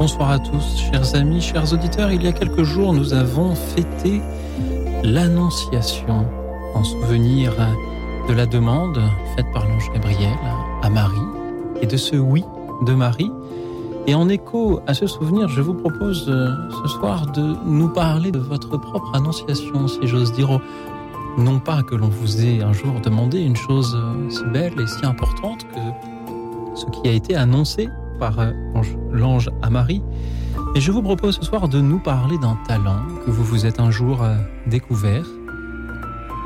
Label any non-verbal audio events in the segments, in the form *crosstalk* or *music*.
bonsoir à tous, chers amis, chers auditeurs. Il y a quelques jours, nous avons fêté l'Annonciation en souvenir de la demande faite par l'ange Gabriel à Marie et de ce oui de Marie. Et en écho à ce souvenir, je vous propose euh, ce soir de nous parler de votre propre annonciation, si j'ose dire. Non pas que l'on vous ait un jour demandé une chose euh, si belle et si importante que ce qui a été annoncé par euh, l'ange à Marie, mais je vous propose ce soir de nous parler d'un talent que vous vous êtes un jour découvert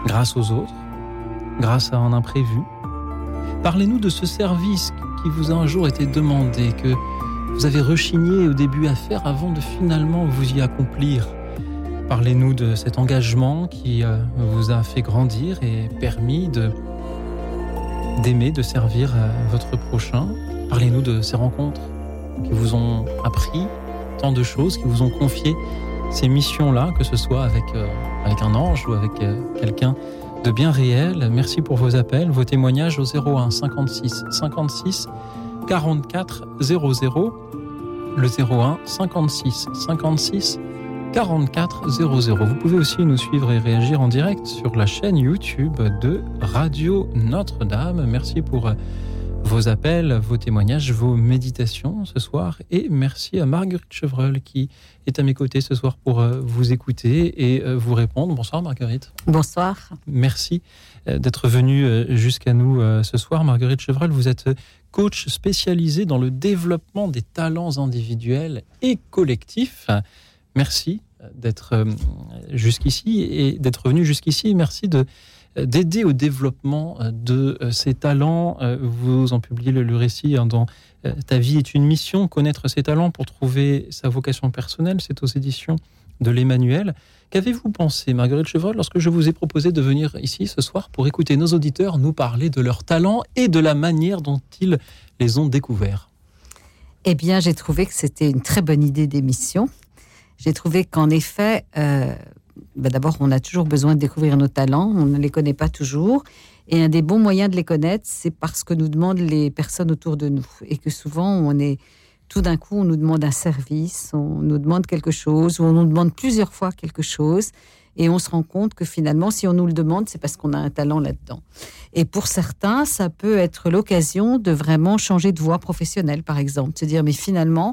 grâce aux autres, grâce à un imprévu. Parlez-nous de ce service qui vous a un jour été demandé, que vous avez rechigné au début à faire avant de finalement vous y accomplir. Parlez-nous de cet engagement qui euh, vous a fait grandir et permis de d'aimer, de servir euh, votre prochain. Parlez-nous de ces rencontres qui vous ont appris tant de choses, qui vous ont confié ces missions-là, que ce soit avec, euh, un ange ou avec quelqu'un de bien réel. Merci pour vos appels, vos témoignages au 01 56 56 44 00. Le 01 56 56 44 00. Vous pouvez aussi nous suivre et réagir en direct sur la chaîne YouTube de Radio Notre-Dame. Merci pour vos appels, vos témoignages, vos méditations ce soir. Et merci à Marguerite Chevreul qui est à mes côtés ce soir pour euh, vous écouter et euh, vous répondre. Bonsoir Marguerite. Bonsoir. Merci euh, d'être venue jusqu'à nous ce soir. Marguerite Chevreul, vous êtes coach spécialisé dans le développement des talents individuels et collectifs. Merci d'être jusqu'ici et d'être venu jusqu'ici. Merci de d'aider au développement euh, de euh, ces talents. Euh, vous en publiez le, récit hein, dans Ta vie est une mission, connaître ses talents pour trouver sa vocation personnelle. C'est aux éditions de l'Emmanuel. Qu'avez-vous pensé, Marguerite Chevrol, lorsque je vous ai proposé de venir ici ce soir pour écouter nos auditeurs nous parler de leurs talents et de la manière dont ils les ont découverts? Eh bien, j'ai trouvé que c'était une très bonne idée d'émission. J'ai trouvé qu'en effet, bah, d'abord, on a toujours besoin de découvrir nos talents, on ne les connaît pas toujours. Et un des bons moyens de les connaître, c'est parce que nous demandent les personnes autour de nous. Et que souvent, on est tout d'un coup, on nous demande un service, on nous demande quelque chose, ou on nous demande plusieurs fois quelque chose. Et on se rend compte que finalement, si on nous le demande, c'est parce qu'on a un talent là-dedans. Et pour certains, ça peut être l'occasion de vraiment changer de voie professionnelle, par exemple. Se dire, mais finalement,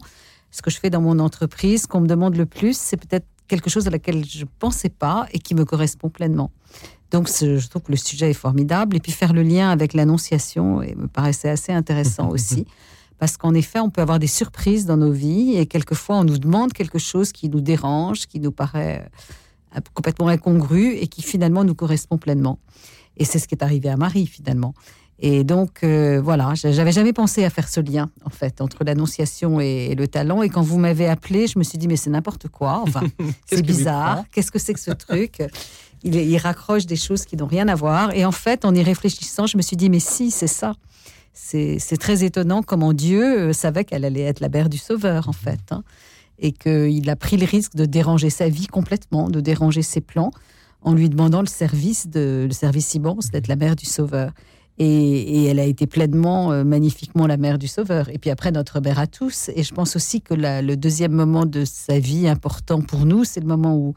ce que je fais dans mon entreprise, qu'on me demande le plus, c'est peut-être quelque chose à laquelle je ne pensais pas et qui me correspond pleinement. Donc, je trouve que le sujet est formidable. Et puis, faire le lien avec l'annonciation me paraissait assez intéressant *laughs* aussi. Parce qu'en effet, on peut avoir des surprises dans nos vies et quelquefois, on nous demande quelque chose qui nous dérange, qui nous paraît euh, complètement incongru et qui finalement nous correspond pleinement. Et c'est ce qui est arrivé à Marie, finalement. Et donc, euh, voilà, j'avais jamais pensé à faire ce lien, en fait, entre l'annonciation et, le talent. Et quand vous m'avez appelé, je me suis dit, mais c'est n'importe quoi. Enfin, *laughs* c'est bizarre. Qu'est-ce que c'est que ce truc? Il, il, raccroche des choses qui n'ont rien à voir. Et en fait, en y réfléchissant, je me suis dit, mais si, c'est ça. C'est très étonnant comment Dieu euh, savait qu'elle allait être la mère du Sauveur, en fait. Hein, et qu'il a pris le risque de déranger sa vie complètement, de déranger ses plans, en lui demandant le service, de, le service immense d'être la mère du Sauveur. Et, elle a été pleinement, euh, magnifiquement la mère du Sauveur. Et puis après, notre mère à tous. Et je pense aussi que le deuxième moment de sa vie important pour nous, c'est le moment où,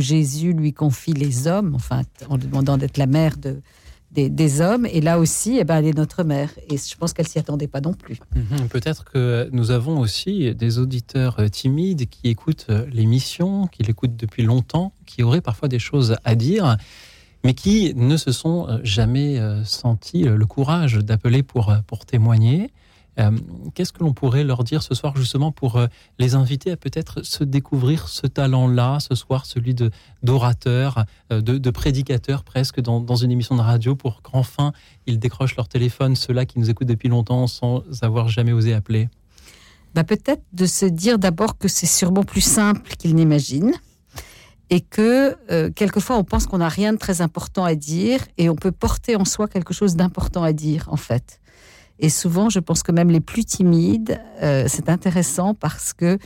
Jésus lui confie les hommes, enfin, en demandant d'être la mère de, des, hommes. Et là aussi, eh ben, elle est notre mère. Et je pense qu'elle s'y attendait pas non plus. Mhm. Peut-être que nous avons aussi des auditeurs euh, timides qui écoutent euh, l'émission, qui l'écoutent depuis longtemps, qui auraient parfois des choses à dire mais qui ne se sont euh, jamais euh, sentis euh, le courage d'appeler pour, pour témoigner. Qu'est-ce que l'on pourrait leur dire ce soir justement pour les inviter à peut-être se découvrir ce talent-là ce soir, celui de d'orateur, de, de, prédicateur presque dans, dans, une émission de radio pour qu'enfin ils décrochent leur téléphone, ceux-là qui nous écoutent depuis longtemps sans avoir jamais osé appeler? Bah, Peut-être de se dire d'abord que c'est sûrement plus simple qu'il n'imagine et que euh, quelquefois on pense qu'on n'a rien de très important à dire et on peut porter en soi quelque chose d'important à dire en fait. Et souvent, je pense que même les plus timides, euh, c'est intéressant parce que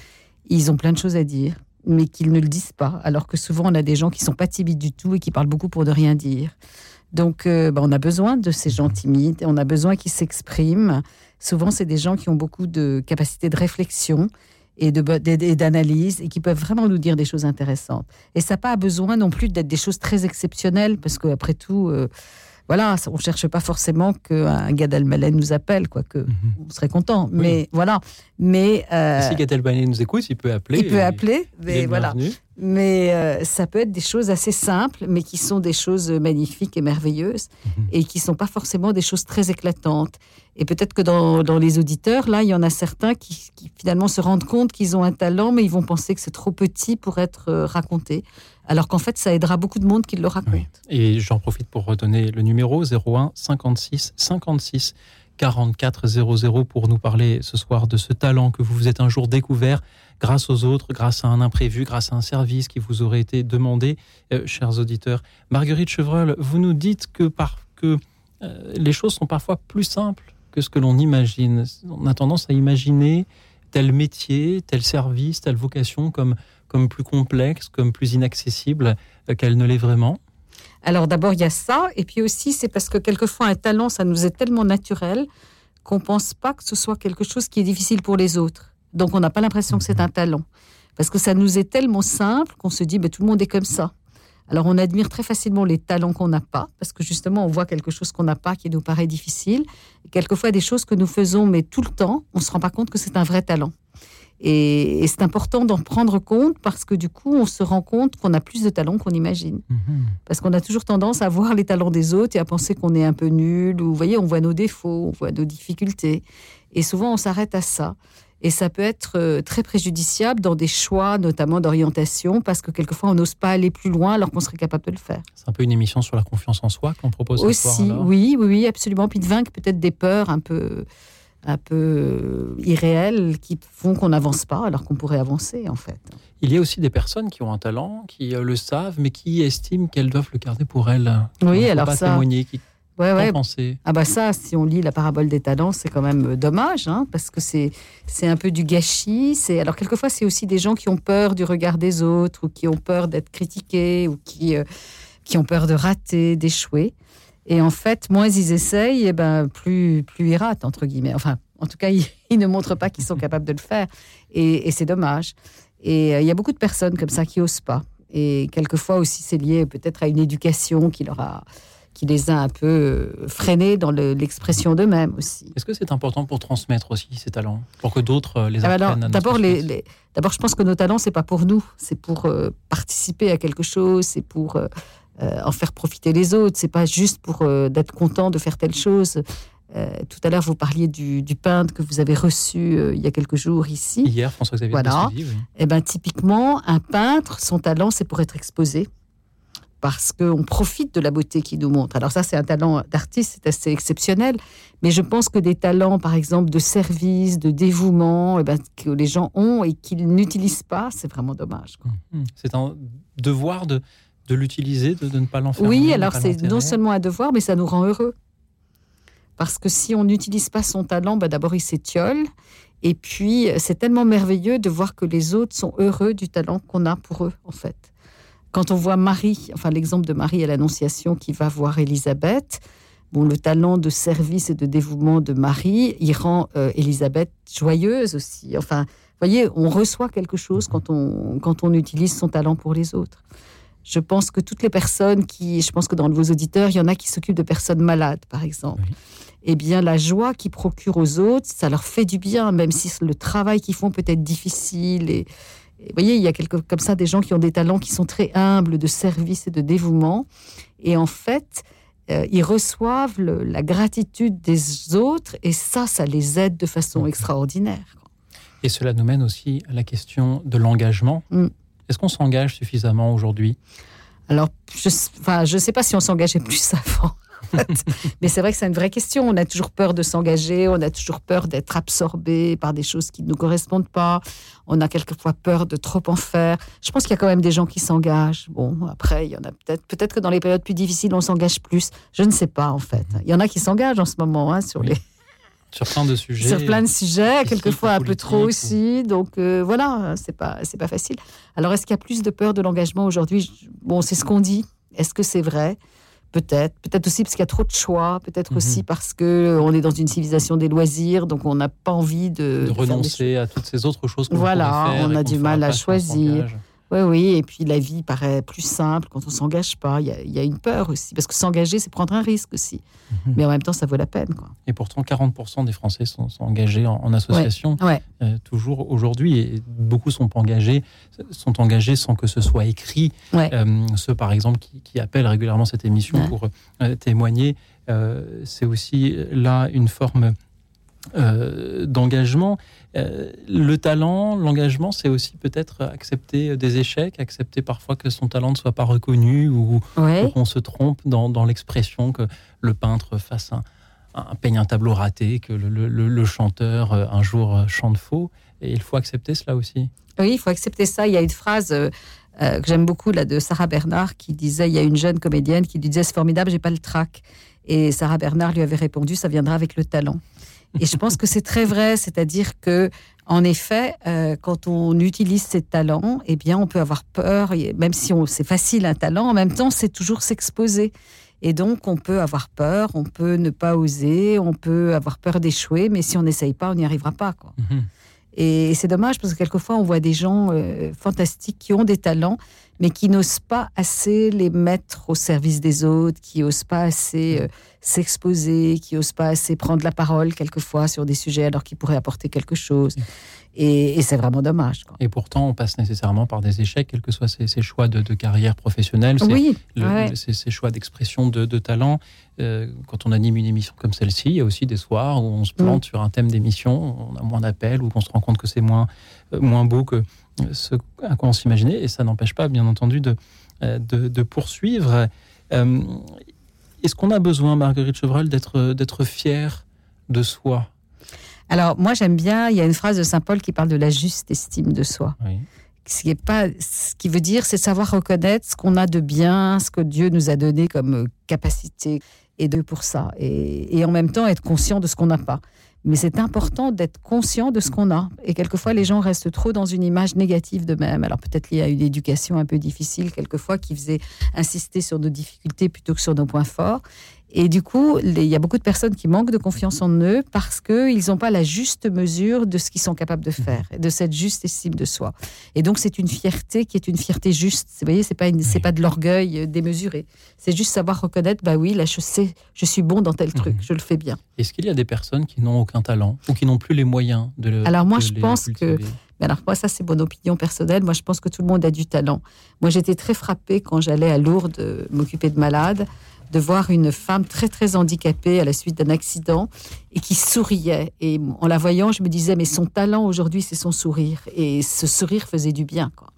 ils ont plein de choses à dire, mais qu'ils ne le disent pas. Alors que souvent, on a des gens qui sont pas timides du tout et qui parlent beaucoup pour ne rien dire. Donc, euh, bah, on a besoin de ces gens timides, on a besoin qu'ils s'expriment. Souvent, c'est des gens qui ont beaucoup de capacité de réflexion et d'analyse et qui peuvent vraiment nous dire des choses intéressantes. Et ça n'a pas besoin non plus d'être des choses très exceptionnelles parce qu'après tout, euh, voilà, on cherche pas forcément qu'un Gad Elmaleh nous appelle, quoique mhm. on serait content. Mais voilà. Mais euh, si Gad Elmaleh nous écoute, il peut appeler. Il peut appeler, mais voilà. Mais euh, ça peut être des choses assez simples, mais qui sont des choses magnifiques et merveilleuses, mhm. et qui sont pas forcément des choses très éclatantes. Et peut-être que dans, dans, les auditeurs, là, il y en a certains qui, qui finalement se rendent compte qu'ils ont un talent, mais ils vont penser que c'est trop petit pour être euh, raconté alors qu'en fait, ça aidera beaucoup de monde qui le raconte. Et j'en profite pour redonner le numéro 01 56 56 44 00 pour nous parler ce soir de ce talent que vous vous êtes un jour découvert grâce aux autres, grâce à un imprévu, grâce à un service qui vous aurait été demandé, euh, chers auditeurs. Marguerite Chevreul, vous nous dites que, par, que euh, les choses sont parfois plus simples que ce que l'on imagine. On a tendance à imaginer tel métier, tel service, telle vocation comme comme plus complexe, comme plus inaccessible euh, qu'elle ne l'est vraiment? Alors d'abord, il y a ça, et puis aussi, c'est parce que quelquefois, un talent, ça nous est tellement naturel qu'on ne pense pas que ce soit quelque chose qui est difficile pour les autres. Donc on n'a pas l'impression que c'est mhm. un talent. Parce que ça nous est tellement simple qu'on se dit, ben, tout le monde est comme ça. Alors on admire très facilement les talents qu'on n'a pas, parce que justement on voit quelque chose qu'on n'a pas qui nous paraît difficile. quelquefois des choses que nous faisons, mais tout le temps, on ne se rend pas compte que c'est un vrai talent. Et, c'est important d'en prendre compte parce que du coup, on se rend compte qu'on a plus de talents qu'on imagine. Mhm. Parce qu'on a toujours tendance à voir les talents des autres et à penser qu'on est un peu nul. Ou, vous voyez, on voit nos défauts, on voit nos difficultés. Et souvent, on s'arrête à ça. Et ça peut être euh, très préjudiciable dans des choix, notamment d'orientation, parce que quelquefois, on n'ose pas aller plus loin alors qu'on serait capable de le faire. C'est un peu une émission sur la confiance en soi qu'on propose Aussi, ce soir, oui, oui, oui, absolument. Puis de vaincre peut-être des peurs un peu un peu euh, irréels qui font qu'on n'avance pas alors qu'on pourrait avancer en fait. Il y a aussi des personnes qui ont un talent, qui euh, le savent, mais qui estiment qu'elles doivent le garder pour elles. Oui, alors pas ça. Témoigner, qui ouais, ouais. Penser. Ah bah ça, si on lit la parabole des talents, c'est quand même euh, dommage, hein, parce que c'est c'est un peu du gâchis. C'est alors quelquefois c'est aussi des gens qui ont peur du regard des autres ou qui ont peur d'être critiqués ou qui qui ont peur de rater, d'échouer. Et en fait, moins ils essayent, et eh ben, plus, plus ils ratent, entre guillemets. Enfin, en tout cas, *laughs* ils, ne montrent pas qu'ils sont capables de le faire. Et, c'est dommage. Et euh, il y a beaucoup de personnes comme ça qui osent pas. Et quelquefois aussi, c'est lié peut-être à une éducation qui leur a qui les a un peu euh, freinés dans l'expression d'eux-mêmes aussi. Est-ce que c'est important pour transmettre aussi ces talents, pour que d'autres euh, les ah bah apprennent D'abord, les, d'abord, je pense que nos talents, c'est pas pour nous, c'est pour participer à quelque chose, c'est pour euh, en faire profiter les autres. C'est pas juste pour euh, d'être content de faire telle chose. Euh, tout à l'heure, vous parliez du, peintre que vous avez reçu il y a quelques jours ici. Hier, François-Xavier voilà. Et eh ben, typiquement, un peintre, son talent, c'est pour être exposé. Parce qu'on profite de la beauté qu'il nous montre. Alors ça, c'est un talent d'artiste, c'est assez exceptionnel. Mais je pense que des talents, par exemple, de service, de dévouement, eh ben, que les gens ont et qu'ils n'utilisent pas, c'est vraiment dommage. Mmh. C'est un devoir de, de l'utiliser, de, ne pas l'enfermer Oui, alors c'est non seulement un devoir, mais ça nous rend heureux. Parce que si on n'utilise pas son talent, bah d'abord il s'étiole. Et puis c'est tellement merveilleux de voir que les autres sont heureux du talent qu'on a pour eux, en fait. Quand on voit Marie, enfin l'exemple de Marie à l'Annonciation qui va voir Élisabeth, bon, le talent de service et de dévouement de Marie, il rend euh, Élisabeth joyeuse aussi. Enfin, vous voyez, on reçoit quelque chose quand on, quand on utilise son talent pour les autres. Je pense que toutes les personnes qui, je pense que dans vos auditeurs, il y en a qui s'occupent de personnes malades, par exemple. Eh bien, la joie qu'ils procurent aux autres, ça leur fait du bien, même si le travail qu'ils font peut être difficile. Et, vous voyez, il y a quelques, comme ça des gens qui ont des talents qui sont très humbles de service et de dévouement. Et en fait, euh, ils reçoivent la gratitude des autres et ça, ça les aide de façon extraordinaire. Et cela nous mène aussi à la question de l'engagement. Mm. Est-ce qu'on s'engage suffisamment aujourd'hui? Alors, je ne sais pas si on s'engageait plus *laughs* avant. Mais c'est vrai que c'est une vraie question. On a toujours peur de s'engager, on a toujours peur d'être absorbé par des choses qui ne nous correspondent pas. On a quelquefois peur de trop en faire. Je pense qu'il y a quand même des gens qui s'engagent. Bon, après, il y en a peut-être. Peut-être que dans les périodes plus difficiles, on s'engage plus. Je ne sais pas en fait. Il y en a qui s'engagent en ce moment hein, sur les sur plein de sujets. Sur plein de sujets, quelquefois un peu trop aussi. Donc euh, voilà, c'est pas c'est pas facile. Alors est-ce qu'il y a plus de peur de l'engagement aujourd'hui? Bon, c'est ce qu'on dit. Est-ce que c'est vrai? Peut-être. Peut-être aussi parce qu'il y a trop de choix. Peut-être aussi mhm. parce que euh, on est dans une civilisation des loisirs, donc on n'a pas envie de, de, renoncer à toutes ces autres choses. Voilà, on a du mal à choisir. Oui, oui, et puis la vie paraît plus simple quand on s'engage pas. Il y, a, une peur aussi, parce que s'engager, c'est prendre un risque aussi. Mhm. Mais en même temps, ça vaut la peine. Quoi. Et pourtant, 40% des Français sont, engagés en, association, euh, toujours aujourd'hui, et beaucoup sont engagés, sont engagés sans que ce soit écrit. Euh, ceux, par exemple, qui, appellent régulièrement cette émission pour euh, témoigner, c'est aussi là une forme d'engagement. Euh, le talent, l'engagement, c'est aussi peut-être accepter des échecs, accepter parfois que son talent ne soit pas reconnu ou, qu'on se trompe dans, l'expression que le peintre fasse un, un, peigne un tableau raté, que le, chanteur euh, un jour euh, chante faux. Et il faut accepter cela aussi. Oui, il faut accepter ça. Il y a une phrase que j'aime beaucoup là de Sarah Bernard qui disait il y a une jeune comédienne qui lui disait c'est formidable, j'ai pas le trac. Et Sarah Bernard lui avait répondu ça viendra avec le talent. Et je pense que c'est très vrai, c'est-à-dire que en effet, euh, quand on utilise ses talents, eh bien, on peut avoir peur, même si c'est facile un talent, en même temps, c'est toujours s'exposer. Et donc, on peut avoir peur, on peut ne pas oser, on peut avoir peur d'échouer, mais si on n'essaye pas, on n'y arrivera pas. Quoi. Mhm. Et c'est dommage parce que quelquefois, on voit des gens euh, fantastiques qui ont des talents, mais qui n'osent pas assez les mettre au service des autres, qui n'osent pas assez euh, s'exposer, qui n'osent pas assez prendre la parole quelquefois sur des sujets alors qu'ils pourraient apporter quelque chose. Et, c'est vraiment dommage. Et pourtant, on passe nécessairement par des échecs, quels que soient ces, choix de, carrière professionnelle, oui, ces, choix d'expression de, talent. Euh, quand on anime une émission comme celle-ci, il y a aussi des soirs où on se plante mm. sur un thème d'émission, on a moins d'appels, ou qu'on se rend compte que c'est moins, euh, moins beau que ce à quoi on s'imaginait. Et ça n'empêche pas, bien entendu, de, euh, de, poursuivre. Est-ce qu'on a besoin, Marguerite Chevreul, d'être fier de soi? Alors, moi, j'aime bien, il y a une phrase de Saint Paul qui parle de la juste estime de soi. Ce qui, est pas, ce qui veut dire, c'est savoir reconnaître ce qu'on a de bien, ce que Dieu nous a donné comme euh, capacité, et de pour ça. Et, en même temps, être conscient de ce qu'on n'a pas. Mais c'est important d'être conscient de ce qu'on a. Et quelquefois, les gens restent trop dans une image négative d'eux-mêmes. Alors peut-être il y a une éducation un peu difficile, quelquefois, qui faisait insister sur nos difficultés plutôt que sur nos points forts. Et du coup, il y a beaucoup de personnes qui manquent de confiance en eux parce qu'ils n'ont pas la juste mesure de ce qu'ils sont capables de faire, de cette juste estime de soi. Et donc, c'est une fierté qui est une fierté juste. Vous voyez, c'est pas c'est pas de l'orgueil euh, démesuré. C'est juste savoir reconnaître, bah oui, là, je sais, je suis bon dans tel truc, mhm. je le fais bien. Est-ce qu'il y a des personnes qui n'ont aucun talent ou qui n'ont plus les moyens de le Alors moi, je pense que alors moi, ça c'est mon opinion personnelle. Moi, je pense que tout le monde a du talent. Moi, j'étais très frappée quand j'allais à Lourdes euh, m'occuper de malades de voir une femme très très handicapée à la suite d'un accident et qui souriait. Et en la voyant, je me disais, mais son talent aujourd'hui, c'est son sourire. Et ce sourire faisait du bien. Quoi.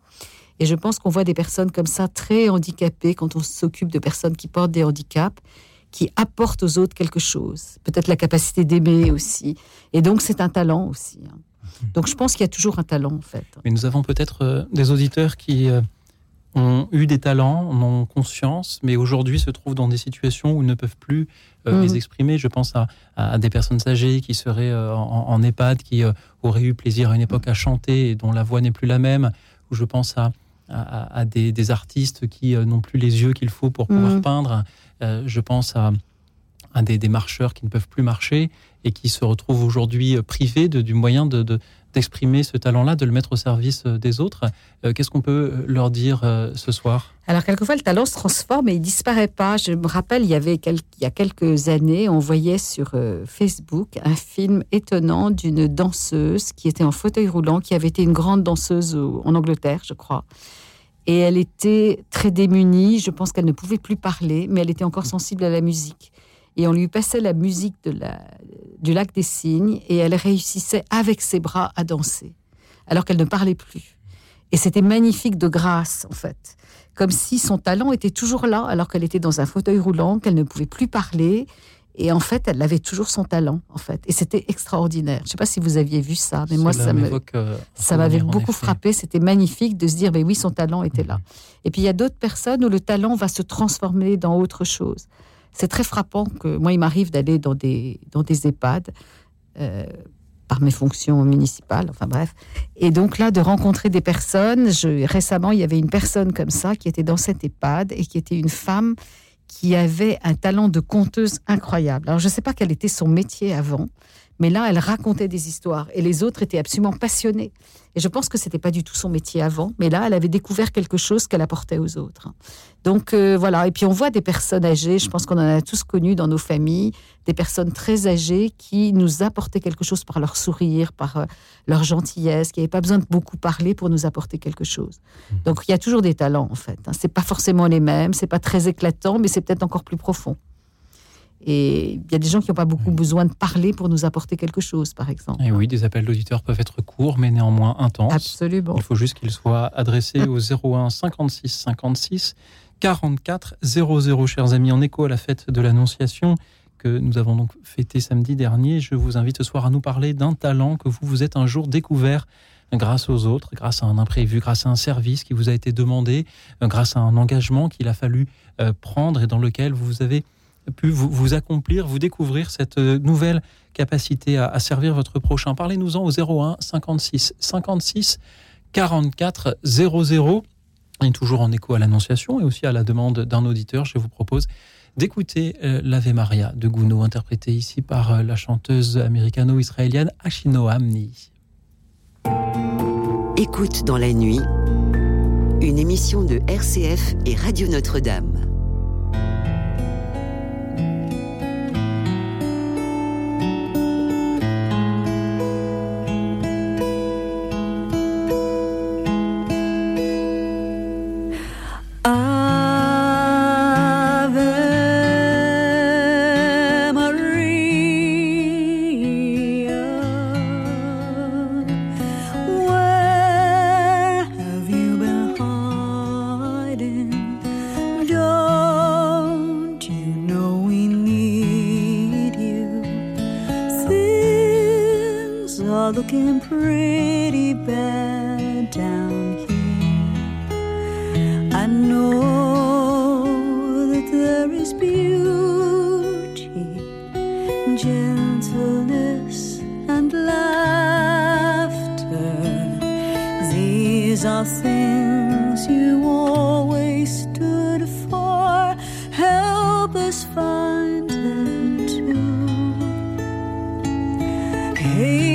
Et je pense qu'on voit des personnes comme ça, très handicapées, quand on s'occupe de personnes qui portent des handicaps, qui apportent aux autres quelque chose. Peut-être la capacité d'aimer aussi. Et donc, c'est un talent aussi. Hein. Donc, je pense qu'il y a toujours un talent, en fait. Mais nous avons peut-être euh, des auditeurs qui... Euh, ont eu des talents, en ont conscience, mais aujourd'hui se trouvent dans des situations où ils ne peuvent plus euh, les mhm. exprimer. Je pense à, des personnes âgées qui seraient euh, en, EHPAD, qui euh, auraient eu plaisir à une époque à chanter et dont la voix n'est plus la même. Ou je pense à, à, des, artistes qui n'ont plus les yeux qu'il faut pour pouvoir mhm. peindre. je pense à, des, des, marcheurs qui ne peuvent plus marcher et qui se retrouvent aujourd'hui privés de, du moyen de, de d'exprimer ce talent-là, de le mettre au service euh, des autres. Euh, qu'est-ce qu'on peut euh, leur dire ce soir? Alors, quelquefois, le talent se transforme et il disparaît pas. Je me rappelle, il y, avait il y a quelques années, on voyait sur Facebook un film étonnant d'une danseuse qui était en fauteuil roulant, qui avait été une grande danseuse en Angleterre, je crois. Et elle était très démunie. Je pense qu'elle ne pouvait plus parler, mais elle était encore sensible à la musique et on lui passait la musique de la, du lac des cygnes et elle réussissait avec ses bras à danser alors qu'elle ne parlait plus. Et c'était magnifique de grâce, en fait. comme si son talent était toujours là, alors qu'elle était dans un fauteuil roulant, qu'elle ne pouvait plus parler. Et en fait, elle avait toujours son talent, en fait. Et c'était extraordinaire. Je ne sais pas si vous aviez vu ça, mais moi, ça euh, ça m'avait beaucoup frappé. C'était magnifique de se dire, mais oui, son talent était là. Et puis, il y a d'autres personnes où le talent va se transformer dans autre chose. C'est très frappant que moi, il m'arrive d'aller dans des, dans des EHPAD. Euh, par mes fonctions municipales, enfin bref. Et donc là, de rencontrer des personnes, je, récemment, il y avait une personne comme ça qui était dans cette EHPAD et qui était une femme qui avait un talent de conteuse incroyable. Alors je ne sais pas quel était son métier avant, mais là, elle racontait des histoires et les autres étaient absolument passionnés. Et je pense que c'était pas du tout son métier avant, mais là, elle avait découvert quelque chose qu'elle apportait aux autres. Donc euh, voilà. Et puis on voit des personnes âgées. Je pense qu'on en a tous connu dans nos familles, des personnes très âgées qui nous apportaient quelque chose par leur sourire, par euh, leur gentillesse, qui n'avaient pas besoin de beaucoup parler pour nous apporter quelque chose. Mmh. Donc il y a toujours des talents en fait. Hein. C'est pas forcément les mêmes, c'est pas très éclatant, mais c'est peut-être encore plus profond. Et il y a des gens qui n'ont pas beaucoup besoin de parler pour nous apporter quelque chose, par exemple. Et oui, des appels d'auditeurs peuvent être courts, mais néanmoins intenses. Absolument. Il faut juste qu'ils soient adressés au 01 56 56 44 00, chers amis, en écho à la fête de l'Annonciation que nous avons donc fêté samedi dernier. Je vous invite ce soir à nous parler d'un talent que vous vous êtes un jour découvert grâce aux autres, grâce à un imprévu, grâce à un service qui vous a été demandé, grâce à un engagement qu'il a fallu euh, prendre et dans lequel vous avez pu vous, accomplir, vous découvrir cette euh, nouvelle capacité à, servir votre prochain. Parlez-nous-en au 01 56 56 44 00. Et toujours en écho à l'annonciation et aussi à la demande d'un auditeur, je vous propose d'écouter euh, l'Ave Maria de Gounod, interprété ici par euh, la chanteuse américano-israélienne Ashino Amni. Écoute dans la nuit, une émission de RCF et Radio Notre-Dame. okay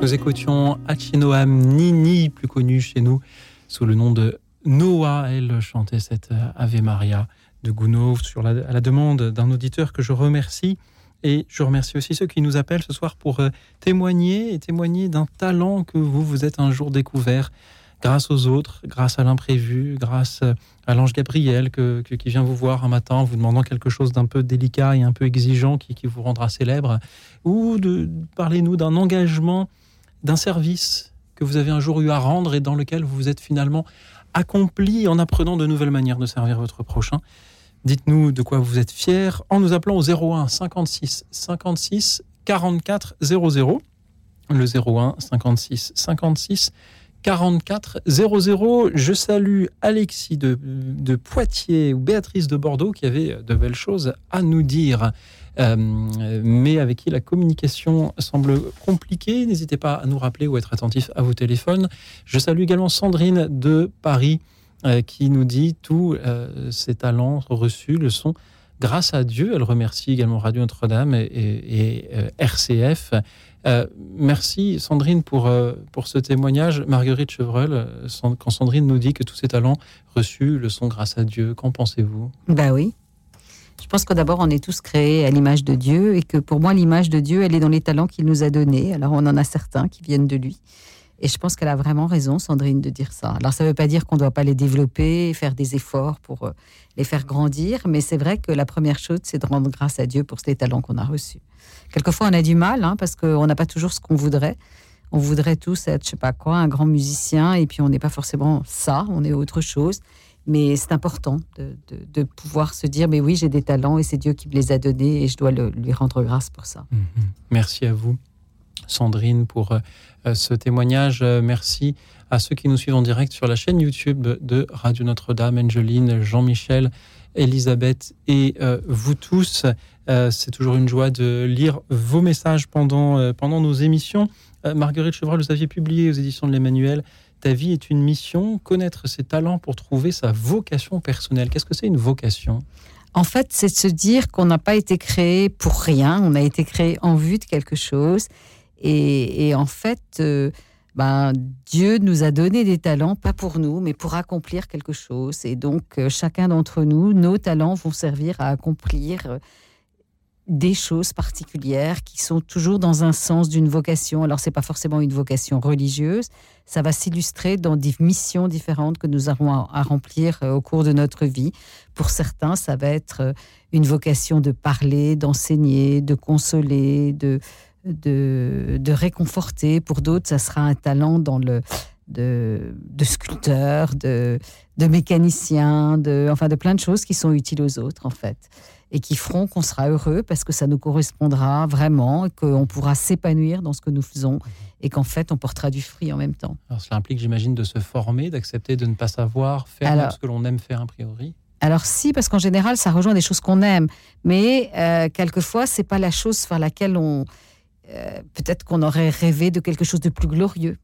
Nous écoutions Achinoam Nini, plus connu chez nous sous le nom de Noah. Elle chantait cette Ave Maria de Gounod sur la, à la demande d'un auditeur que je remercie. Et je remercie aussi ceux qui nous appellent ce soir pour euh, témoigner et témoigner d'un talent que vous vous êtes un jour découvert grâce aux autres, grâce à l'imprévu, grâce à l'ange Gabriel que, qui vient vous voir un matin vous demandant quelque chose d'un peu délicat et un peu exigeant qui, qui vous rendra célèbre, ou de parler-nous d'un engagement d'un service que vous avez un jour eu à rendre et dans lequel vous vous êtes finalement accompli en apprenant de nouvelles manières de servir votre prochain. Dites-nous de quoi vous êtes fier en nous appelant au 01 56 56 44 00. Le 01 56 56 44 00. Je salue Alexis de, de, Poitiers ou Béatrice de Bordeaux qui avait de belles choses à nous dire. Euh, mais avec qui la communication semble compliquée. N'hésitez pas à nous rappeler ou être attentif à vos téléphones. Je salue également Sandrine de Paris euh, qui nous dit tous euh, ses talents reçus le sont grâce à Dieu. Elle remercie également Radio Notre-Dame et, RCF. merci Sandrine pour, pour ce témoignage. Marguerite Chevreul, quand Sandrine nous dit que tous ses talents reçus le sont grâce à Dieu, qu'en pensez-vous? Bah oui, je pense que d'abord, on est tous créés à l'image de Dieu et que pour moi, l'image de Dieu, elle est dans les talents qu'il nous a donnés. Alors, on en a certains qui viennent de lui. Et je pense qu'elle a vraiment raison, Sandrine, de dire ça. Alors, ça ne veut pas dire qu'on ne doit pas les développer, faire des efforts pour euh, les faire grandir, mais c'est vrai que la première chose, c'est de rendre grâce à Dieu pour ces talents qu'on a reçus. Quelquefois, on a du mal, hein, parce qu'on n'a pas toujours ce qu'on voudrait. On voudrait tous être, je sais pas quoi, un grand musicien, et puis on n'est pas forcément ça, on est autre chose. Mais c'est important de, pouvoir se dire, mais oui, j'ai des talents et c'est Dieu qui me les a donnés et je dois lui rendre grâce pour ça. Mhm. Merci à vous, Sandrine, pour euh, ce témoignage. Euh, merci à ceux qui nous suivent en direct sur la chaîne YouTube de Radio Notre-Dame, Angeline, Jean-Michel, Elisabeth et euh, vous tous. c'est toujours une joie de lire vos messages pendant, pendant nos émissions. Marguerite Chevreul, vous aviez publié aux éditions de l'Emmanuel ta vie est une mission, connaître ses talents pour trouver sa vocation personnelle. Qu'est-ce que c'est une vocation? En fait, c'est de se dire qu'on n'a pas été créé pour rien, on a été créé en vue de quelque chose. Et, en fait, euh, ben, Dieu nous a donné des talents, pas pour nous, mais pour accomplir quelque chose. Et donc, euh, chacun d'entre nous, nos talents vont servir à accomplir euh, des choses particulières qui sont toujours dans un sens d'une vocation. Alors, c'est pas forcément une vocation religieuse. Ça va s'illustrer dans des missions différentes que nous aurons à, remplir euh, au cours de notre vie. Pour certains, ça va être euh, une vocation de parler, d'enseigner, de consoler, de, de, de réconforter. Pour d'autres, ça sera un talent dans le de, de sculpteurs, de, de mécaniciens, de, enfin de plein de choses qui sont utiles aux autres en fait et qui feront qu'on sera heureux parce que ça nous correspondra vraiment et qu'on pourra s'épanouir dans ce que nous faisons et qu'en fait on portera du fruit en même temps. Alors cela implique j'imagine de se former, d'accepter de ne pas savoir faire Alors- ce que l'on aime faire a priori. Alors si, parce qu'en général, ça rejoint des choses qu'on aime, mais euh, quelquefois, c'est pas la chose vers laquelle on... euh, peut-être qu'on aurait rêvé de quelque chose de plus glorieux.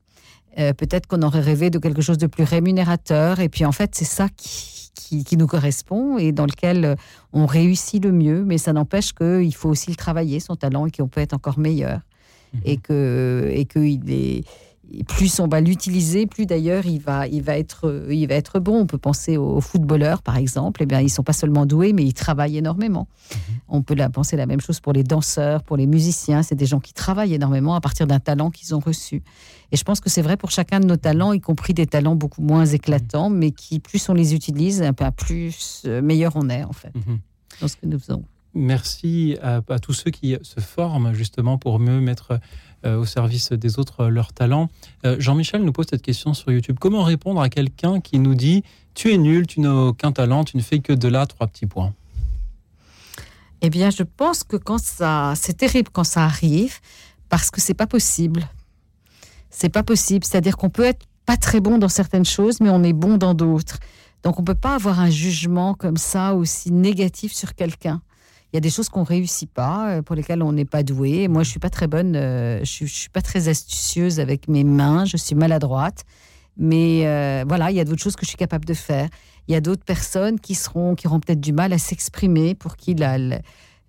Euh, peut-être qu'on aurait rêvé de quelque chose de plus rémunérateur. Et puis en fait, c'est ça qui, qui, qui nous correspond et dans lequel euh, on réussit le mieux. Mais ça n'empêche qu'il faut aussi le travailler, son talent, et qu'on peut être encore meilleur. Mhm. Et que et qu'il est plus on va l'utiliser, plus d'ailleurs il va, il, va être, il va être bon. On peut penser aux footballeurs, par exemple. Eh bien, ils ne sont pas seulement doués, mais ils travaillent énormément. On peut la, penser la même chose pour les danseurs, pour les musiciens. C'est des gens qui travaillent énormément à partir d'un talent qu'ils ont reçu. Et je pense que c'est vrai pour chacun de nos talents, y compris des talents beaucoup moins éclatants, mais qui, plus on les utilise, un peu plus euh, meilleur on est, en fait, Mhm. dans ce que nous faisons. Merci à, à tous ceux qui se forment justement pour mieux mettre au service des autres euh, leurs talents. Euh, Jean-Michel nous pose cette question sur YouTube. Comment répondre à quelqu'un qui nous dit Tu es nul, tu n'as aucun talent, tu ne fais que de là, trois petits points Eh bien, je pense que quand ça, c'est terrible quand ça arrive, parce que c'est pas possible. C'est pas possible. C'est-à-dire qu'on peut être pas très bon dans certaines choses, mais on est bon dans d'autres. Donc, on peut pas avoir un jugement comme ça aussi négatif sur quelqu'un. Il y a des choses qu'on réussit pas, euh, pour lesquelles on n'est pas doué. Moi, je suis pas très bonne, euh, je, je suis pas très astucieuse avec mes mains, je suis maladroite. Mais euh, voilà, il y a d'autres choses que je suis capable de faire. Il y a d'autres personnes qui seront, qui auront peut-être du mal à s'exprimer, pour qui la,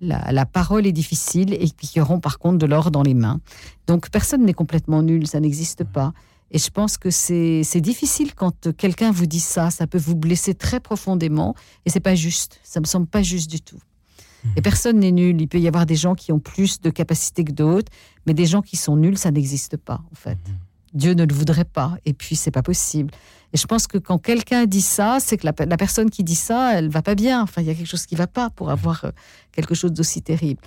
la, parole est difficile et qui auront par contre de l'or dans les mains. Donc personne n'est complètement nul, ça n'existe pas. Et je pense que c'est difficile quand quelqu'un vous dit ça, ça peut vous blesser très profondément et c'est pas juste. Ça me semble pas juste du tout. Et personne n'est nul. Il peut y avoir des gens qui ont plus de capacités que d'autres, mais des gens qui sont nuls, ça n'existe pas en fait. Dieu ne le voudrait pas, et puis c'est pas possible. Et je pense que quand quelqu'un dit ça, c'est que la, la personne qui dit ça, elle va pas bien. Enfin, il y a quelque chose qui va pas pour avoir euh, quelque chose d'aussi terrible.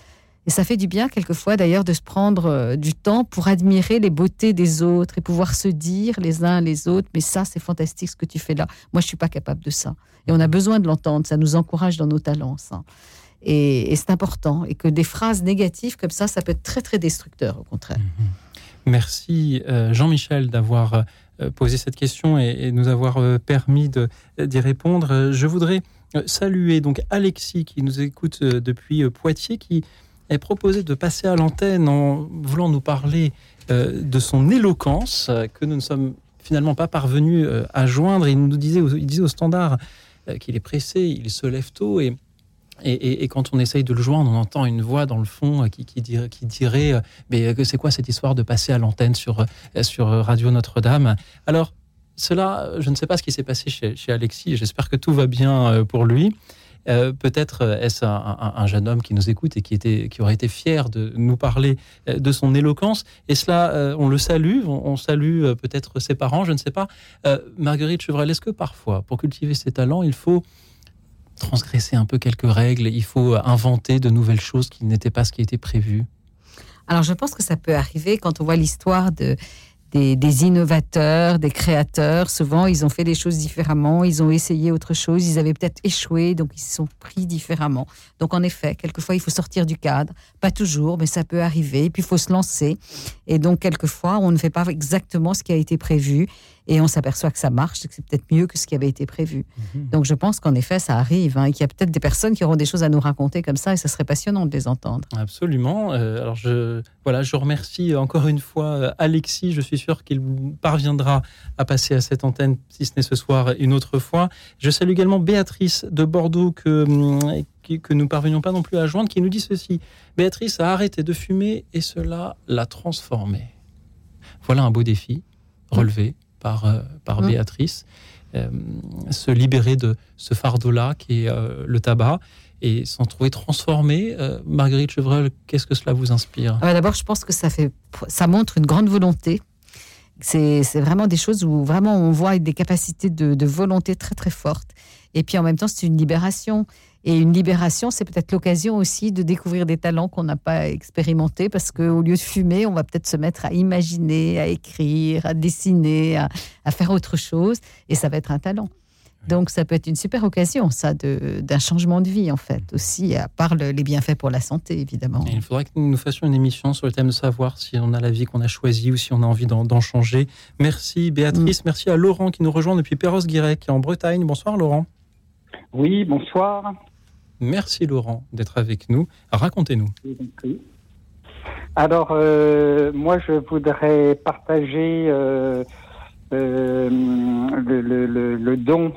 Et ça fait du bien quelquefois d'ailleurs de se prendre euh, du temps pour admirer les beautés des autres et pouvoir se dire les uns les autres, mais ça c'est fantastique ce que tu fais là. Moi je suis pas capable de ça. Et on a besoin de l'entendre, ça nous encourage dans nos talents. Ça. Et, c'est important. Et que des phrases négatives comme ça, ça peut être très très destructeur au contraire. Merci euh, Jean-Michel d'avoir euh, posé cette question et, nous avoir euh, permis d'y répondre. Je voudrais saluer donc Alexis qui nous écoute depuis Poitiers, qui est proposé de passer à l'antenne en voulant nous parler de son éloquence que nous ne sommes finalement pas parvenus à joindre. Il nous disait, il disait au standard qu'il est pressé, il se lève tôt et et, quand on essaye de le joindre, on entend une voix dans le fond euh, qui, dirait, qui dirait euh, mais euh, c'est quoi cette histoire de passer à l'antenne sur, Radio Notre-Dame? Alors, cela, je ne sais pas ce qui s'est passé chez, Alexis, j'espère que tout va bien pour lui. Peut-être est-ce un, un- un jeune homme qui nous écoute et qui, aurait été fier de nous parler de son éloquence? Et cela, on le salue, on, salue peut-être ses parents, je ne sais pas. Marguerite Chevrel, est-ce que parfois, pour cultiver ses talents, il faut transgresser un peu quelques règles, il faut inventer de nouvelles choses qui n'étaient pas ce qui était prévu Alors je pense que ça peut arriver quand on voit l'histoire de, des, innovateurs, des créateurs. Souvent, ils ont fait des choses différemment, ils ont essayé autre chose, ils avaient peut-être échoué, donc ils se sont pris différemment. Donc en effet, quelquefois, il faut sortir du cadre. Pas toujours, mais ça peut arriver. Et puis, il faut se lancer. Et donc, quelquefois, on ne fait pas exactement ce qui a été prévu. Et on s'aperçoit que ça marche, que c'est peut-être mieux que ce qui avait été prévu. Donc je pense qu'en effet, ça arrive, hein, et qu'il y a peut-être des personnes qui auront des choses à nous raconter comme ça, et ça serait passionnant de les entendre. Absolument. Euh, alors je voilà, je remercie encore une fois euh, Alexis. Je suis sûr qu'il parviendra à passer à cette antenne, si ce n'est ce soir, une autre fois. Je salue également Béatrice de Bordeaux que hum, que nous parvenions pas non plus à joindre, qui nous dit ceci. Béatrice a arrêté de fumer et cela l'a transformée. Voilà un beau défi relevé par euh, par Mm. Béatrice. Euh, se libérer de ce fardeau-là qui est euh, le tabac et s'en trouver transformé. Euh, Marguerite Chevreul, qu'est-ce que cela vous inspire? Ah bah D'abord, je pense que ça, fait, ça montre une grande volonté. C'est c'est vraiment des choses où vraiment on voit des capacités de, de volonté très très fortes. Et puis en même temps, c'est une libération. Et une libération, c'est peut-être l'occasion aussi de découvrir des talents qu'on n'a pas expérimentés parce qu'au lieu de fumer, on va peut-être se mettre à imaginer, à écrire, à dessiner, à, faire autre chose. Et ça va être un talent. Donc ça peut être une super occasion, ça, d'un changement de vie, en fait, aussi, à part les bienfaits pour la santé, évidemment. il faudrait que nous fassions une émission sur le thème de savoir si on a la vie qu'on a choisie ou si on a envie d'en changer. Merci Béatrice, mm. merci à Laurent qui nous rejoint depuis Perros-Guirec, en Bretagne. Bonsoir Laurent. Oui, bonsoir. Merci Laurent d'être avec nous. Racontez-nous. Alors, euh, moi, je voudrais partager euh, euh, le, don,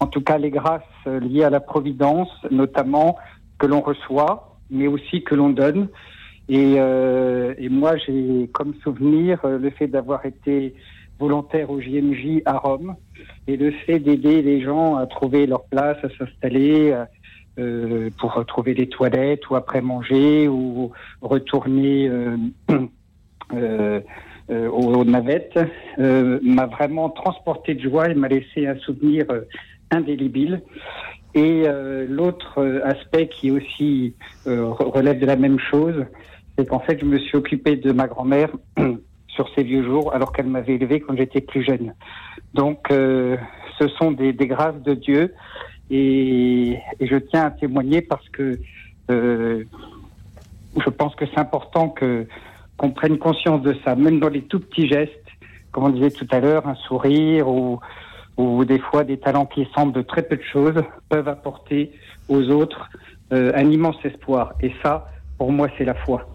en tout cas les grâces liées à la providence, notamment que l'on reçoit, mais aussi que l'on donne. Et, et moi, j'ai comme souvenir le fait d'avoir été volontaire au JMJ à Rome et le fait d'aider les gens à trouver leur place, à s'installer, euh, pour retrouver les toilettes ou après manger ou retourner euh, *clears throat* euh, euh aux, navettes m'a vraiment transporté de joie et m'a laissé un souvenir indélébile. Et l'autre aspect qui aussi relève de la même chose, c'est qu'en fait je me suis occupé de ma grand-mère *clears throat* sur ses vieux jours alors qu'elle m'avait élevé quand j'étais plus jeune. Donc ce sont des, des grâces de Dieu et, je tiens à témoigner parce que euh, je pense que c'est important qu'on prenne conscience de ça, même dans les tout petits gestes, comme on disait tout à l'heure, un sourire ou, ou des fois des talents qui semblent de très peu de choses peuvent apporter aux autres euh, un immense espoir. Et ça, pour moi, c'est la foi.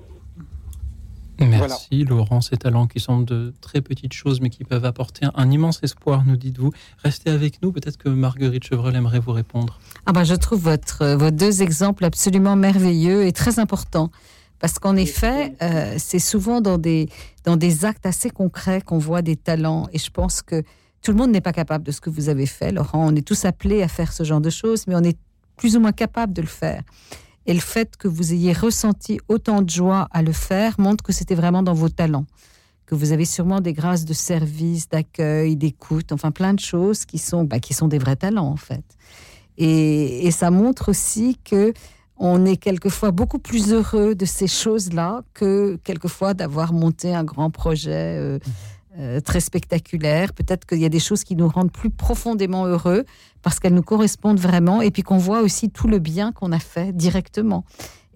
Merci Laurent, ces talents qui sont de très petites choses mais qui peuvent apporter un, immense espoir, nous dites-vous. Restez avec nous, peut-être que Marguerite Chevreul aimerait vous répondre. Ah ben, je trouve votre, vos deux exemples absolument merveilleux et très importants. Parce qu'en effet, euh, c'est souvent dans des, dans des actes assez concrets qu'on voit des talents. Et je pense que tout le monde n'est pas capable de ce que vous avez fait, Laurent. On est tous appelés à faire ce genre de choses, mais on est plus ou moins capable de le faire. Et le fait que vous ayez ressenti autant de joie à le faire montre que c'était vraiment dans vos talents, que vous avez sûrement des grâces de service, d'accueil, d'écoute, enfin plein de choses qui sont, bah, qui sont des vrais talents en fait. Et, ça montre aussi que on est quelquefois beaucoup plus heureux de ces choses-là que quelquefois d'avoir monté un grand projet. Euh, mmh. Euh, très spectaculaire. Peut-être qu'il y a des choses qui nous rendent plus profondément heureux parce qu'elles nous correspondent vraiment et puis qu'on voit aussi tout le bien qu'on a fait directement.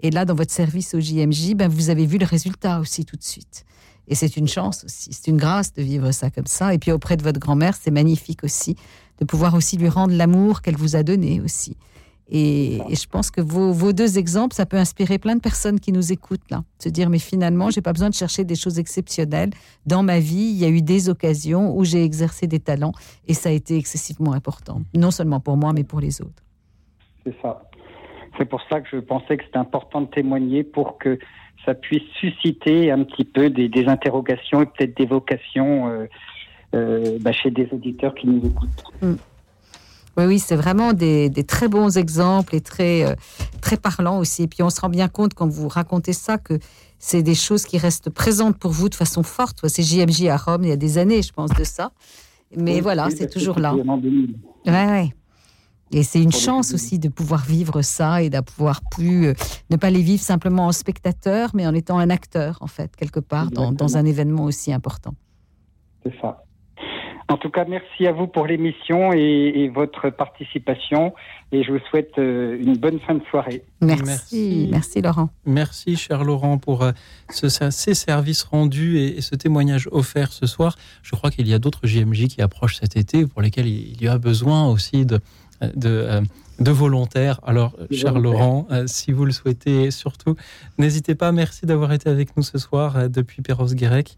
Et là, dans votre service au JMJ, ben, vous avez vu le résultat aussi tout de suite. Et c'est une chance aussi, c'est une grâce de vivre ça comme ça. Et puis auprès de votre grand-mère, c'est magnifique aussi de pouvoir aussi lui rendre l'amour qu'elle vous a donné aussi. Et, je pense que vos, deux exemples, ça peut inspirer plein de personnes qui nous écoutent là. Se dire, mais finalement, j'ai pas besoin de chercher des choses exceptionnelles. Dans ma vie, il y a eu des occasions où j'ai exercé des talents et ça a été excessivement important. Non seulement pour moi, mais pour les autres. C'est ça. C'est pour ça que je pensais que c'était important de témoigner pour que ça puisse susciter un petit peu des, interrogations et peut-être des vocations euh, euh, bah, chez des auditeurs qui nous écoutent. Mm. Oui, oui, c'est vraiment des, très bons exemples et très, euh, très parlants aussi. Et puis on se rend bien compte quand vous racontez ça que c'est des choses qui restent présentes pour vous de façon forte. C'est JMJ à Rome il y a des années, je pense, de ça. Mais voilà, c'est toujours là. Et c'est une chance aussi de pouvoir vivre ça et de pouvoir plus euh, ne pas les vivre simplement en spectateur, mais en étant un acteur, en fait, quelque part, dans, dans un événement aussi important. C'est ça. En tout cas, merci à vous pour l'émission et, votre participation. Et je vous souhaite euh, une bonne fin de soirée. Merci, merci, Laurent. Merci, cher Laurent, pour euh, ce, ces services rendus et, ce témoignage offert ce soir. Je crois qu'il y a d'autres JMJ qui approchent cet été pour lesquels il y a besoin aussi de, de euh, de volontaires. Alors, cher Laurent, si vous le souhaitez, surtout, n'hésitez pas. Merci d'avoir été avec nous ce soir depuis Perros-Guirec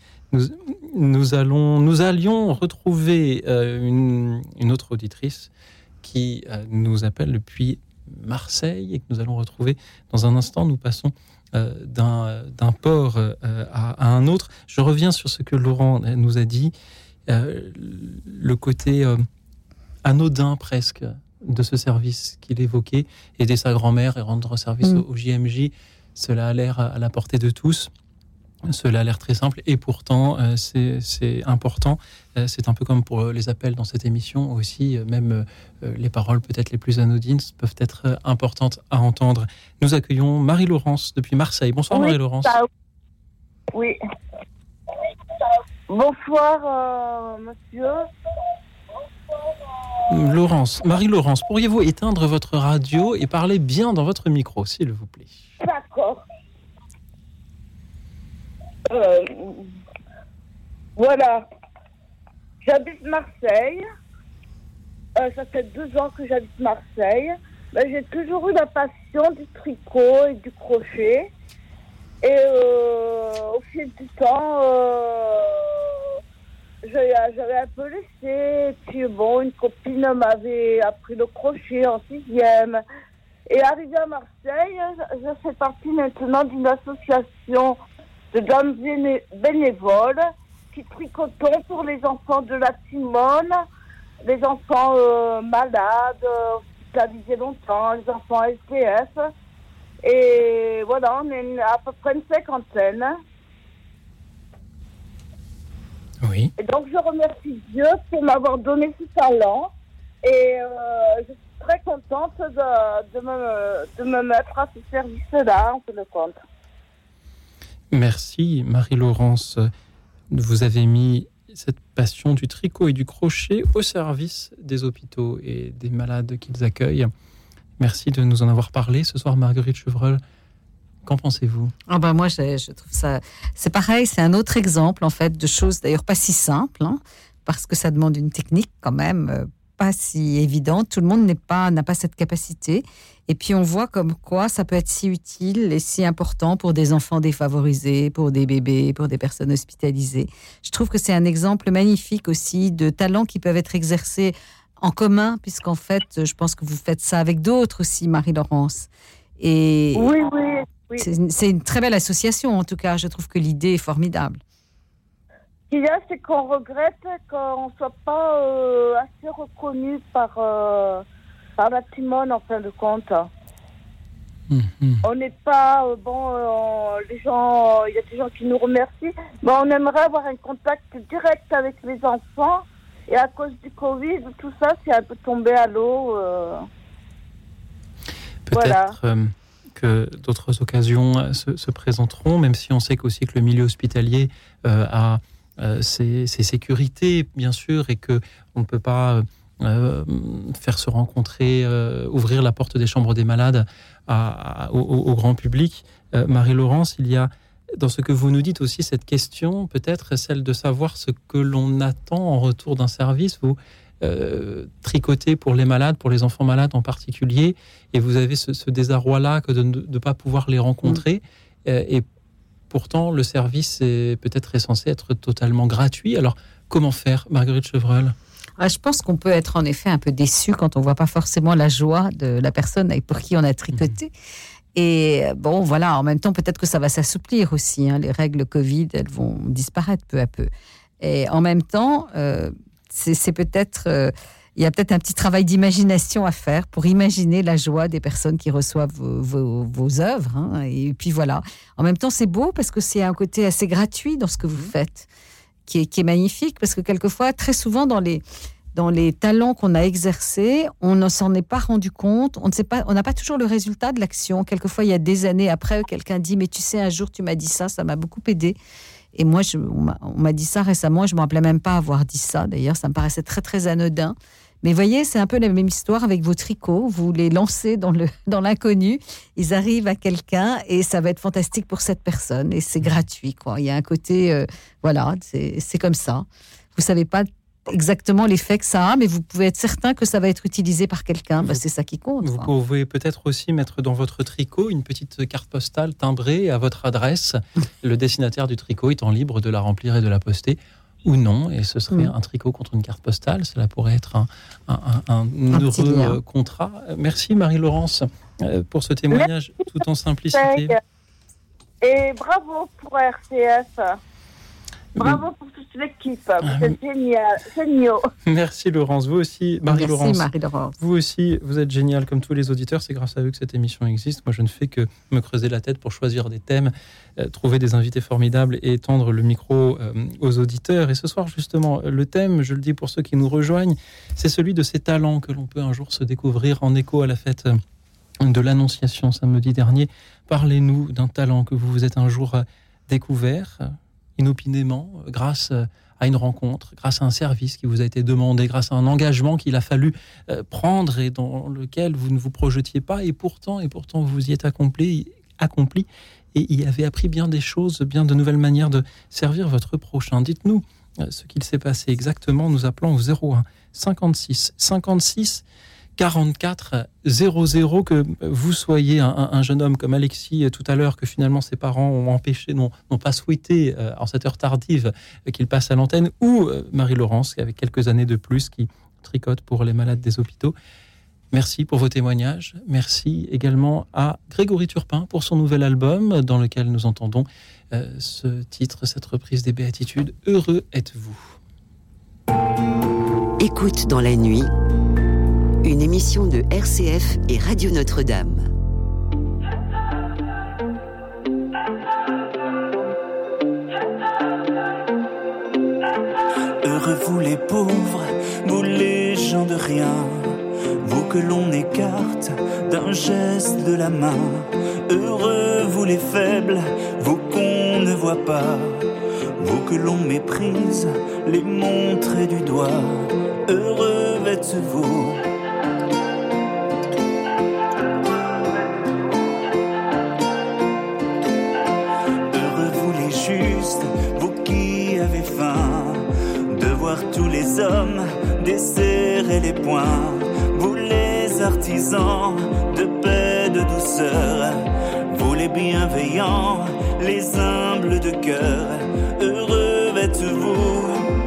nous, allons, nous allions retrouver euh, une, autre auditrice qui euh, nous appelle depuis Marseille et que nous allons retrouver dans un instant. Nous passons euh, d'un port à, un autre. Je reviens sur ce que Laurent nous a dit, le côté anodin presque de ce service qu'il évoquait, aider sa grand-mère et rendre service mm. au, JMJ, cela a l'air à la portée de tous. Cela a l'air très simple et pourtant euh, c'est important. Euh, c'est un peu comme pour les appels dans cette émission aussi, euh, même les paroles peut-être les plus anodines peuvent être importantes à entendre. Nous accueillons Marie-Laurence depuis Marseille. Bonsoir Marie-Laurence. Oui. Bonsoir monsieur. Laurence, Marie-Laurence, pourriez-vous éteindre votre radio et parler bien dans votre micro, s'il vous plaît? D'accord. Euh, voilà. J'habite Marseille. Euh, ça fait deux ans que j'habite Marseille. Ben, j'ai toujours eu la passion du tricot et du crochet. Et euh, au fil du temps, j'avais un peu laissé. Puis bon, une copine m'avait appris le crochet en sixième. Et arrivé à Marseille, je fais partie maintenant d'une association de dames bénévoles qui tricotons pour les enfants de la Simone, les enfants euh, malades, hospitalisés longtemps, les enfants SDF. Et voilà, on est à peu près une cinquantaine. Oui. Et donc je remercie Dieu pour m'avoir donné ce talent. Et euh, je suis très contente de, de, me, de me mettre à ce service-là, en fait le compte. Merci Marie-Laurence. Vous avez mis cette passion du tricot et du crochet au service des hôpitaux et des malades qu'ils accueillent. Merci de nous en avoir parlé ce soir, Marguerite Chevreul. Qu'en pensez-vous? Ah ben Moi, je, trouve ça. C'est pareil, c'est un autre exemple, en fait, de choses d'ailleurs pas si simples, hein, parce que ça demande une technique quand même euh, pas si évidente. Tout le monde n'est pas n'a pas cette capacité. Et puis on voit comme quoi ça peut être si utile et si important pour des enfants défavorisés, pour des bébés, pour des personnes hospitalisées. Je trouve que c'est un exemple magnifique aussi de talents qui peuvent être exercés en commun, puisqu'en fait, je pense que vous faites ça avec d'autres aussi, Marie-Laurence. Et oui, oui. C'est une très belle association, en tout cas. Je trouve que l'idée est formidable. Ce qu'il y a, c'est qu'on regrette qu'on ne soit pas euh, assez reconnu par, euh, par la Timone, en fin de compte. Mhm. On n'est pas, euh, bon, les gens, il y a des gens qui nous remercient, mais on aimerait avoir un contact direct avec les enfants. Et à cause du Covid, tout ça, c'est un peu tombé à l'eau. Peut-être que d'autres occasions se, présenteront, même si on sait qu'aussi que le milieu hospitalier a euh, ses, sécurités, bien sûr, et que on ne peut pas euh, faire se rencontrer, euh, ouvrir la porte des chambres des malades au, grand public. Marie-Laurence, il y a dans ce que vous nous dites aussi cette question, peut-être celle de savoir ce que l'on attend en retour d'un service. Vous tricotez pour les malades, pour les enfants malades en particulier, et vous avez ce, désarroi-là que de ne pas pouvoir les rencontrer. Mmh. et Pourtant, le service est peut-être censé être totalement gratuit. Alors, comment faire, Marguerite Chevreul ah, je pense qu'on peut être en effet un peu déçu quand on voit pas forcément la joie de la personne pour qui on a tricoté. Mhm. Et bon, voilà, en même temps, peut-être que ça va s'assouplir aussi. Hein. Les règles Covid, elles vont disparaître peu à peu. Et en même temps, euh, c'est peut-être euh, il y a peut-être un petit travail d'imagination à faire pour imaginer la joie des personnes qui reçoivent vos, œuvres. Hein. Et puis voilà. En même temps, c'est beau parce que c'est un côté assez gratuit dans ce que vous mmh. faites, qui est, qui est magnifique parce que quelquefois, très souvent dans les dans les talents qu'on a exercés, on ne s'en est pas rendu compte. On ne sait pas, on n'a pas toujours le résultat de l'action. Quelquefois, il y a des années après, quelqu'un dit mais tu sais, un jour tu m'as dit ça, ça m'a beaucoup aidé. Et moi, je, on m'a dit ça récemment. Je me rappelais même pas avoir dit ça. D'ailleurs, ça me paraissait très très anodin. Mais voyez, c'est un peu la même histoire avec vos tricots. Vous les lancez dans le *laughs* dans l'inconnu, ils arrivent à quelqu'un et ça va être fantastique pour cette personne et c'est gratuit quoi. Il y a un côté euh, voilà, c'est comme ça. Vous savez pas exactement l'effet que ça a, mais vous pouvez être certain que ça va être utilisé par quelqu'un. Bah, c'est ça qui compte. Vous pouvez peut-être aussi mettre dans votre tricot une petite carte postale timbrée à votre adresse. *laughs* le destinataire du tricot étant libre de la remplir et de la poster ou non, et ce serait mm. un tricot contre une carte postale. Cela pourrait être un, un, heureux contrat. Merci Marie-Laurence euh, pour ce témoignage tout en simplicité. Et bravo pour RCF. Bravo pour tout l'équipe. Vous êtes génial, géniaux. Merci Laurence. Vous aussi, Marie-Laurence. Merci Marie-Laurence. Vous aussi, vous êtes génial comme tous les auditeurs. C'est grâce à eux que cette émission existe. Moi, je ne fais que me creuser la tête pour choisir des thèmes, euh, trouver des invités formidables et étendre le micro euh, aux auditeurs. Et ce soir, justement, le thème, je le dis pour ceux qui nous rejoignent, c'est celui de ces talents que l'on peut un jour se découvrir en écho à la fête euh, de l'Annonciation samedi dernier. Parlez-nous d'un talent que vous vous êtes un jour découvert inopinément grâce à une rencontre, grâce à un service qui vous a été demandé, grâce à un engagement qu'il a fallu euh, prendre et dans lequel vous ne vous projetiez pas, et pourtant, et pourtant vous y êtes accompli, accompli et y avez appris bien des choses, bien de nouvelles manières de servir votre prochain. Dites-nous euh, ce qu'il s'est passé exactement. Nous appelons au 01 56 56 44 00 que vous soyez un, jeune homme comme Alexis euh, tout à l'heure que finalement ses parents ont empêché, n'ont pas souhaité euh, en cette heure tardive euh, qu'il passe à l'antenne ou Marie-Laurence avec quelques années de plus qui tricote pour les malades des hôpitaux. Merci pour vos témoignages. Merci également à Grégory Turpin pour son nouvel album dans lequel nous entendons ce titre, cette reprise des béatitudes. Heureux êtes-vous. Écoute dans la nuit une émission de RCF et Radio Notre-Dame. Heureux vous les pauvres, vous les gens de rien, vous que l'on écarte d'un geste de la main. Heureux vous les faibles, vous qu'on ne voit pas, vous que l'on méprise, les montrer du doigt. Heureux êtes-vous les hommes desserrer les poings. Vous les artisans de paix, de douceur. Vous les bienveillants, les humbles de cœur. Heureux êtes-vous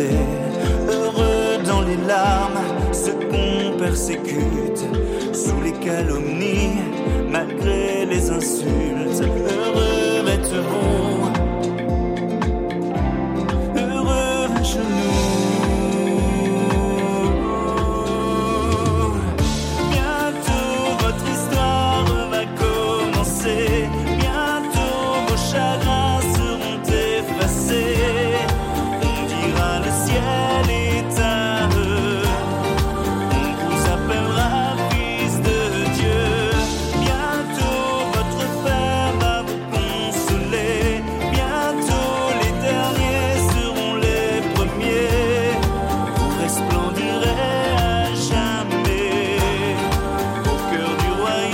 heureux dans les larmes, ceux qu'on persécute, sous les calomnies, malgré les insultes, heureux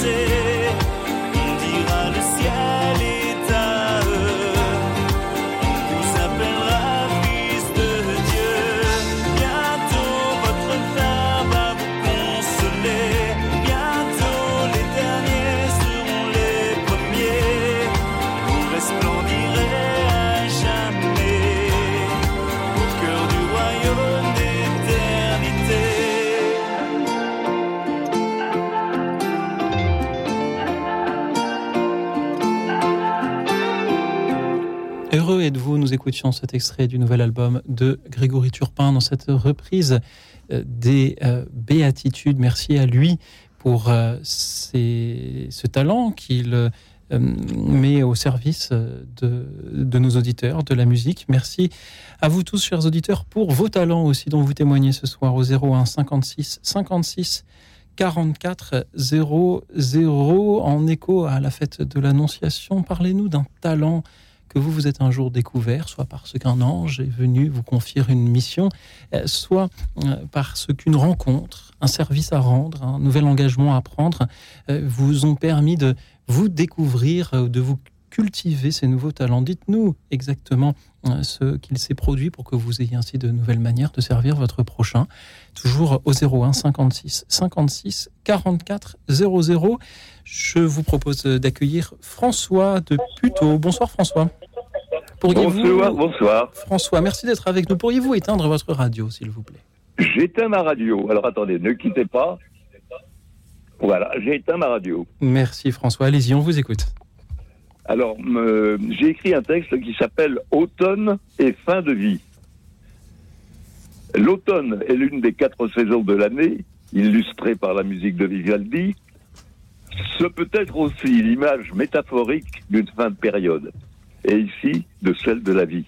seront êtes-vous, nous écoutions cet extrait du nouvel album de Grégory Turpin dans cette reprise euh, des euh, Béatitudes. Merci à lui pour euh, ce talent qu'il met au service de, de, nos auditeurs, de la musique. Merci à vous tous, chers auditeurs, pour vos talents aussi dont vous témoignez ce soir au 01 56 56 44 00 en écho à la fête de l'Annonciation. Parlez-nous d'un talent que vous vous êtes un jour découvert, soit parce qu'un ange est venu vous confier une mission, euh, soit euh, parce qu'une rencontre, un service à rendre, un nouvel engagement à prendre, euh, vous ont permis de vous découvrir, de vous cultiver ces nouveaux talents. Dites-nous exactement ce qu'il s'est produit pour que vous ayez ainsi de nouvelles manières de servir votre prochain. Toujours au 01 56 56 44 00. Je vous propose d'accueillir François de Puteaux. Bonsoir François. Bonsoir, bonsoir. François, merci d'être avec nous. Pourriez-vous éteindre votre radio, s'il vous plaît? J'éteins ma radio. Alors attendez, ne quittez pas. Voilà, j'ai éteint ma radio. Merci François. Allez-y, on vous écoute. Alors, j'ai écrit un texte qui s'appelle Automne et fin de vie. L'automne est l'une des quatre saisons de l'année, illustrée par la musique de Vivaldi. Ce peut être aussi l'image métaphorique d'une fin de période et ici de celle de la vie.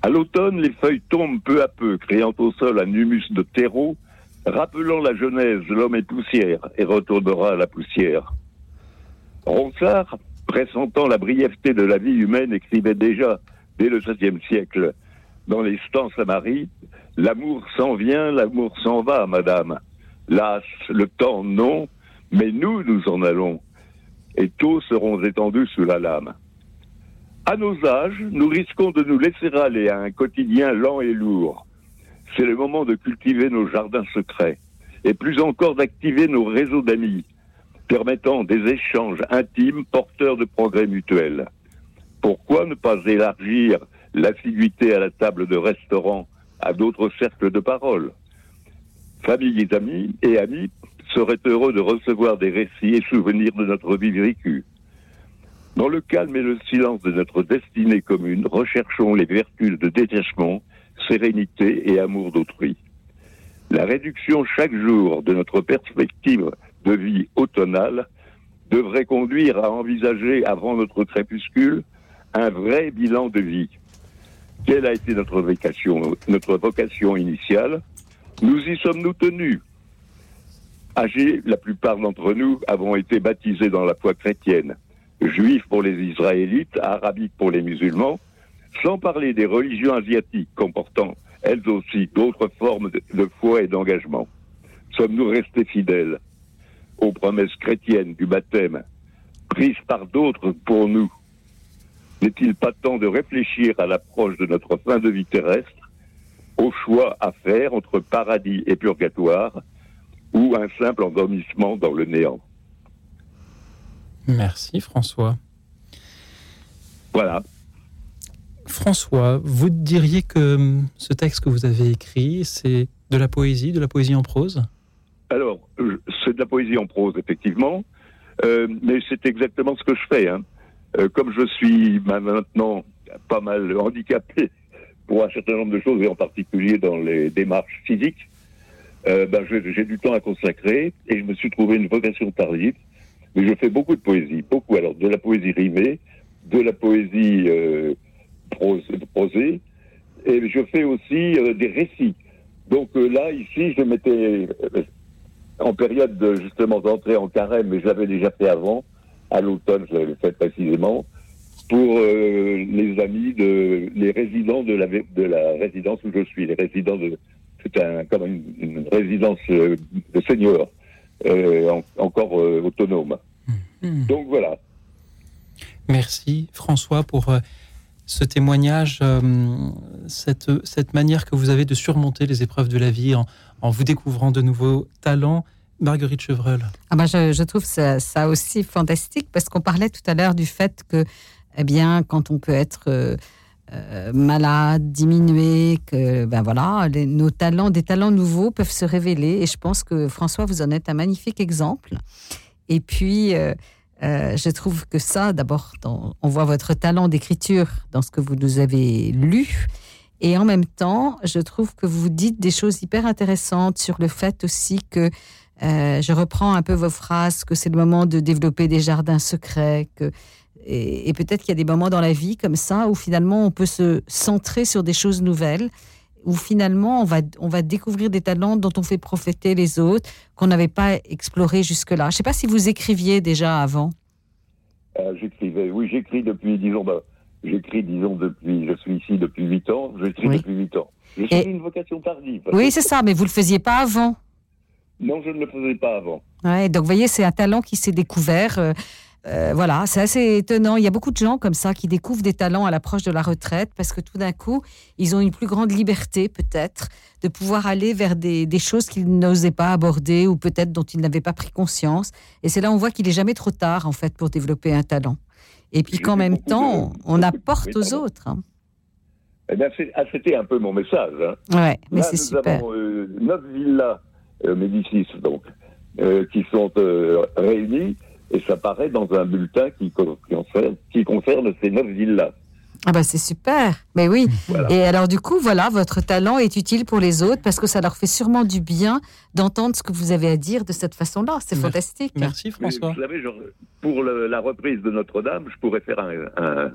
À l'automne, les feuilles tombent peu à peu, créant au sol un humus de terreau, rappelant la genèse l'homme est poussière et retournera à la poussière. Ronsard, pressentant la brièveté de la vie humaine, écrivait déjà, dès le XVIe siècle, dans les stances à L'amour s'en vient, l'amour s'en va, madame. Las, le temps, non, mais nous, nous en allons. Et tous seront étendus sous la lame. À nos âges, nous risquons de nous laisser aller à un quotidien lent et lourd. C'est le moment de cultiver nos jardins secrets et plus encore d'activer nos réseaux d'amis, permettant des échanges intimes porteurs de progrès mutuels. Pourquoi ne pas élargir l'assiduité à la table de restaurant à d'autres cercles de parole? Familles, amis et amis seraient heureux de recevoir des récits et souvenirs de notre vie vécue. Dans le calme et le silence de notre destinée commune, recherchons les vertus de détachement, sérénité et amour d'autrui. La réduction chaque jour de notre perspective de vie automnale devrait conduire à envisager avant notre crépuscule un vrai bilan de vie. Quelle a été notre vocation, initiale? Nous y sommes-nous tenus? Âgés, la plupart d'entre nous avons été baptisés dans la foi chrétienne. Juifs pour les Israélites, arabiques pour les musulmans, sans parler des religions asiatiques comportant elles aussi d'autres formes de foi et d'engagement. Sommes-nous restés fidèles? Aux promesses chrétiennes du baptême, prises par d'autres pour nous N'est-il pas temps de réfléchir à l'approche de notre fin de vie terrestre, au choix à faire entre paradis et purgatoire, ou un simple endormissement dans le néant? Merci François. Voilà. François, vous diriez que hum, ce texte que vous avez écrit, c'est de la poésie, de la poésie en prose? Alors, c'est de la poésie en prose, effectivement, euh, mais c'est exactement ce que je fais. Hein. Euh, comme je suis maintenant pas mal handicapé *laughs* pour un certain nombre de choses, et en particulier dans les démarches physiques, euh, ben, j'ai du temps à consacrer et je me suis trouvé une vocation tardive mais je fais beaucoup de poésie, beaucoup. Alors, de la poésie rimée, de la poésie euh, prosée, et je fais aussi euh, des récits. Donc euh, là, ici, je m'étais en période de, justement d'entrée en carême, mais je l'avais déjà fait avant, à l'automne, je l'avais fait précisément, pour les amis, de, les résidents de la, de la résidence où je suis, les résidents de, c'est un, comme une, une résidence de seniors. Euh, encore euh, autonome. Hmm. Donc voilà. Merci François pour euh, ce témoignage, cette, cette manière que vous avez de surmonter les épreuves de la vie en, en vous découvrant de nouveaux talents. Marguerite Chevreul. Ah ben je, trouve ça, aussi fantastique parce qu'on parlait tout à l'heure du fait que, eh bien, quand on peut être euh, malades, diminués, que ben voilà, nos talents, des talents nouveaux peuvent se révéler. Et je pense que François, vous en êtes un magnifique exemple. Et puis, euh, Euh, je trouve que ça, d'abord, on voit votre talent d'écriture dans ce que vous nous avez lu. Et en même temps, je trouve que vous dites des choses hyper intéressantes sur le fait aussi que, euh, je reprends un peu vos phrases, que c'est le moment de développer des jardins secrets, que, et, peut-être qu'il y a des moments dans la vie comme ça où finalement on peut se centrer sur des choses nouvelles, où finalement on va, on va découvrir des talents dont on fait profiter les autres, qu'on n'avait pas explorés jusque-là. Je ne sais pas si vous écriviez déjà avant. Euh, j'écrivais, oui, j'écris depuis, disons, bah, J'écris, disons, depuis. Je suis ici depuis 8 ans. J'écris depuis 8 ans. Je suis une vocation tardive. Oui, c'est ça, mais vous ne le faisiez pas avant. Non, je ne le faisais pas avant. Ouais, donc, vous voyez, c'est un talent qui s'est découvert. Euh, euh, voilà, c'est assez étonnant. Il y a beaucoup de gens comme ça qui découvrent des talents à l'approche de la retraite parce que tout d'un coup, ils ont une plus grande liberté, peut-être, de pouvoir aller vers des, des choses qu'ils n'osaient pas aborder ou peut-être dont ils n'avaient pas pris conscience. Et c'est là où on voit qu'il est jamais trop tard, en fait, pour développer un talent et puis qu'en même temps, on apporte aux autres. Hein. Eh bien, ah, c'était un peu mon message. Hein. Ouais, mais c'est super. Nous avons euh, neuf villas euh, Médicis, donc, euh, qui sont réunies, et ça paraît dans un bulletin qui, concerne, qui concerne ces neuf villas. Ah bah c'est super, mais oui. *laughs* Et alors du coup, voilà, votre talent est utile pour les autres parce que ça leur fait sûrement du bien d'entendre ce que vous avez à dire de cette façon-là. C'est fantastique. Merci François. vous savez, pour la reprise de Notre-Dame, je pourrais faire un, un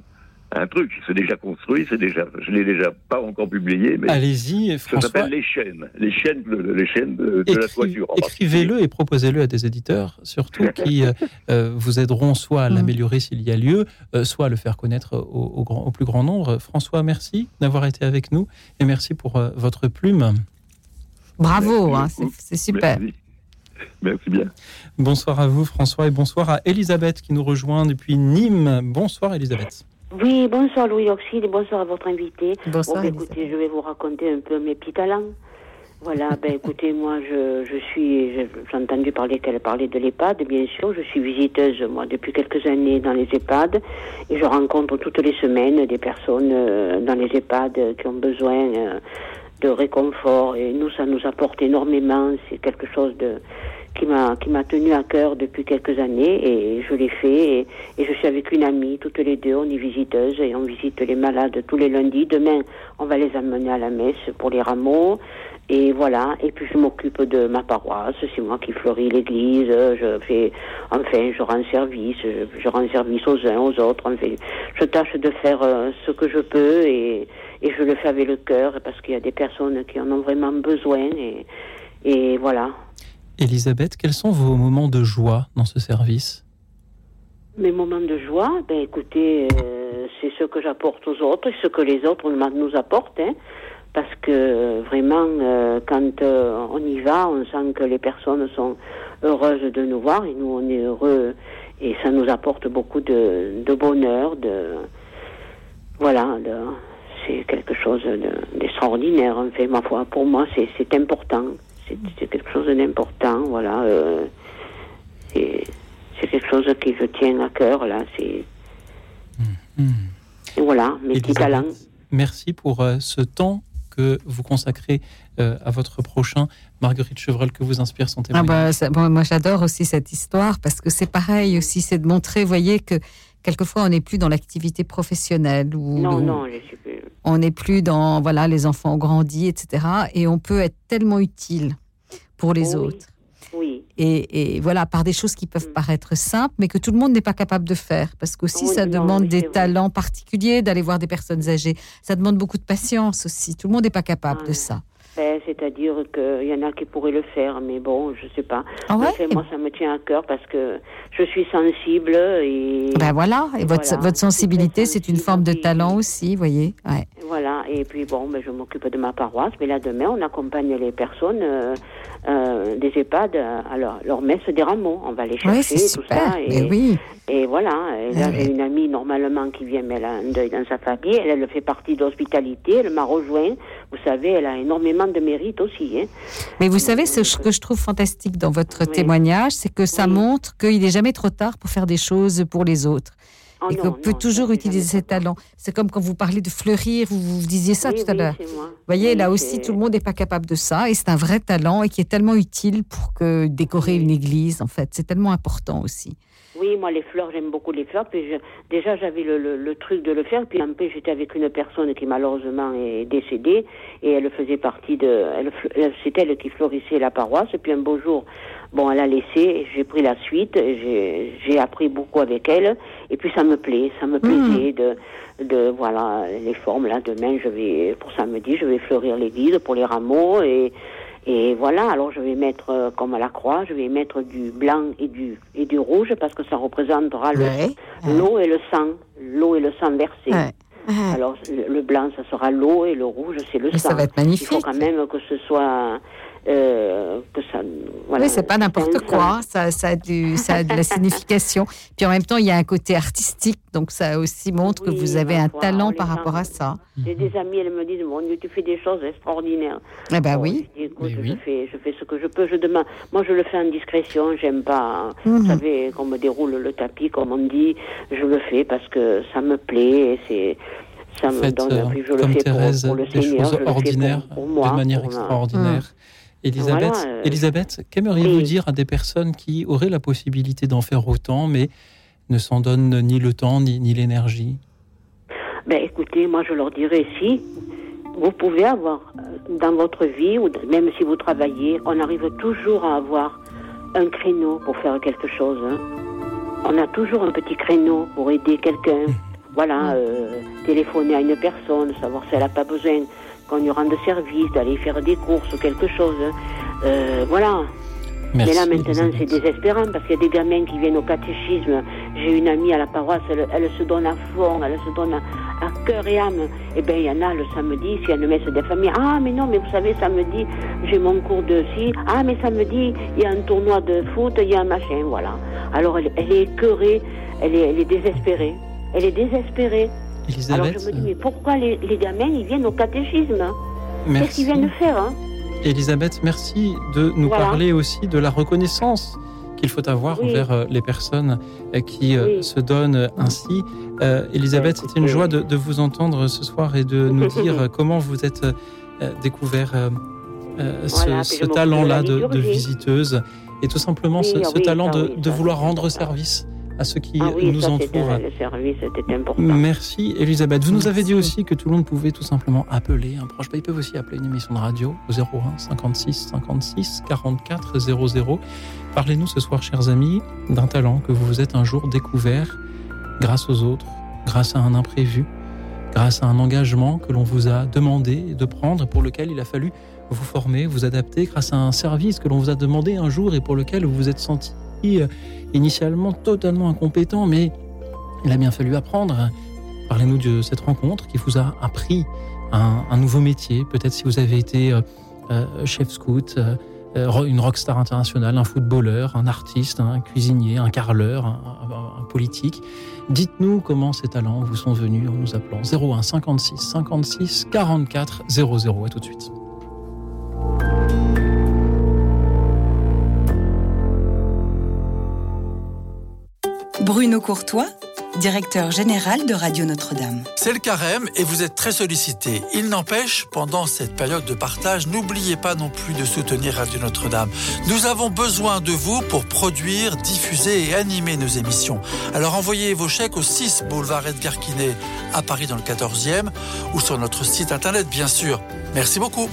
truc. C'est déjà construit, c'est déjà, je l'ai déjà pas encore publié, mais allez-y, François. Ça s'appelle les chaînes, les chaînes, les chaînes de, la toiture. Écrivez-le et proposez-le à des éditeurs, surtout *laughs* qui euh, euh, vous aideront soit à mm. l'améliorer s'il y a lieu, euh, soit à le faire connaître au, grand, au, plus grand nombre. François, merci d'avoir été avec nous et merci pour votre plume. Bravo, hein, c'est super. Merci. Merci bien. Bonsoir à vous, François, et bonsoir à Elisabeth qui nous rejoint depuis Nîmes. Bonsoir, Elisabeth. Oui, bonsoir Louis Oxide, bonsoir à votre invité. Bonsoir. écoutez, je vais vous raconter un peu mes petits talents. Voilà, *laughs* ben écoutez, moi je, je suis, j'ai entendu parler qu'elle parlait de l'EHPAD, bien sûr. Je suis visiteuse, moi, depuis quelques années dans les EHPAD et je rencontre toutes les semaines des personnes euh, dans les EHPAD qui ont besoin euh, de réconfort et nous, ça nous apporte énormément. C'est quelque chose de qui m'a qui m'a tenu à cœur depuis quelques années et je l'ai fait et, je suis avec une amie toutes les deux. On est visiteuses et on visite les malades tous les lundis. Demain on va les amener à la messe pour les rameaux. Et voilà. Et puis je m'occupe de ma paroisse. C'est moi qui fleuris l'église. Je fais enfin je rends service. Je, rends service aux uns aux autres. Enfin je tâche de faire euh, ce que je peux et et je le fais avec le cœur parce qu'il y a des personnes qui en ont vraiment besoin et et voilà Elisabeth, quels sont vos moments de joie dans ce service? Mes moments de joie, ben écoutez, euh, c'est ce que j'apporte aux autres et ce que les autres nous apportent. Hein, parce que vraiment, euh, quand euh, on y va, on sent que les personnes sont heureuses de nous voir et nous, on est heureux et ça nous apporte beaucoup de, bonheur, de voilà, c'est quelque chose d'extraordinaire. En fait, ma foi, pour moi, c'est important c'est quelque chose d'important, voilà. Euh, c'est quelque chose qui je tiens à cœur, là. C'est. Hmm. Voilà, mes petits talents. Merci pour euh, ce temps que vous consacrez euh, à votre prochain. Marguerite Chevreul, que vous inspire son ah témoignage ah bah, Moi, j'adore aussi cette histoire parce que c'est pareil aussi, c'est de montrer, vous voyez, que quelquefois on n'est plus dans l'activité professionnelle. Ou, non, non, je suis plus. On n'est plus dans, voilà, les enfants ont grandi, etc. Et on peut être tellement utile pour les autres. Oui. Et, voilà, par des choses qui peuvent mm. paraître simples, mais que tout le monde n'est pas capable de faire. Parce qu'aussi, ça demande des talents particuliers d'aller voir des personnes âgées. Ça demande beaucoup de patience aussi. Tout le monde n'est pas capable de ça. Ben, c'est-à-dire qu'il y en a qui pourraient le faire, mais bon, je sais pas. Ah moi, ça me tient à cœur parce que je suis sensible et. Ben voilà, et, votre, votre sensibilité, c'est une forme de talent aussi, voyez. Ouais. Voilà, et puis bon, ben, je m'occupe de ma paroisse, mais là demain, on accompagne les personnes euh, euh, des EHPAD à leur, leur, messe des rameaux. On va les chercher, tout ça. Et, oui. et voilà, et là, j'ai une amie normalement qui vient, mais elle a un deuil dans sa famille. Elle, elle fait partie d'hospitalité, elle m'a rejoint. Vous savez, elle a énormément de mérite aussi. Hein. Mais vous savez, ce que je trouve fantastique dans votre témoignage, c'est que ça montre qu'il n'est jamais trop tard pour faire des choses pour les autres. Oh et qu'on peut toujours utiliser ses talents. C'est comme quand vous parlez de fleurir, vous, vous disiez ça tout à l'heure. Vous voyez, là aussi, tout le monde n'est pas capable de ça. Et c'est un vrai talent et qui est tellement utile pour que décorer une église, en fait. C'est tellement important aussi. Oui, moi les fleurs, j'aime beaucoup les fleurs. Puis je- déjà j'avais le, le, le truc de le faire. Puis en plus j'étais avec une personne qui malheureusement est décédée et elle faisait partie de, elle, fl- elle- c'est elle qui florissait la paroisse. Et puis un beau jour, bon, elle a laissé. J'ai pris la suite. J'ai, appris beaucoup avec elle. Et puis ça me plaît, ça me plaisait de, de voilà les formes là. Demain je vais pour samedi, je vais fleurir l'église pour les rameaux et et voilà, alors je vais mettre, euh, comme à la croix, je vais mettre du blanc et du, et du rouge parce que ça représentera le- Ouais. l'eau et le sang, l'eau et le sang versé. Ouais. Ouais. Alors le, le blanc, ça sera l'eau et le rouge, c'est le Mais sang. ça va être Il magnifique. faut quand même que ce soit, euh, que ça, voilà. Oui, c'est pas n'importe quoi. Ça, ça, a du, ça a de la signification. Puis en même temps, il y a un côté artistique. Donc ça aussi montre que vous avez un foi, talent par gens- rapport à ça. J'ai des amis, elles me disent, mon Dieu, tu fais des choses extraordinaires. Eh ben Bon, oui. je dis, écoute, Mais oui. je, fais, je fais ce que je peux. Je demande. Moi, je le fais en discrétion. J'aime pas. Mhm. Vous savez, qu'on me déroule le tapis, comme on dit. Je le fais parce que ça me plaît. Et c'est. Ça me Faites donne. euh, je le fais pour- Thérèse pour, le des Seigneur. choses je le fais pour- ordinaires pour, moi, de manière ma- extraordinaire. Elisabeth, Voilà, euh, Elisabeth, qu'aimeriez-vous oui. dire à des personnes qui auraient la possibilité d'en faire autant, mais ne s'en donnent ni le temps ni, ni l'énergie? Ben, écoutez, moi, je leur dirais si vous pouvez avoir euh, dans votre vie, ou même si vous travaillez, on arrive toujours à avoir un créneau pour faire quelque chose. hein. On a toujours un petit créneau pour aider quelqu'un. Voilà, euh, téléphoner à une personne, savoir si elle n'a pas besoin qu'on lui rende service, d'aller faire des courses ou quelque chose. Euh, voilà. Merci. Mais là, maintenant, c'est désespérant parce qu'il y a des gamins qui viennent au catéchisme. J'ai une amie à la paroisse, elle, elle se donne à fond, elle se donne à, à cœur et âme. Eh bien, il y en a le samedi, s'il y a une messe des familles. Ah, mais non, mais vous savez, samedi, j'ai mon cours de ci. Ah, mais samedi, il y a un tournoi de foot, il y a un machin, voilà. Alors, elle, elle est écœurée, elle est, elle est désespérée. Elle est désespérée. Alors, Elisabeth, je me dis, mais pourquoi les, les gamins, ils viennent au catéchisme Qu'est-ce merci. qu'ils viennent faire hein Elisabeth, merci de nous Voilà. parler aussi de la reconnaissance qu'il faut avoir Oui. envers euh, les personnes euh, qui euh, Oui. se donnent ainsi. Euh, Elisabeth, c'était une joie de, de vous entendre ce soir et de *laughs* nous dire comment vous êtes découvert euh, ce, talent-là de visiteuse et tout simplement Oui, ce, talent ça, de, vouloir rendre service à ceux qui Ah oui, nous ça, entourent. le service, c'était important. Merci Elisabeth. Vous nous avez dit aussi que tout le monde pouvait tout simplement appeler un proche. Bah, ils peuvent aussi appeler une émission de radio au 01 56 56 44 00. Parlez-nous ce soir, chers amis, d'un talent que vous vous êtes un jour découvert grâce aux autres, grâce à un imprévu, grâce à un engagement que l'on vous a demandé de prendre et pour lequel il a fallu vous former, vous adapter, grâce à un service que l'on vous a demandé un jour et pour lequel vous vous êtes senti euh, initialement totalement incompétent, mais il a bien fallu apprendre. Parlez-nous de cette rencontre qui vous a appris un, nouveau métier. Peut-être si vous avez été euh, euh, chef scout, euh, une rockstar internationale, un footballeur, un artiste, un cuisinier, un un- un politique. Dites-nous comment ces talents vous sont venus en nous appelant 01 56 56 44 00. À tout de suite. Bruno Courtois, directeur général de Radio Notre-Dame. C'est le carême et vous êtes très sollicité. Il n'empêche, pendant cette période de partage, n'oubliez pas non plus de soutenir Radio Notre-Dame. Nous avons besoin de vous pour produire, diffuser et animer nos émissions. Alors envoyez vos chèques au 6 boulevard Edgar Quinet à Paris dans le 14e ou sur notre site internet bien sûr. Merci beaucoup.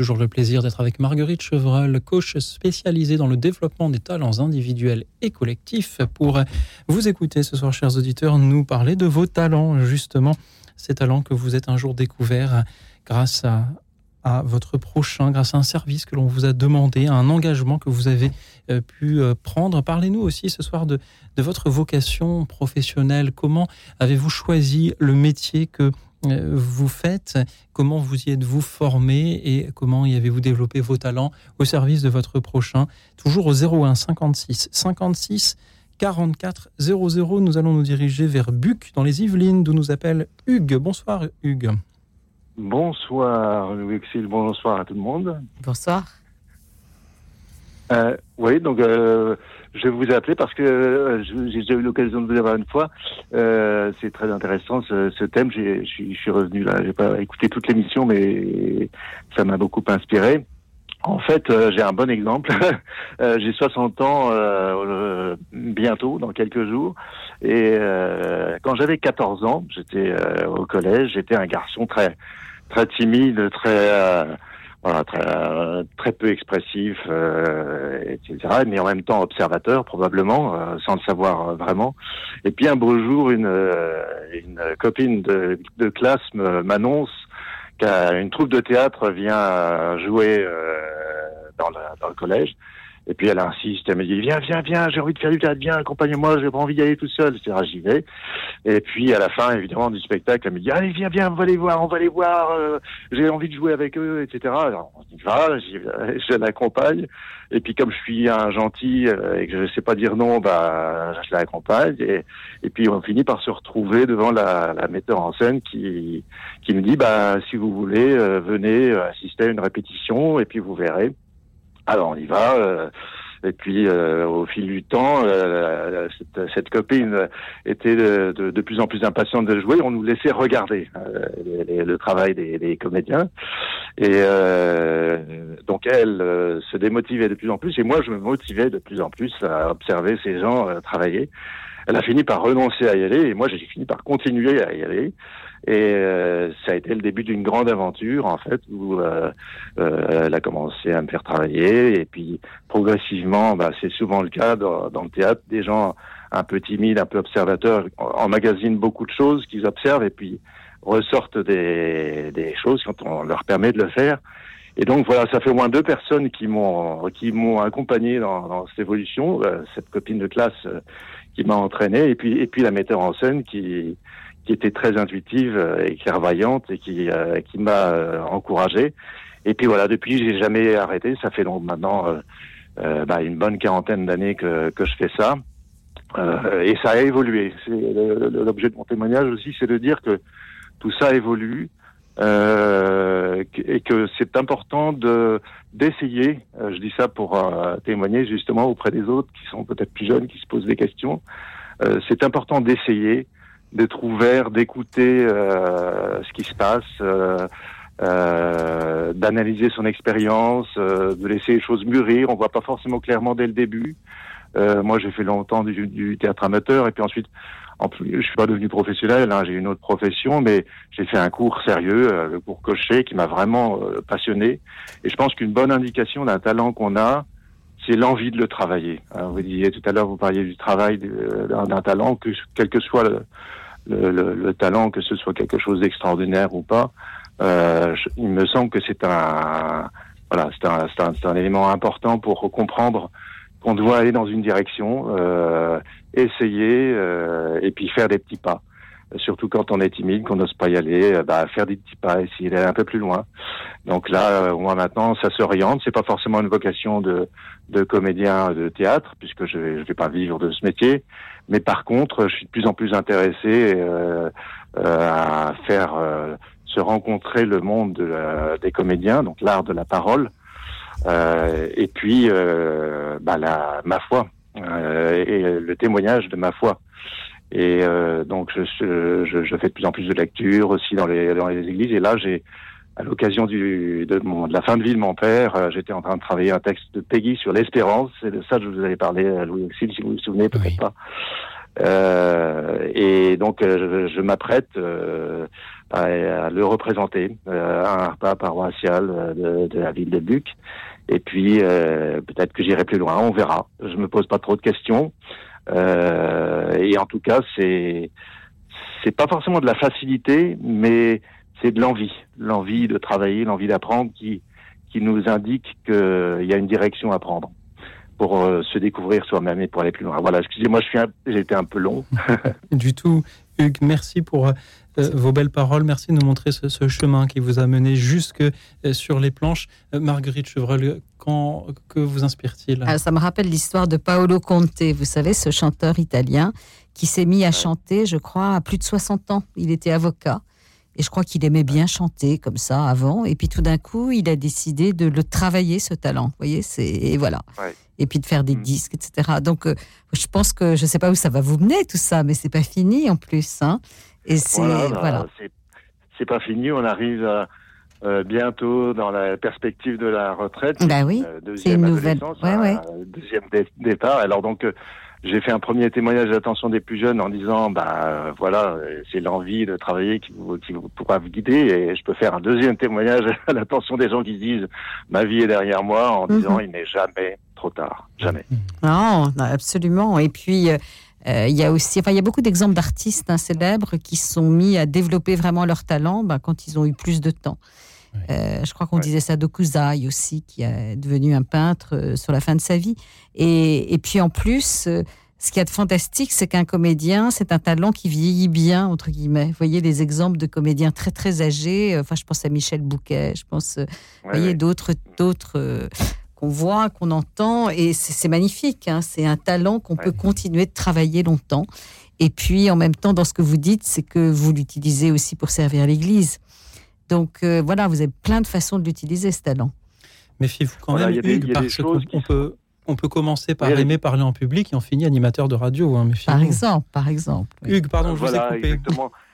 Toujours le plaisir d'être avec Marguerite Chevreul, coach spécialisée dans le développement des talents individuels et collectifs, pour vous écouter ce soir, chers auditeurs, nous parler de vos talents, justement, ces talents que vous êtes un jour découverts grâce à, votre prochain, grâce à un service que l'on vous a demandé, un engagement que vous avez euh, pu euh, prendre. Parlez-nous aussi ce soir de, de, votre vocation professionnelle. Comment avez-vous choisi le métier que vous faites Comment vous y êtes-vous formé et comment y avez-vous développé vos talents au service de votre prochain? Toujours au 01 56 56 44 00. Nous allons nous diriger vers Buc dans les Yvelines, d'où nous appelle Hugues. Bonsoir Hugues. Bonsoir, Louis bonsoir à tout le monde. Bonsoir. Euh, oui, donc euh, je vous ai appelé parce que euh, j'ai déjà eu l'occasion de vous avoir une fois. Euh, c'est très intéressant ce, ce thème. Je suis revenu là, j'ai pas écouté toute l'émission, mais ça m'a beaucoup inspiré. En fait, euh, j'ai un bon exemple. *laughs* Euh, j'ai 60 ans euh, bientôt, dans quelques jours. Et quand j'avais 14 ans, j'étais au collège. J'étais un garçon très très timide, très voilà, très, très peu expressif, etc. Mais en même temps observateur, probablement, sans le savoir vraiment. Et puis un beau jour, une, une copine de, de classe m'annonce une troupe de théâtre vient jouer euh, dans, dans, le collège. Et puis elle insiste, elle me dit viens, viens, viens, j'ai envie de faire du théâtre, viens, accompagne-moi, j'ai pas envie d'y aller tout seul, etc. J'y vais. Et puis à la fin, évidemment, du spectacle, elle me dit allez, viens, viens, on va les voir, on va les voir, euh, j'ai envie de jouer avec eux, etc. Alors on y va, *laughs* je l'accompagne. Et puis comme je suis un gentil euh, et que je ne sais pas dire non, bah je l'accompagne. Et, et puis on finit par se retrouver devant la, la metteur en scène qui qui me dit bah si vous voulez, euh, venez assister à une répétition et puis vous verrez. Alors on y va. Euh, et puis euh, au fil du temps, euh, cette, cette, copine était de, de, de, plus en plus impatiente de jouer. On nous laissait regarder le travail des, des, comédiens. Et donc elle se démotivait de plus en plus. Et moi, je me motivais de plus en plus à observer ces gens travailler. Elle a fini par renoncer à y aller. Et moi, j'ai fini par continuer à y aller. Et euh, ça a été le début d'une grande aventure, en fait, où euh, euh, elle a commencé à me faire travailler. Et puis, progressivement, bah, c'est souvent le cas dans, dans, le théâtre, des gens un peu timides, un peu observateurs, emmagasinent beaucoup de choses qu'ils observent et puis ressortent des, des choses quand on leur permet de le faire. Et donc voilà, ça fait au moins deux personnes qui m'ont qui m'ont accompagné dans, dans, cette évolution. Euh, cette copine de classe euh, qui m'a entraîné, et puis et puis la metteur en scène qui qui était très intuitive euh, et clairvoyante et qui, euh, qui m'a euh, encouragé. Et puis voilà, depuis, j'ai jamais arrêté. Ça fait donc maintenant euh, bah, une bonne quarantaine d'années que, que je fais ça. Et ça a évolué. C'est l'objet de mon témoignage aussi, c'est de dire que tout ça évolue et que c'est important de d'essayer. je dis ça pour témoigner justement auprès des autres qui sont peut-être plus jeunes, qui se posent des questions. c'est important d'essayer, d'être ouvert, d'écouter euh, ce qui se passe, euh, euh, d'analyser son expérience, euh, de laisser les choses mûrir. On voit pas forcément clairement dès le début. Euh, moi, j'ai fait longtemps du, théâtre amateur et puis ensuite, en plus, je suis pas devenu professionnel. Hein, j'ai une autre profession, mais j'ai fait un cours sérieux, euh, le cours Cochet, qui m'a vraiment passionné. Et je pense qu'une bonne indication d'un talent qu'on a, c'est l'envie de le travailler. vous disiez tout à l'heure, vous parliez du travail d'un talent, que quel que soit le, le, le, le, talent, que ce soit quelque chose d'extraordinaire ou pas. Euh, il me semble que c'est un, voilà, c'est un, un, un, élément important pour comprendre qu'on doit aller dans une direction, euh, essayer euh, et puis faire des petits pas. Surtout quand on est timide, qu'on n'ose pas y aller, euh, bah, faire des petits pas, essayer d'aller un peu plus loin. Donc là, euh, moi maintenant, ça s'oriente. C'est pas forcément une vocation de, de comédien de théâtre, puisque je ne vais pas vivre de ce métier. Mais par contre, je suis de plus en plus intéressé euh, euh, à faire euh, se rencontrer le monde de la, des comédiens, donc l'art de la parole, euh, et puis bah, la, ma foi et le témoignage de ma foi. Et euh, donc, je, je, je, fais de plus en plus de lectures aussi dans les, dans les églises. Et là, j'ai, à l'occasion du, de, mon, de la fin de vie de mon père, euh, j'étais en train de travailler un texte de Peggy sur l'espérance. C'est de ça que je vous avais parlé, euh, Louis Auxil, si vous vous souvenez, peut-être pas. Euh, et donc, euh, je, je m'apprête euh, à, à, le représenter à un repas paroissial de, de, la ville de Buc. Et puis, peut-être que j'irai plus loin, on verra. Je me pose pas trop de questions. et en tout cas, c'est c'est pas forcément de la facilité, mais c'est de l'envie, l'envie de travailler, l'envie d'apprendre qui qui nous indique qu'il y a une direction à prendre pour euh, se découvrir soi-même et pour aller plus loin. Voilà, excusez-moi, j'ai été un peu long. *laughs* du tout. Hugues, merci pour euh, vos belles paroles. Merci de nous montrer ce, ce, chemin qui vous a mené jusque euh, sur les planches. Marguerite Chevreul, quand, que vous inspire-t-il? Ah, Ça me rappelle l'histoire de Paolo Conte, vous savez, ce chanteur italien qui s'est mis à chanter, je crois, à plus de 60 ans. Il était avocat. Et je crois qu'il aimait bien chanter comme ça avant. Et puis tout d'un coup, il a décidé de le travailler, ce talent. Vous voyez, c'est et voilà. Ouais et puis de faire des mm. disques, etc. Donc, euh, je pense que je ne sais pas où ça va vous mener tout ça, mais c'est pas fini en plus. Hein. Et c'est voilà. Bah, c'est pas fini. On arrive euh, bientôt dans la perspective de la retraite. Bah oui. Euh, c'est une nouvelle. Ouais, ouais. Deuxième départ. Alors donc. J'ai fait un premier témoignage d'attention des plus jeunes en disant, bah voilà, c'est l'envie de travailler qui vous, qui vous pourra vous guider. Et je peux faire un deuxième témoignage *laughs* à l'attention des gens qui disent, ma vie est derrière moi, en disant, mhm. il n'est jamais trop tard, jamais. Non, absolument. Et puis, euh, euh, il y a aussi, enfin, il y a beaucoup d'exemples d'artistes hein, célèbres qui sont mis à développer vraiment leur talent ben, quand ils ont eu plus de temps. Euh, je crois qu'on disait ça d'Okuzai aussi, qui est devenu un peintre sur la fin de sa vie. Et, et puis en plus, ce qui est de fantastique, c'est qu'un comédien, c'est un talent qui vieillit bien, entre guillemets. Vous voyez les exemples de comédiens très très âgés. Enfin, je pense à Michel Bouquet, je pense, vous voyez, d'autres, d'autres qu'on voit, qu'on entend, et c'est magnifique. Hein. C'est un talent qu'on peut continuer de travailler longtemps. Et puis, en même temps, dans ce que vous dites, c'est que vous l'utilisez aussi pour servir l'Église. Donc euh, voilà, vous avez plein de façons de l'utiliser, ce talent. Méfiez-vous quand même, Hugues, parce qu'on peut, on peut commencer par aimer parler en public et on finit animateur de radio. Hein, par exemple, par exemple. Hugues, pardon, je vous ai coupé. Exactement *laughs*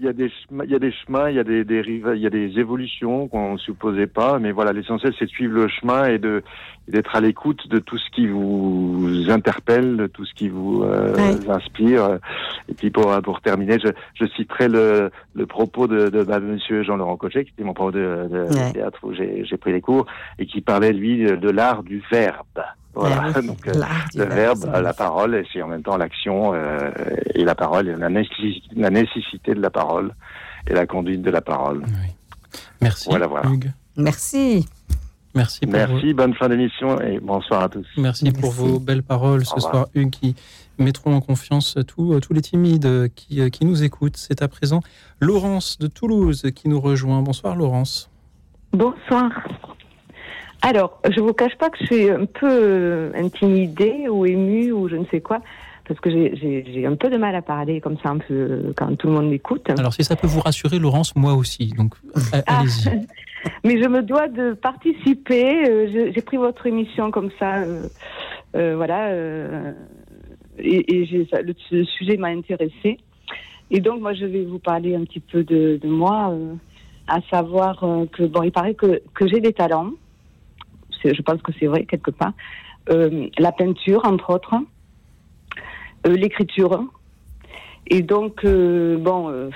il y a des chemins, il y a des chemins, il y a des, des il y a des évolutions qu'on ne supposait pas, mais voilà, l'essentiel c'est de suivre le chemin et de d'être à l'écoute de tout ce qui vous interpelle, de tout ce qui vous euh, inspire. Et puis pour pour terminer, je, je citerai le, le propos de, de, de Monsieur Jean-Laurent Cochet, qui était mon prof de, de théâtre où j'ai pris les cours et qui parlait lui de l'art du verbe. Voilà, *laughs* donc euh, le verbe, la parole, et c'est en même temps l'action euh, et la parole, et la, nécessité, la nécessité de la parole et la conduite de la parole. Merci, voilà, voilà. Hugues. Merci. Merci. Pour Merci, bonne fin d'émission et bonsoir à tous. Merci, pour vos belles paroles ce soir, Hugues, qui mettront en confiance tous, tous les timides qui, qui nous écoutent. C'est à présent Laurence de Toulouse qui nous rejoint. Bonsoir, Laurence. Bonsoir. Alors, je vous cache pas que je suis un peu euh, intimidée ou émue ou je ne sais quoi, parce que j'ai un peu de mal à parler comme ça un peu quand tout le monde m'écoute. Alors, si ça peut vous rassurer, Laurence, moi aussi. Donc, ah. allez-y. *laughs* Mais je me dois de participer. Euh, j'ai pris votre émission comme ça, euh, voilà, et, et le, sujet m'a intéressé. Et donc, moi, je vais vous parler un petit peu de, de moi, à savoir que bon, il paraît que, que j'ai des talents je pense que c'est vrai quelque part. Euh, la peinture, entre autres, euh, l'écriture. Et donc, euh, bon,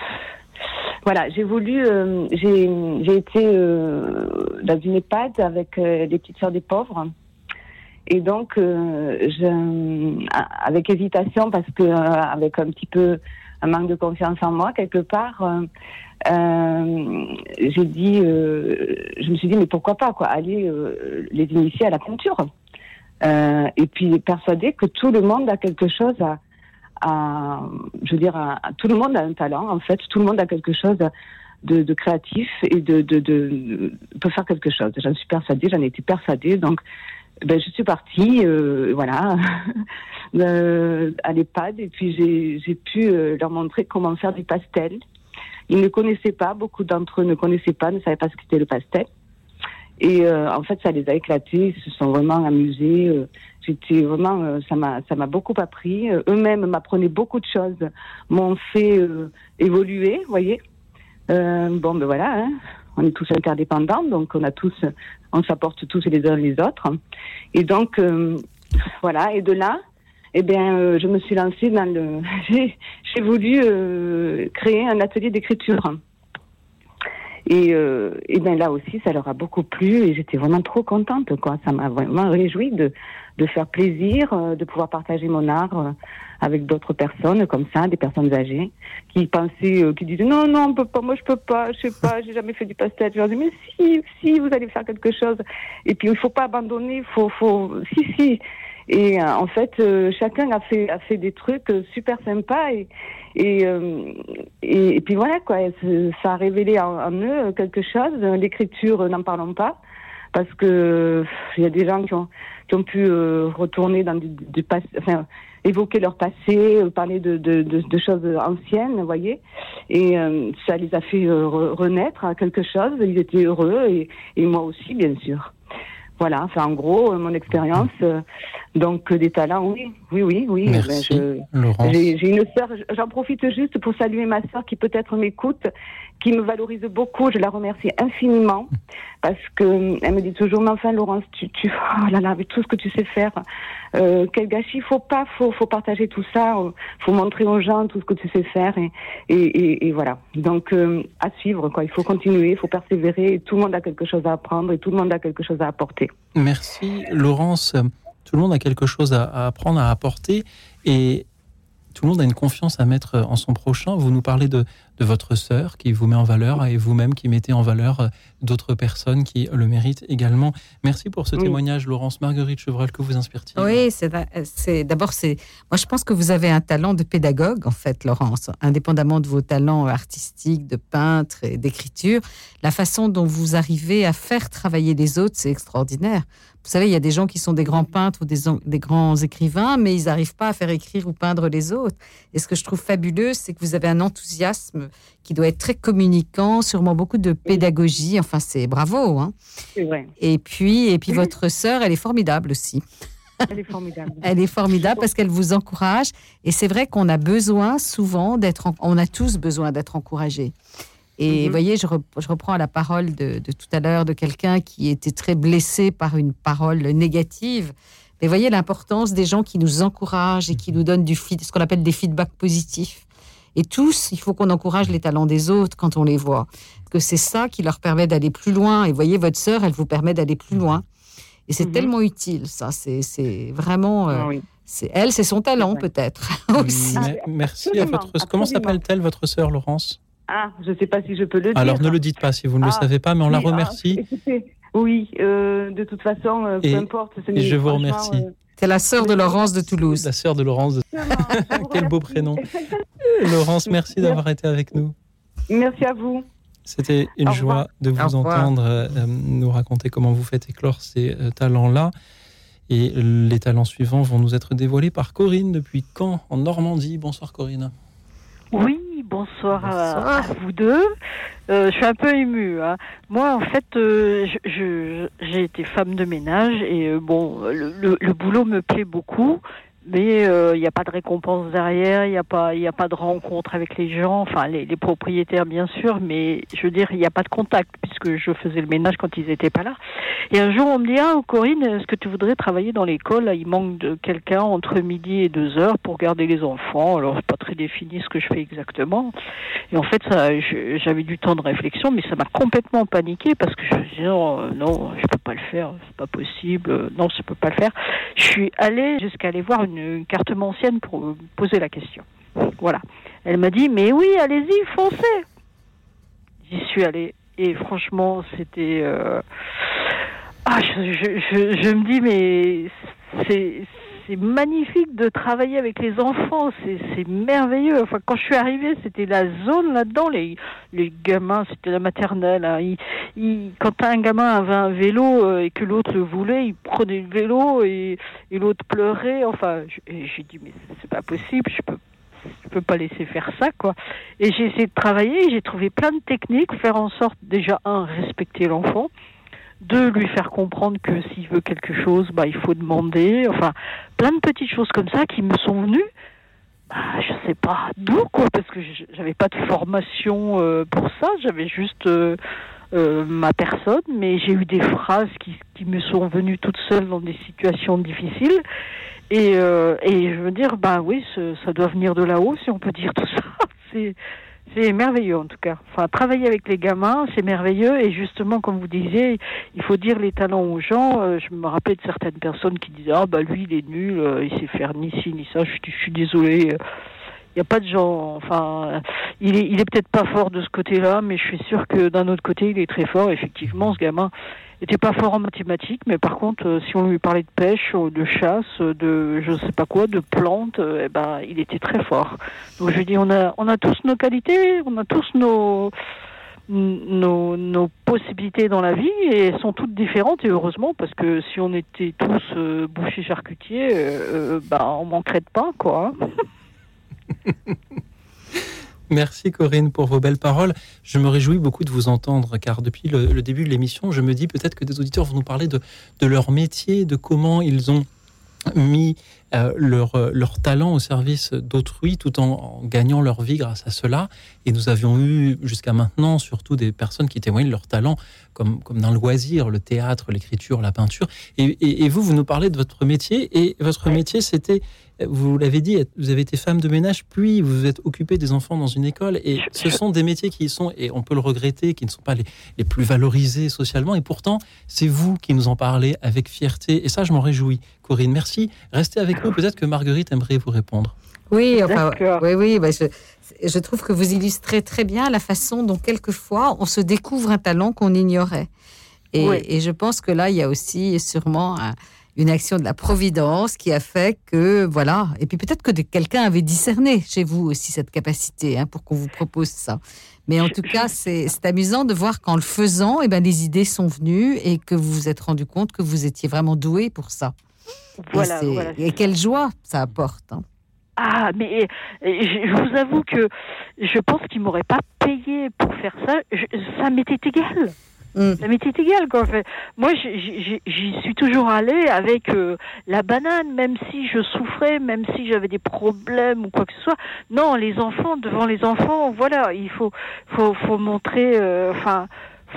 voilà, j'ai voulu, j'ai été dans une EHPAD avec les petites sœurs des pauvres. Et donc, avec hésitation, parce que avec un petit peu manque de confiance en moi, quelque part, euh, j'ai dit, euh, je me suis dit, mais pourquoi pas quoi, aller euh, les initier à la peinture. Euh, et puis persuader que tout le monde a quelque chose à, je veux dire, tout le monde a un talent en fait, tout le monde a quelque chose de, créatif et de, peut faire quelque chose. J'en suis persuadée, j'en ai été persuadée, donc ben, je suis partie, euh, voilà, *laughs* à l'EHPAD et puis j'ai pu leur montrer comment faire du pastel. Ils ne connaissaient pas, beaucoup d'entre eux ne connaissaient pas, ne savaient pas ce qu'était le pastel. Et en fait, ça les a éclatés, ils se sont vraiment amusés. J'étais vraiment, ça m'a, ça m'a beaucoup appris. Eux-mêmes m'apprenaient beaucoup de choses, m'ont fait évoluer, vous voyez. bon, ben voilà, hein. On est tous interdépendants, donc on a tous, on s'apporte tous les uns les autres. Et donc, voilà. Et de là, eh bien, euh, je me suis lancée dans le. *laughs* J'ai voulu euh, créer un atelier d'écriture. Et, euh, bien là aussi, ça leur a beaucoup plu et j'étais vraiment trop contente. Quoi. Ça m'a vraiment réjoui de, de faire plaisir, euh, de pouvoir partager mon art avec d'autres personnes comme ça, des personnes âgées, qui pensaient, qui disaient non, non, on peut pas, moi je peux pas, je sais pas, j'ai jamais fait du pastel. Je leur dis mais si, si, vous allez faire quelque chose. Et puis il faut pas abandonner, faut, faut, si, si. Et euh, en fait, euh, chacun a fait a fait des trucs euh, super sympas et et, puis voilà quoi, ça a révélé en, eux quelque chose. L'écriture, n'en parlons pas, parce que il y a des gens qui ont qui ont pu retourner dans du, du passé, évoquer leur passé, parler de, de, de, de, choses anciennes, vous voyez. Et ça les a fait renaître à quelque chose. Ils étaient heureux et, et moi aussi, bien sûr. Voilà, enfin en gros, euh, mon expérience. Euh, donc des talents, oui, oui, oui, oui. Merci, ben, J'ai une sœur, j'en profite juste pour saluer ma sœur qui peut-être m'écoute, qui me valorise beaucoup. Je la remercie infiniment parce que elle me dit toujours, mais enfin Laurence, tu, tu, oh là là, avec tout ce que tu sais faire, euh, quel gâchis. Faut pas, faut, faut partager tout ça. Faut montrer aux gens tout ce que tu sais faire et, voilà. Donc euh, à suivre quoi. Il faut continuer, il faut persévérer. Tout le monde a quelque chose à apprendre et tout le monde a quelque chose à apporter. Merci Laurence. Tout le monde a quelque chose à apprendre, à apporter et tout le monde a une confiance à mettre en son prochain. Vous nous parlez de, de votre sœur qui vous met en valeur et vous-même qui mettez en valeur euh, d'autres personnes qui le méritent également. Merci pour ce témoignage, Laurence Marguerite Chevreul, que vous inspire-t-il? Oui, c'est d'abord, c'est moi je pense que vous avez un talent de pédagogue en fait, Laurence, indépendamment de vos talents artistiques, de peintre et d'écriture. La façon dont vous arrivez à faire travailler les autres, c'est extraordinaire. Vous savez, il y a des gens qui sont des grands peintres ou des, des grands écrivains, mais ils n'arrivent pas à faire écrire ou peindre les autres. Et ce que je trouve fabuleux, c'est que vous avez un enthousiasme qui doit être très communicant, sûrement beaucoup de pédagogie. Enfin, c'est bravo. Hein. Vrai. Et puis, et puis votre sœur, elle est formidable aussi. Elle est formidable. *laughs* Elle est formidable parce qu'elle vous encourage. Et c'est vrai qu'on a besoin souvent d'être, on a tous besoin d'être encouragés. Et vous mhm. voyez, je, reprends la parole de, tout à l'heure de quelqu'un qui était très blessé par une parole négative. Mais voyez l'importance des gens qui nous encouragent et qui nous donnent du ce qu'on appelle des feedbacks positifs. Et tous, il faut qu'on encourage les talents des autres quand on les voit. Que c'est ça qui leur permet d'aller plus loin. Et voyez, votre sœur, elle vous permet d'aller plus loin. Et c'est mhm. tellement utile, ça. C'est vraiment. Euh, ah c'est elle, c'est son talent, peut-être. *laughs* aussi. merci à votre. Comment s'appelle-t-elle, votre sœur, Laurence? Ah, je ne sais pas si je peux le dire. Alors ne le dites pas si vous ne le ah, savez pas, mais on la remercie. *laughs* oui, euh, de toute façon, euh, peu importe. Et je vous remercie. C'est la sœur de Laurence de Toulouse. La sœur de Laurence de *laughs* *laughs* Quel beau prénom. Laurence, merci d'avoir été avec nous. Merci à vous. C'était une joie de vous entendre euh, nous raconter comment vous faites éclore ces euh, talents-là. Et les talents suivants vont nous être dévoilés par Corinne depuis Caen, en Normandie. Bonsoir Corinne. Oui, bonsoir, À, vous deux. Euh, je suis un peu émue. Hein. Moi, en fait, j'ai été femme de ménage et bon, le, boulot me plaît beaucoup mais il euh, n'y a pas de récompense derrière, il n'y a pas, il a pas de rencontre avec les gens, enfin les, les propriétaires bien sûr, mais je veux dire il n'y a pas de contact puisque je faisais le ménage quand ils n'étaient pas là. Et un jour on me dit ah Corinne, est-ce que tu voudrais travailler dans l'école? Il manque de quelqu'un entre midi et deux heures pour garder les enfants. Alors c'est pas très défini ce que je fais exactement. Et en fait ça, j'avais du temps de réflexion, mais ça m'a complètement paniqué parce que je me disais oh, non, je peux pas le faire, c'est pas possible, non je peux pas le faire. Je suis allée jusqu'à aller voir une une, carte ancienne pour poser la question. Voilà. Elle m'a dit, mais oui, allez-y, foncez. J'y suis allée. Et franchement, c'était... Euh, ah, je, me dis, mais c'est c'est magnifique de travailler avec les enfants, c'est merveilleux. Enfin, quand je suis arrivée, c'était la zone là-dedans. Les, gamins, c'était la maternelle. Hein. quand un gamin avait un vélo euh, et que l'autre le voulait, il prenait le vélo et, l'autre pleurait. Enfin, j'ai dit, mais c'est pas possible, je peux peux pas laisser faire ça, quoi. Et j'ai essayé de travailler, j'ai trouvé plein de techniques, faire en sorte, déjà, un, respecter l'enfant, de lui faire comprendre que s'il veut quelque chose, bah, il faut demander. Enfin, plein de petites choses comme ça qui me sont venues. Bah, je sais pas d'où quoi, parce que j'avais pas de formation euh, pour ça. J'avais juste euh, euh, ma personne, mais j'ai eu des phrases qui, me sont venues toutes seules dans des situations difficiles. Et, et je veux dire, bah oui, ça doit venir de là-haut, si on peut dire tout ça. *laughs* C'est c'est merveilleux en tout cas. Enfin, travailler avec les gamins, c'est merveilleux. Et justement, comme vous disiez, il faut dire les talents aux gens. Euh, je me rappelle de certaines personnes qui disaient ah bah lui il est nul, euh, il sait faire ni ci ni ça. Je, suis désolée. Il n'y a pas de gens. Enfin, il est, il est peut-être pas fort de ce côté-là, mais je suis sûre que d'un autre côté, il est très fort. Effectivement, ce gamin, n'était pas fort en mathématiques, mais par contre, euh, si on lui parlait de pêche, de chasse, de je sais pas quoi, de plantes, euh, eh ben, il était très fort. Donc je dis, on a, on a tous nos qualités, on a tous nos, nos, nos possibilités dans la vie et elles sont toutes différentes et heureusement parce que si on était tous euh, bouchers charcutiers, euh, bah, on manquerait de pain, quoi. *laughs* Merci Corinne pour vos belles paroles. Je me réjouis beaucoup de vous entendre car depuis le, début de l'émission, je me dis peut-être que des auditeurs vont nous parler de, leur métier, de comment ils ont mis euh, leur, leur talent au service d'autrui tout en, gagnant leur vie grâce à cela. Et nous avions eu jusqu'à maintenant surtout des personnes qui témoignent de leur talent comme, comme dans le loisir, le théâtre, l'écriture, la peinture. Et, vous, vous nous parlez de votre métier et votre métier c'était vous l'avez dit, vous avez été femme de ménage, puis vous vous êtes occupée des enfants dans une école. Et ce sont des métiers qui sont, et on peut le regretter, qui ne sont pas les, plus valorisés socialement. Et pourtant, c'est vous qui nous en parlez avec fierté. Et ça, je m'en réjouis. Corinne, merci. Restez avec Peut-être que Marguerite aimerait vous répondre. Oui, enfin, oui, oui. Bah, je, trouve que vous illustrez très bien la façon dont quelquefois on se découvre un talent qu'on ignorait. Et, et, je pense que là, il y a aussi sûrement un, une action de la Providence qui a fait que, voilà, et puis peut-être que quelqu'un avait discerné chez vous aussi cette capacité hein, pour qu'on vous propose ça. Mais en tout cas, c'est amusant de voir qu'en le faisant, et eh ben, les idées sont venues et que vous vous êtes rendu compte que vous étiez vraiment doué pour ça. Voilà, et, quelle joie ça apporte. Hein. Ah, mais je, vous avoue que je pense qu'il m'aurait pas payé pour faire ça. ça m'était égal. Mm. Ça m'était égal, quoi. Moi, j'y suis toujours allée avec euh, la banane, même si je souffrais, même si j'avais des problèmes ou quoi que ce soit. Non, les enfants, devant les enfants, voilà, il faut, faut, faut montrer, euh,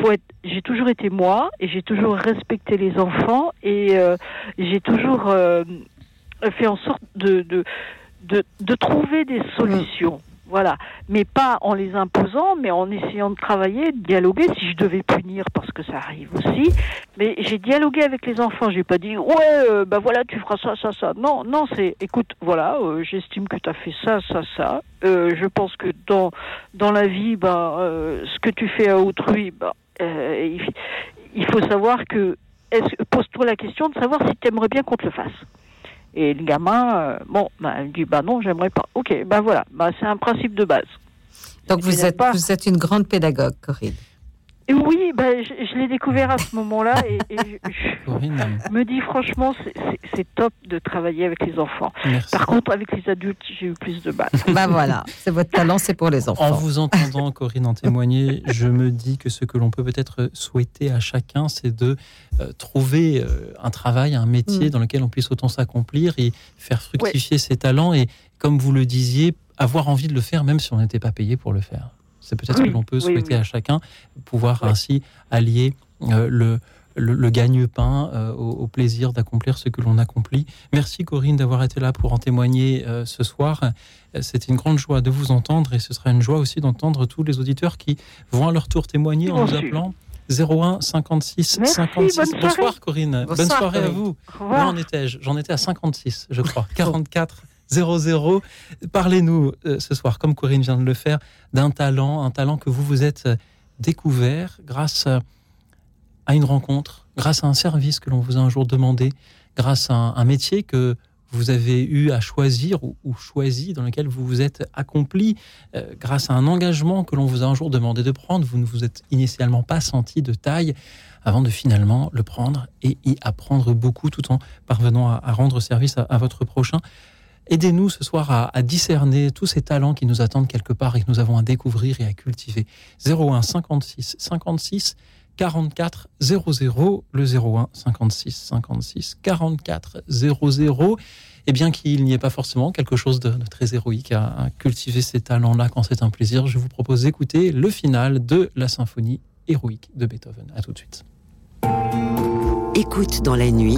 faut être. J'ai toujours été moi et j'ai toujours respecté les enfants et euh, j'ai toujours fait en sorte de, de, de, de trouver des solutions. Voilà, mais pas en les imposant, mais en essayant de travailler, de dialoguer. Si je devais punir, parce que ça arrive aussi, mais j'ai dialogué avec les enfants. J'ai pas dit ouais, ben voilà, tu feras ça, ça, ça. Non, non, c'est écoute, voilà, euh, j'estime que tu as fait ça, ça, ça. Euh, je pense que dans dans la vie, bah, ce que tu fais à autrui, bah, il, il faut savoir que pose-toi la question de savoir si tu aimerais bien qu'on te le fasse. Et le gamin, euh, bon, bah, il dit bah non, j'aimerais pas. Ok, ben voilà, bah, c'est un principe de base. Donc vous êtes, vous êtes une grande pédagogue, Corinne. Oui, ben, je, l'ai découvert à ce moment-là et, je, me dis franchement, c'est top de travailler avec les enfants. Par contre, avec les adultes, j'ai eu plus de mal. ben voilà, c'est votre talent, c'est pour les enfants. En vous entendant, Corinne, en témoigner, je me dis que ce que l'on peut peut-être souhaiter à chacun, c'est de euh, trouver euh, un travail, un métier mm. dans lequel on puisse autant s'accomplir et faire fructifier ses talents et, comme vous le disiez, avoir envie de le faire même si on n'était pas payé pour le faire. C'est peut-être ce que l'on peut souhaiter à chacun, pouvoir ainsi allier euh, le, le, gagne-pain euh, au, plaisir d'accomplir ce que l'on accomplit. Merci Corinne d'avoir été là pour en témoigner euh, ce soir. C'était une grande joie de vous entendre et ce sera une joie aussi d'entendre tous les auditeurs qui vont à leur tour témoigner en nous appelant 01 56 56. Bonsoir Corinne. Bonne soirée à vous. Où en étais-je? J'en étais à 56, je crois. *laughs* 44 00. Parlez-nous euh, ce soir, comme Corinne vient de le faire, d'un talent, un talent que vous vous êtes euh, découvert grâce à une rencontre, grâce à un service que l'on vous a un jour demandé, grâce à un, métier que vous avez eu à choisir ou, choisi, dans lequel vous vous êtes accompli, euh, grâce à un engagement que l'on vous a un jour demandé de prendre. Vous ne vous êtes initialement pas senti de taille avant de finalement le prendre et y apprendre beaucoup tout en parvenant à, rendre service à votre prochain. Aidez-nous ce soir à, discerner tous ces talents qui nous attendent quelque part et que nous avons à découvrir et à cultiver. 01 56 56 44 00 le 01 56 56 44 00 et bien qu'il n'y ait pas forcément quelque chose de, très héroïque à, cultiver ces talents-là quand c'est un plaisir, je vous propose d'écouter le final de la symphonie héroïque de Beethoven. À tout de suite. Écoute dans la nuit,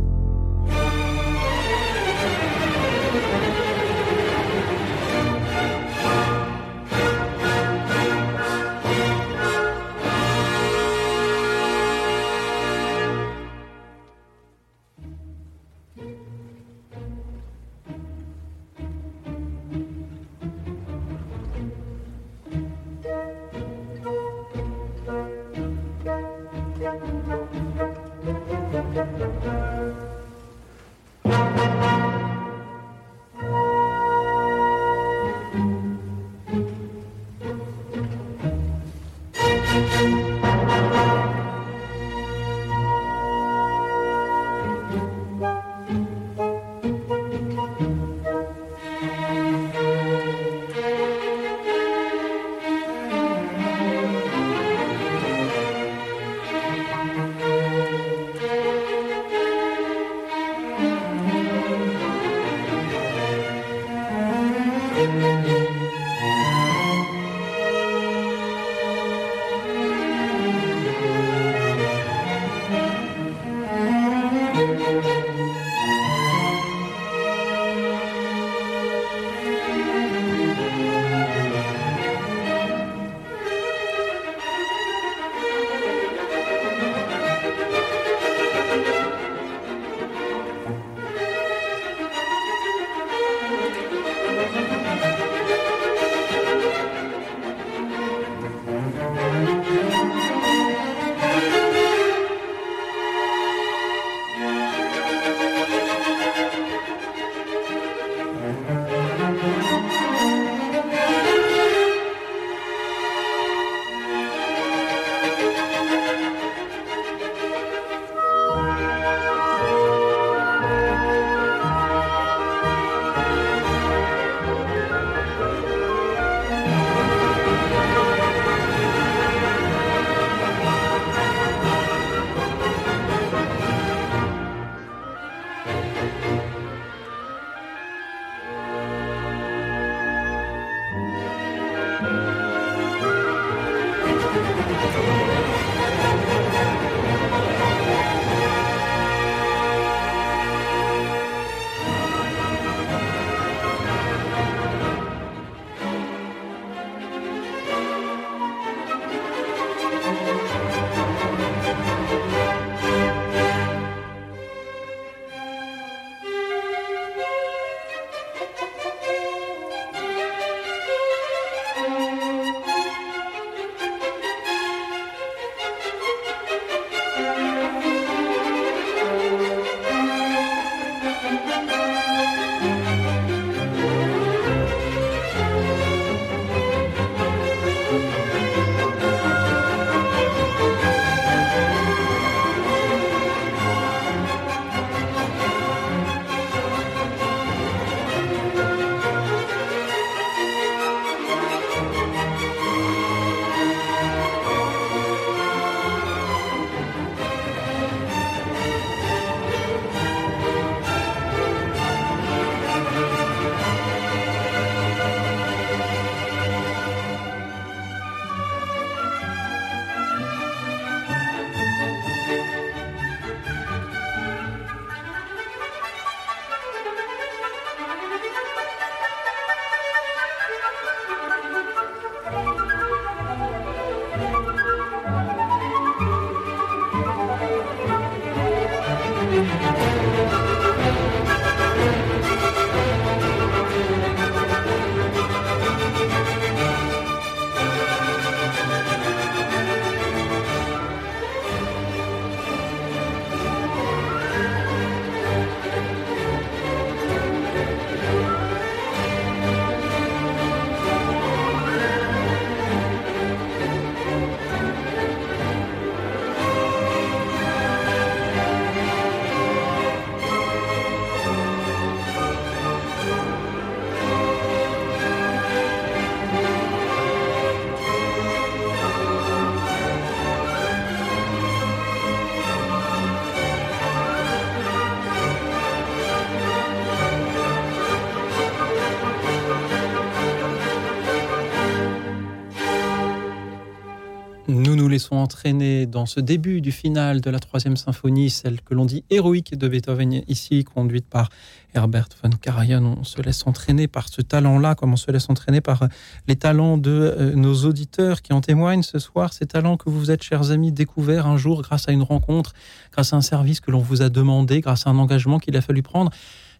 Dans ce début du final de la troisième symphonie, celle que l'on dit héroïque de Beethoven, ici conduite par Herbert von Karajan. On se laisse entraîner par ce talent-là, comme on se laisse entraîner par les talents de euh, nos auditeurs qui en témoignent ce soir, ces talents que vous êtes, chers amis, découverts un jour grâce à une rencontre, grâce à un service que l'on vous a demandé, grâce à un engagement qu'il a fallu prendre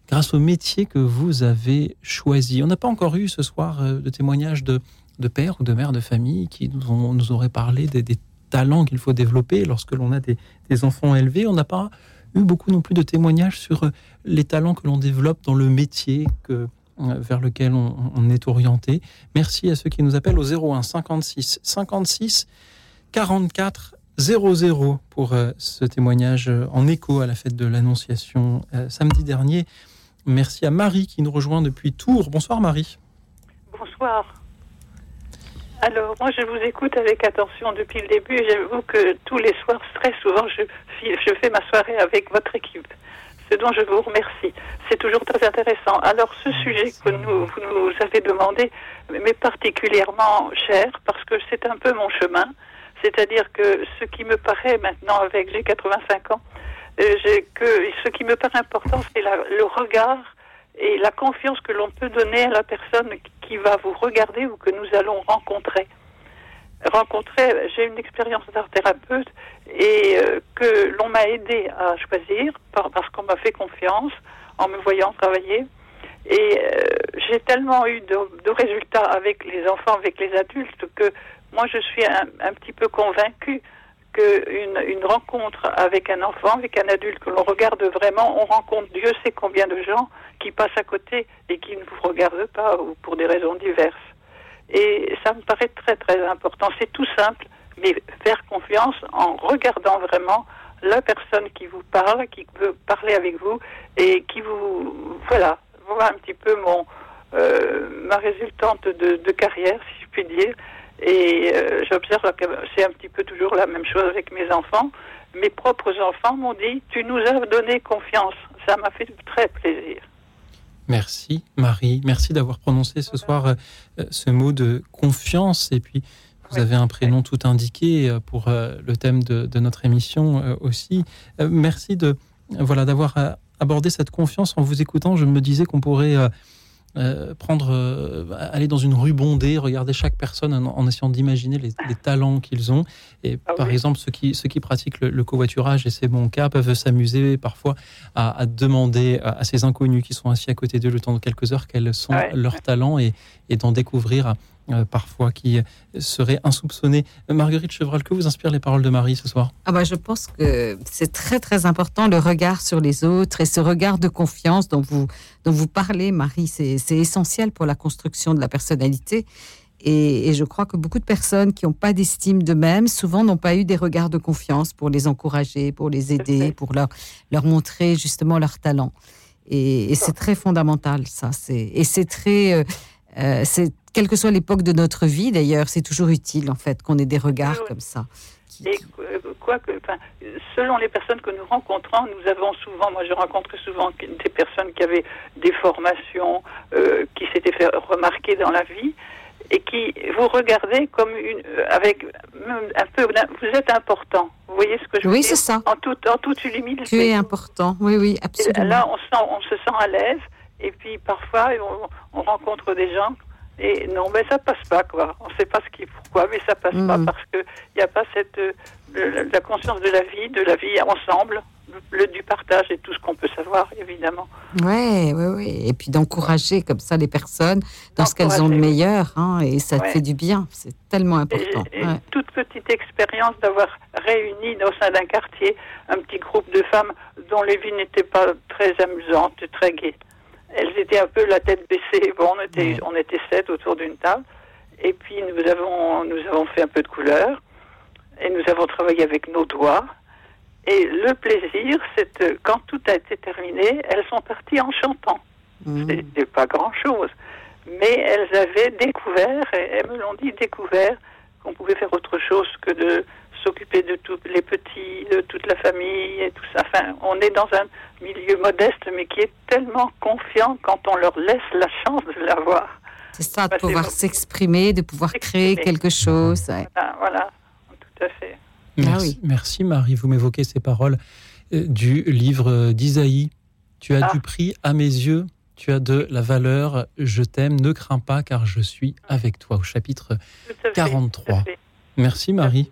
grâce au métier que vous avez choisi. On n'a pas encore eu ce soir euh, de témoignages de, de pères ou de mères de famille qui nous, ont, nous auraient parlé des, talents qu'il faut développer lorsque l'on a des, enfants élevés. On n'a pas eu beaucoup non plus de témoignages sur euh, les talents que l'on développe dans le métier que, euh, vers lequel on, est orienté. Merci à ceux qui nous appellent au 01 56 56 44 00 pour ce témoignage en écho à la fête de l'Annonciation samedi dernier. Merci à Marie qui nous rejoint depuis Tours. Bonsoir Marie. Bonsoir. Alors, moi, je vous écoute avec attention depuis le début j'avoue que tous les soirs, très souvent, je, je fais ma soirée avec votre équipe. Ce dont je vous remercie. C'est toujours très intéressant. Alors, ce sujet que nous, vous nous avez demandé m'est particulièrement cher parce que c'est un peu mon chemin. C'est-à-dire que ce qui me paraît maintenant, avec j'ai 85 ans, euh, que ce qui me paraît important, c'est le regard et la confiance que l'on peut donner à la personne qui va vous regarder ou que nous allons rencontrer. Rencontrer, j'ai une expérience d'art thérapeute et euh, que l'on m'a aidé à choisir parce qu'on m'a fait confiance en me voyant travailler. Et euh, j'ai tellement eu de, de, résultats avec les enfants, avec les adultes, que moi je suis un, un petit peu convaincue qu'une une rencontre avec un enfant, avec un adulte que l'on regarde vraiment, on rencontre Dieu sait combien de gens qui passent à côté et qui ne vous regardent pas ou pour des raisons diverses. Et ça me paraît très très important. C'est tout simple, mais faire confiance en regardant vraiment la personne qui vous parle, qui veut parler avec vous et qui vous voilà, voilà un petit peu mon euh, ma résultante de, de carrière, si je puis dire. Et euh, j'observe que c'est un petit peu toujours la même chose avec mes enfants. Mes propres enfants m'ont dit Tu nous as donné confiance. Ça m'a fait très plaisir. Merci Marie, merci d'avoir prononcé ce soir euh, ce mot de confiance. Et puis, vous avez un prénom tout indiqué euh, pour le thème de, de notre émission aussi. merci de voilà d'avoir abordé cette confiance en vous écoutant. Je me disais qu'on pourrait euh, prendre, euh, aller dans une rue bondée, regarder chaque personne en, essayant d'imaginer les, talents qu'ils ont. Et ah par exemple, ceux qui, ceux qui pratiquent le, covoiturage, et c'est mon cas, peuvent s'amuser parfois à, demander à, ces inconnus qui sont assis à côté d'eux le temps de quelques heures quels sont leurs talents et, et d'en découvrir euh, parfois qui seraient insoupçonnés. Marguerite Chevral, que vous inspirent les paroles de Marie ce soir? Ah bah, Je pense que c'est très très important le regard sur les autres et ce regard de confiance dont vous, dont vous parlez, Marie. C'est essentiel pour la construction de la personnalité. Et, je crois que beaucoup de personnes qui n'ont pas d'estime d'eux-mêmes, souvent n'ont pas eu des regards de confiance pour les encourager, pour les aider, pour leur, leur montrer justement leur talent. Et, c'est très fondamental, ça. Et c'est très... Euh, euh, c'est quelle que soit l'époque de notre vie, d'ailleurs, c'est toujours utile en fait qu'on ait des regards comme ça. Et euh, quoi que, selon les personnes que nous rencontrons, nous avons souvent, moi je rencontre souvent des personnes qui avaient des formations, euh, qui s'étaient fait remarquer dans la vie, et qui vous regardez comme une, avec un peu, vous êtes important. Vous voyez ce que je veux dire? Oui, c'est ça. En toute, en toute humilité. Tu es important. Oui, oui, absolument. là, on, sent, on se sent à l'aise. Et puis parfois, on, rencontre des gens et non, mais ça passe pas, quoi. On ne sait pas ce qui, pourquoi, mais ça passe pas mm. parce qu'il n'y a pas cette euh, la conscience de la vie, de la vie ensemble, le, du partage et tout ce qu'on peut savoir, évidemment. Oui, oui, oui. Et puis d'encourager comme ça les personnes dans ce qu'elles ont de meilleur, hein, et ça fait du bien. C'est tellement important. Toute petite expérience d'avoir réuni au sein d'un quartier un petit groupe de femmes dont les vies n'étaient pas très amusantes, très gaies elles étaient un peu la tête baissée. Bon, on était, on était sept autour d'une table. Et puis nous avons, nous avons fait un peu de couleur. Et nous avons travaillé avec nos doigts. Et le plaisir, c'est que quand tout a été terminé, elles sont parties en chantant. Mmh. C'était pas grand-chose. Mais elles avaient découvert, et elles me l'ont dit, découvert qu'on pouvait faire autre chose que de s'occuper de tous les petits, de toute la famille et tout ça. Enfin, on est dans un milieu modeste, mais qui est tellement confiant quand on leur laisse la chance de l'avoir. C'est ça, de pouvoir s'exprimer, de pouvoir créer quelque chose. Voilà, tout à fait. Merci, merci Marie, vous m'évoquez ces paroles euh, du livre d'Isaïe. Tu as Ah. du prix à mes yeux, tu as de la valeur, je t'aime, ne crains pas car je suis avec toi au chapitre Tout à fait, 43. tout à fait. Merci Marie.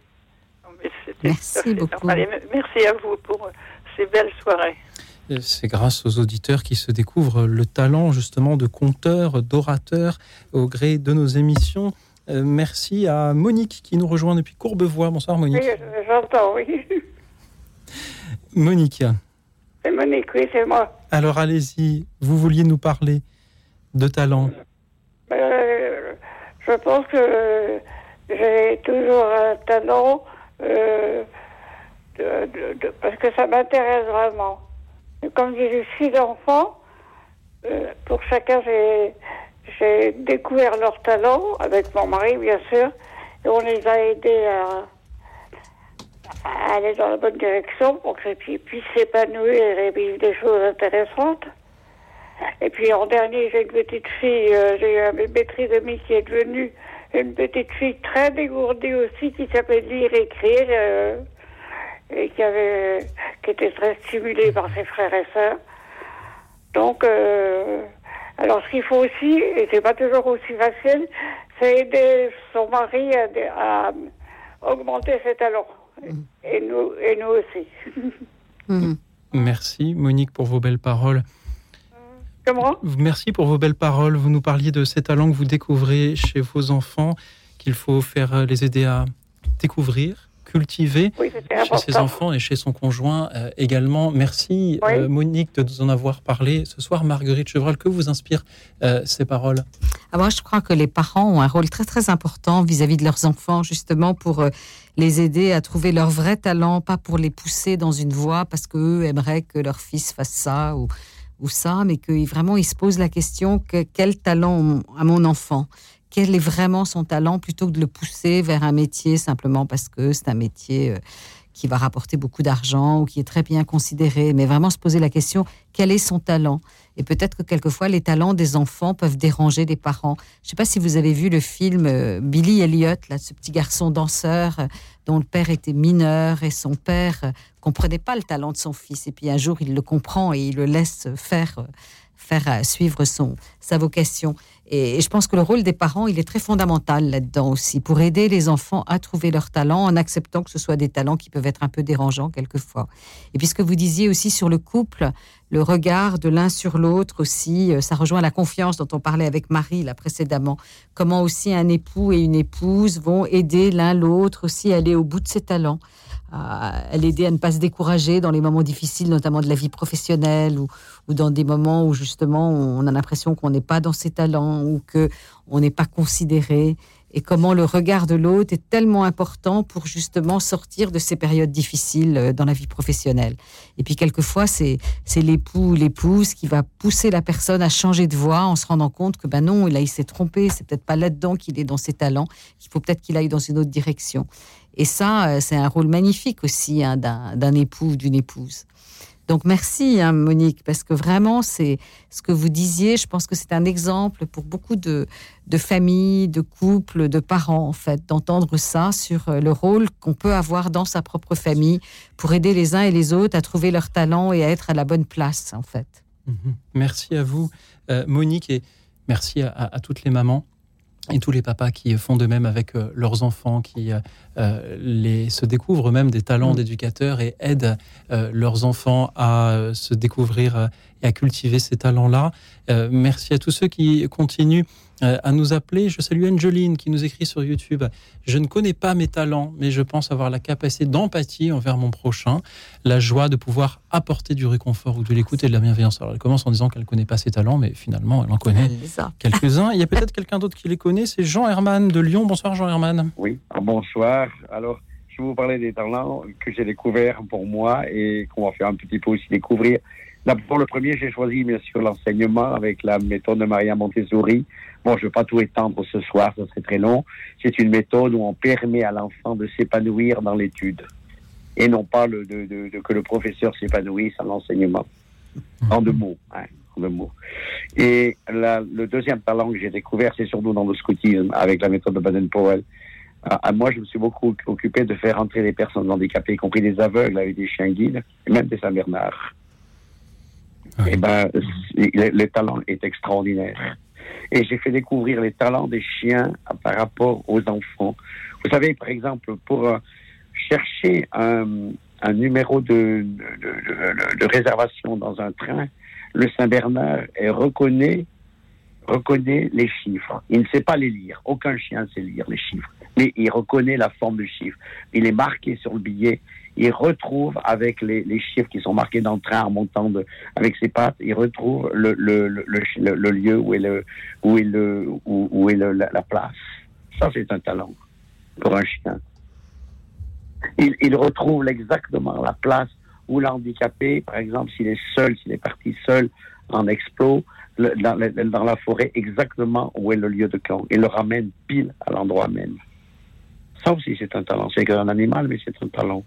Merci *laughs* beaucoup. Merci à vous pour euh, ces belles soirées. Euh, C'est grâce aux auditeurs qui se découvrent le talent justement de conteur, d'orateur au gré de nos émissions. Euh, merci à Monique qui nous rejoint depuis Courbevoie. Bonsoir Monique. Oui, je- j'entends, oui. *laughs* Monique, C'est Monique, oui, c'est moi. alors allez-y, vous vouliez nous parler de talent. Euh, je pense que j'ai toujours un talent euh, parce que ça m'intéresse vraiment. Comme j'ai eu six enfants, euh, pour chacun, j'ai, découvert leur talent, avec mon mari, bien sûr, et on les a aidés à, aller dans la bonne direction pour qu'ils puissent s'épanouir et vivre des choses intéressantes. Et puis en dernier, j'ai une petite fille, euh, j'ai eu une maîtrise amie qui est devenue une petite fille très dégourdie aussi, qui s'appelle lire et écrire, euh, et qui avait, qui était très stimulée par ses frères et sœurs. Donc, euh, alors ce qu'il faut aussi, et c'est pas toujours aussi facile, c'est aider son mari à, à augmenter ses talents. Et nous, et nous aussi. *laughs* Merci Monique pour vos belles paroles. Comment? Merci pour vos belles paroles. Vous nous parliez de ces talents que vous découvrez chez vos enfants, qu'il faut faire euh, les aider à découvrir, cultiver Oui, chez ses enfants et chez son conjoint euh, également. Merci Oui. euh, Monique de nous en avoir parlé. Ce soir, Marguerite Chevreul, que vous inspirent euh, ces paroles? Ah, moi, je crois que les parents ont un rôle très très important vis-à-vis de leurs enfants, justement pour euh, les aider à trouver leur vrai talent, pas pour les pousser dans une voie parce qu'eux aimeraient que leur fils fasse ça ou, ou ça, mais que vraiment ils se posent la question que, quel talent a mon enfant? Quel est vraiment son talent? Plutôt que de le pousser vers un métier simplement parce que c'est un métier euh, qui va rapporter beaucoup d'argent ou qui est très bien considéré, mais vraiment se poser la question quel est son talent? Et peut-être que quelquefois les talents des enfants peuvent déranger les parents. Je ne sais pas si vous avez vu le film euh, Billy Elliot, là, ce petit garçon danseur euh, dont le père était mineur et son père euh, comprenait pas le talent de son fils. Et puis un jour il le comprend et il le laisse faire. euh, faire suivre son, sa vocation. Et, je pense que le rôle des parents, il est très fondamental là-dedans aussi, pour aider les enfants à trouver leur talent en acceptant que ce soit des talents qui peuvent être un peu dérangeants quelquefois. Et puisque vous disiez aussi sur le couple, le regard de l'un sur l'autre aussi, euh, ça rejoint la confiance dont on parlait avec Marie là précédemment. Comment aussi un époux et une épouse vont aider l'un l'autre aussi à aller au bout de ses talents à l'aider à ne pas se décourager dans les moments difficiles, notamment de la vie professionnelle ou dans des moments où justement on a l'impression qu'on n'est pas dans ses talents ou que on n'est pas considéré. Et comment le regard de l'autre est tellement important pour justement sortir de ces périodes difficiles euh, dans la vie professionnelle. Et puis quelquefois, c'est l'époux ou l'épouse qui va pousser la personne à changer de voie en se rendant compte que ben non, là il s'est trompé, c'est peut-être pas là-dedans qu'il est dans ses talents, qu'il faut peut-être qu'il aille dans une autre direction. Et ça, euh, c'est un rôle magnifique aussi hein, d'un époux ou d'une épouse. Donc merci hein, Monique, parce que vraiment, c'est ce que vous disiez, je pense que c'est un exemple pour beaucoup de, de familles, de couples, de parents, en fait, d'entendre ça sur euh, le rôle qu'on peut avoir dans sa propre famille pour aider les uns et les autres à trouver leur talent et à être à la bonne place, en fait. Mhm. Merci à vous, euh, Monique, et merci à, toutes les mamans et tous les papas qui font de même avec euh, leurs enfants, qui euh, euh, les, se découvrent eux-mêmes des talents d'éducateurs et aident euh, leurs enfants à euh, se découvrir et à cultiver ces talents-là. Merci à tous ceux qui continuent à nous appeler. Je salue Angeline qui nous écrit sur YouTube. Je ne connais pas mes talents, mais je pense avoir la capacité d'empathie envers mon prochain, la joie de pouvoir apporter du réconfort ou de l'écoute et de la bienveillance. Alors elle commence en disant qu'elle ne connaît pas ses talents, mais finalement elle en connaît Elle les a. quelques-uns. Il y a peut-être quelqu'un d'autre qui les connaît, c'est Jean Herman de Lyon. Bonsoir Jean Herman. Oui, ah, bonsoir. Alors, je vais vous parler des talents que j'ai découverts pour moi et qu'on va faire un petit peu aussi découvrir. D'abord, le premier, j'ai choisi bien sûr l'enseignement avec la méthode de Maria Montessori. Bon, je ne vais pas tout étendre ce soir, ça serait très long. C'est une méthode où on permet à l'enfant de s'épanouir dans l'étude et non pas de, que le professeur s'épanouisse à l'enseignement. En deux mots. hein, en deux mots. Et le deuxième talent que j'ai découvert, c'est surtout dans le scoutisme avec la méthode de Baden-Powell. Ah, ah, moi, je me suis beaucoup occupé de faire entrer les personnes handicapées, y compris des aveugles avec des chiens guides, et même des Saint-Bernard. Et ben, le, le talent est extraordinaire. Et j'ai fait découvrir les talents des chiens par rapport aux enfants. Vous savez, par exemple, pour euh, chercher un, numéro de, réservation dans un train, le Saint-Bernard reconnaît, reconnaît les chiffres. Il ne sait pas les lire. Aucun chien sait lire les chiffres. Mais il reconnaît la forme du chiffre. Il est marqué sur le billet. Il retrouve avec les, chiffres qui sont marqués dans le train en montant de, avec ses pattes, il retrouve le, lieu où est, le, où est, le, où, est la, la place. Ça, c'est un talent pour un chien. Il, retrouve exactement la place où l'handicapé, par exemple, s'il est seul, s'il est parti seul en explos, dans, la forêt, exactement où est le lieu de camp. Il le ramène pile à l'endroit même. Ça aussi, c'est un talent. C'est un animal, mais c'est un talent.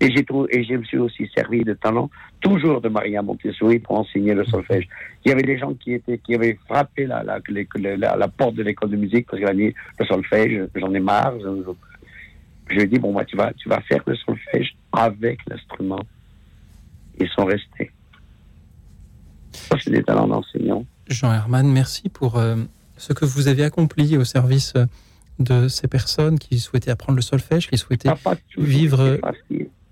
Et j'ai et je me suis aussi servi de talent, toujours de Maria Montessori pour enseigner le solfège. Il y avait des gens qui étaient, qui avaient frappé la, la, la, la porte de l'école de musique parce qu'ils avaient dit le solfège, j'en ai marre. Je, lui ai dit, bon, bah, tu vas, tu vas faire le solfège avec l'instrument. Ils sont restés. Ça, c'est des talents d'enseignant. Jean Herman, merci pour euh, ce que vous avez accompli au service de ces personnes qui souhaitaient apprendre le solfège, qui souhaitaient vivre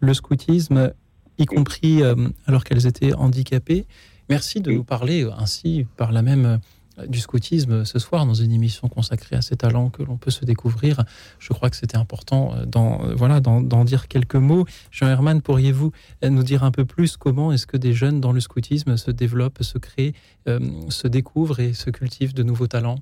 le scoutisme, y compris euh, alors qu'elles étaient handicapées. Merci de nous parler ainsi, par la même, euh, du scoutisme ce soir dans une émission consacrée à ces talents que l'on peut se découvrir. Je crois que c'était important euh, d'en voilà, d'en dire quelques mots. Jean Herman, pourriez-vous nous dire un peu plus comment est-ce que des jeunes dans le scoutisme se développent, se créent, se découvrent et se cultivent de nouveaux talents?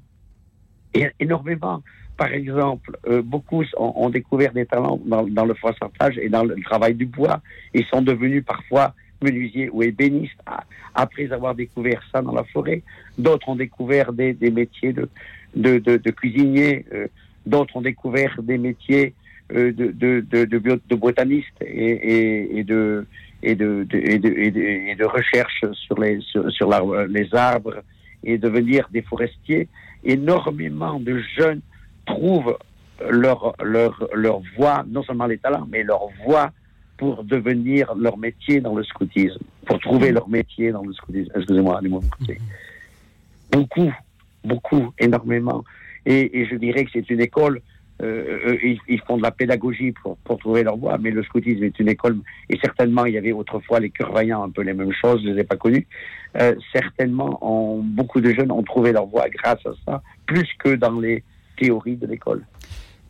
Énormément par exemple, euh, beaucoup ont, ont, découvert des talents dans, dans, le froissage et dans le travail du bois. Ils sont devenus parfois menuisiers ou ébénistes après avoir découvert ça dans la forêt. D'autres ont découvert des, des métiers de, de, de, cuisiniers. Euh, D'autres ont découvert des métiers euh, de, de, de, botanistes et, et, et, de, et, de, et, de, et, de, recherche sur, les, sur, les arbres et devenir des forestiers. Énormément de jeunes trouvent leur, leur, leur voie, non seulement les talents, mais leur voie pour devenir leur métier dans le scoutisme, pour trouver leur métier dans le scoutisme. Excusez-moi, côté. Beaucoup, beaucoup, énormément. Et je dirais que c'est une école, euh, ils, ils, font de la pédagogie pour, pour trouver leur voie, mais le scoutisme est une école, et certainement il y avait autrefois les cœurs vaillants, un peu les mêmes choses, je ne les ai pas connus. Euh, certainement, beaucoup de jeunes ont trouvé leur voie grâce à ça, plus que dans les théorie de l'école.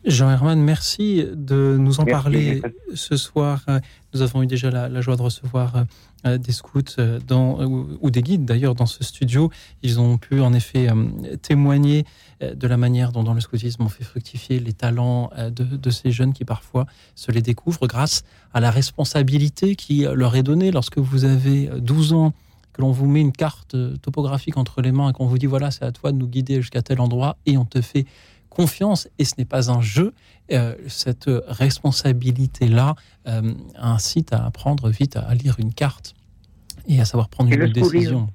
Jean Herman, merci de nous en merci. parler ce soir. Nous avons eu déjà la, la joie de recevoir euh, des scouts euh, dans, ou, ou, des guides d'ailleurs dans ce studio. Ils ont pu en effet euh, témoigner de la manière dont dans le scoutisme on fait fructifier les talents de, de, ces jeunes qui parfois se les découvrent grâce à la responsabilité qui leur est donnée lorsque vous avez 12 ans que l'on vous met une carte topographique entre les mains et qu'on vous dit voilà c'est à toi de nous guider jusqu'à tel endroit et on te fait confiance et ce n'est pas un jeu. Euh, cette responsabilité-là euh, incite à apprendre vite à lire une carte et à savoir prendre et une décision.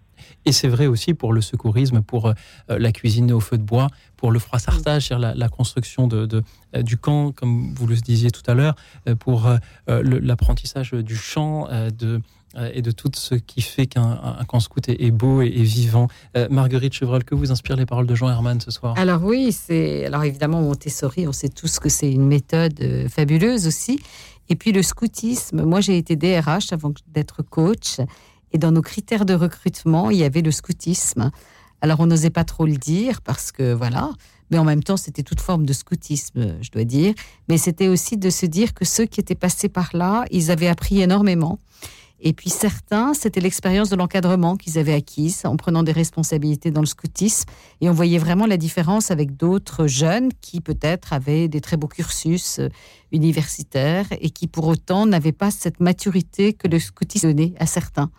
Et c'est vrai aussi pour le secourisme, pour euh, la cuisine au feu de bois, pour le froissartage, la, la construction de, de, du camp, comme vous le disiez tout à l'heure, pour l'apprentissage du chant, de, et de tout ce qui fait qu'un camp scout est, beau et, vivant. Euh, Marguerite Chevreul, que vous inspirent les paroles de Jean Herman ce soir? Alors oui, c'est alors évidemment Montessori, on sait tous que c'est une méthode euh, fabuleuse aussi. Et puis le scoutisme, moi j'ai été DRH avant d'être coach, et dans nos critères de recrutement, il y avait le scoutisme. Alors on n'osait pas trop le dire parce que voilà, mais en même temps c'était toute forme de scoutisme, je dois dire. Mais c'était aussi de se dire que ceux qui étaient passés par là, ils avaient appris énormément. Et puis certains, c'était l'expérience de l'encadrement qu'ils avaient acquise en prenant des responsabilités dans le scoutisme. Et on voyait vraiment la différence avec d'autres jeunes qui peut-être avaient des très beaux cursus euh, universitaires et qui pour autant n'avaient pas cette maturité que le scoutisme donnait à certains.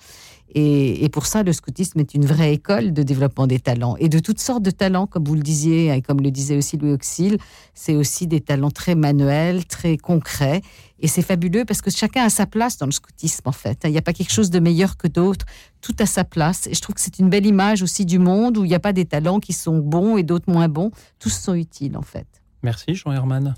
Et, et, pour ça, le scoutisme est une vraie école de développement des talents et de toutes sortes de talents, comme vous le disiez et comme le disait aussi Louis Auxil. C'est aussi des talents très manuels, très concrets. Et c'est fabuleux parce que chacun a sa place dans le scoutisme, en fait. Il n'y a pas quelque chose de meilleur que d'autres. Tout à sa place. Et je trouve que c'est une belle image aussi du monde où il n'y a pas des talents qui sont bons et d'autres moins bons. Tous sont utiles, en fait. Merci Jean Herman.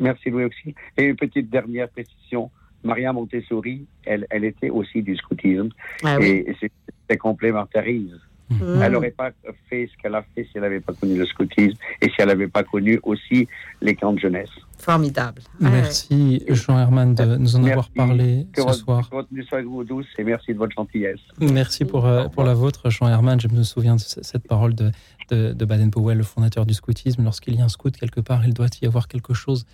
Merci Louis aussi. Et une petite dernière précision. Maria Montessori, elle, elle était aussi du scoutisme. Ah oui. et c'est- c'est complémentarise. Mhm. Elle n'aurait pas fait ce qu'elle a fait si elle n'avait pas connu le scoutisme et si elle n'avait pas connu aussi les camps de jeunesse. Formidable. Merci Jean Herman de nous en avoir Merci. parlé Que ce votre, soir. douce et merci de votre gentillesse. Merci pour, euh, pour la vôtre, Jean Herman. Je me souviens de ce- cette parole de, de, de Baden-Powell, le fondateur du scoutisme. Lorsqu'il y a un scout quelque part, il doit y avoir quelque chose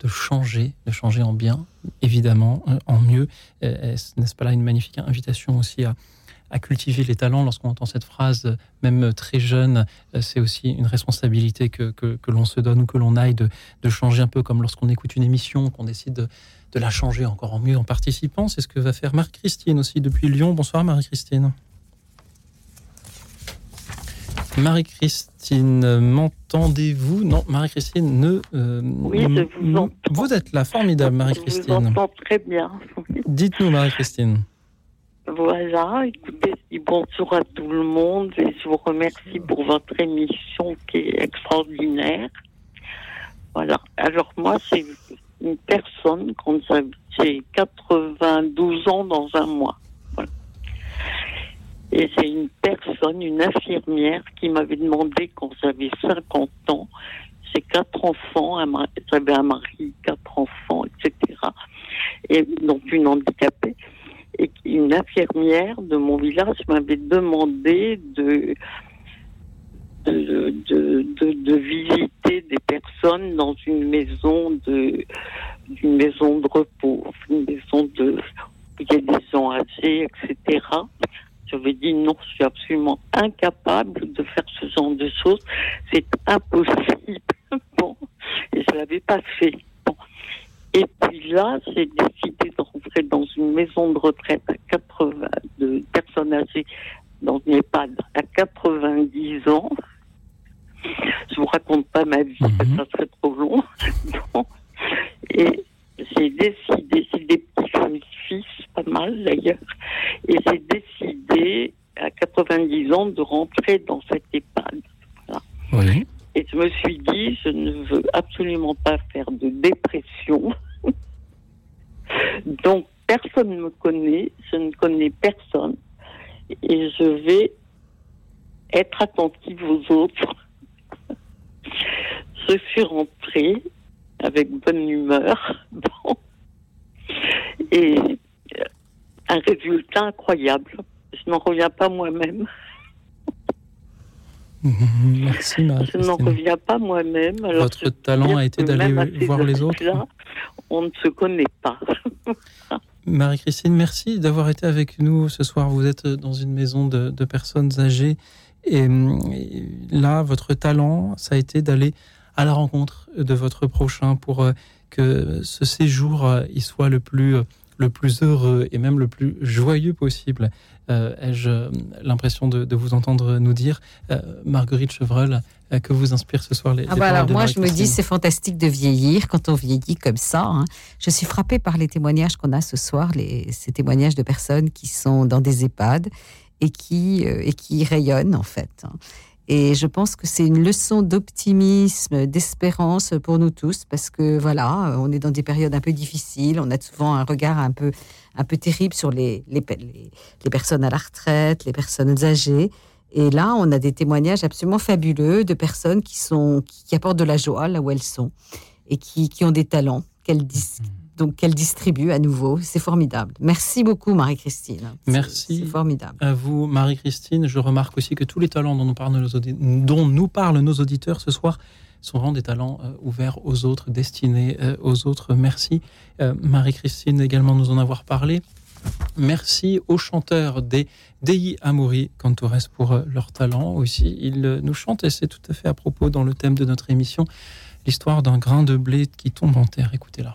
de changer, de changer en bien, évidemment, euh, en mieux. Euh, est-ce- N'est-ce pas là une magnifique invitation aussi à, cultiver les talents Lorsqu'on entend cette phrase, même très jeune, euh, c'est aussi une responsabilité que, l'on se donne ou que l'on aille de, de changer un peu, comme lorsqu'on écoute une émission, qu'on décide de, de la changer encore en mieux en participant. C'est ce que va faire Marie-Christine aussi depuis Lyon. Bonsoir Marie-Christine. Marie-Christine, m'entendez-vous? Non, Marie-Christine ne. euh, Oui, je vous êtes là, formidable, Je vous Marie-Christine. entends très bien. *laughs* Dites-nous, Marie-Christine. Voilà, écoutez, bonjour à tout le monde et je vous remercie pour votre émission qui est extraordinaire. Voilà, alors moi, c'est une personne, quand j'ai 92 ans dans un mois. Et c'est une personne, une infirmière qui m'avait demandé quand j'avais 50 ans, j'ai quatre enfants, j'avais un mari, quatre enfants, etc. Et donc une handicapée et une infirmière de mon village m'avait demandé de de, de, de, de visiter des personnes dans une maison de une maison de repos, une maison de où il y a des gens âgés, etc. J'avais dit non, je suis absolument incapable de faire ce genre de choses. C'est impossible. *laughs* Bon, et je l'avais pas fait. Bon. Et puis là, j'ai décidé de rentrer dans une maison de retraite à 80 de personnes âgées dans une EHPAD à 90 ans. Je vous raconte pas ma vie, que ça serait trop long. *laughs* Et j'ai décidé, c'est des petits fils, pas mal d'ailleurs, et j'ai décidé à 90 ans de rentrer dans cette EHPAD. Voilà. Oui. Et je me suis dit, je ne veux absolument pas faire de dépression. *laughs* Donc, personne ne me connaît, je ne connais personne. Et je vais être attentive aux autres. *laughs* Je suis rentrée avec bonne humeur. *laughs* Bon. Et un résultat incroyable. Je n'en reviens pas moi-même. Merci, Je n'en reviens pas moi-même. Votre talent a été d'aller voir les autres. On ne se connaît pas. *laughs* Marie-Christine, merci d'avoir été avec nous ce soir. Vous êtes dans une maison de, de personnes âgées. Et, hum, et là, votre talent, ça a été d'aller à la rencontre de votre prochain pour euh, que ce séjour euh, il soit le plus, euh, le plus heureux et même le plus joyeux possible. Euh, Ai-je euh, l'impression de, de vous entendre nous dire, euh, Marguerite Chevreul, que vous inspire ce soir les, Ah bah alors de moi je me dis c'est fantastique de vieillir quand on vieillit comme ça. hein. Je suis frappée par les témoignages qu'on a ce soir, les, ces témoignages de personnes qui sont dans des EHPAD et qui, et qui rayonnent en fait. hein. Et je pense que c'est une leçon d'optimisme, d'espérance pour nous tous, parce que voilà, on est dans des périodes un peu difficiles, on a souvent un regard un peu, un peu terrible sur les, les, les, personnes à la retraite, les personnes âgées. Et là, on a des témoignages absolument fabuleux de personnes qui, sont, qui, apportent de la joie là où elles sont et qui, qui ont des talents qu'elles dis- donc qu'elles distribuent à nouveau. C'est formidable. Merci beaucoup, Marie-Christine. Merci C'est formidable. à vous, Marie-Christine. Je remarque aussi que tous les talents dont nous parlent nos, audi- dont nous parlent nos auditeurs ce soir sont vraiment des talents euh, ouverts aux autres, destinés euh, aux autres. Merci, euh, Marie-Christine, également de nous en avoir parlé. Merci aux chanteurs des Dei Amori Cantores pour leur talent aussi. Ils nous chantent, et c'est tout à fait à propos dans le thème de notre émission, l'histoire d'un grain de blé qui tombe en terre. Écoutez-la.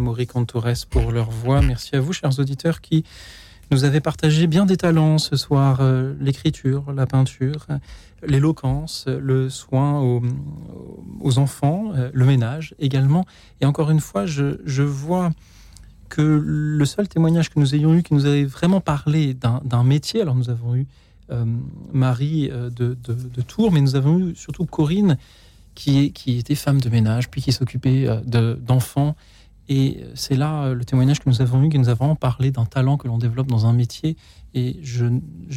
Dei Amori Cantores pour leur voix. Merci à vous, chers auditeurs, qui nous avez partagé bien des talents ce soir. euh, L'écriture, la peinture, l'éloquence, le soin aux, enfants, euh, le ménage également. Et encore une fois, je, vois que le seul témoignage que nous ayons eu, qui nous avait vraiment parlé d'un métier, alors nous avons eu euh, Marie de, Tours, mais nous avons eu surtout Corinne, qui, était femme de ménage, puis qui s'occupait de- d'enfants. Et c'est là euh, le témoignage que nous avons eu, qui nous a vraiment parlé d'un talent que l'on développe dans un métier. Et je,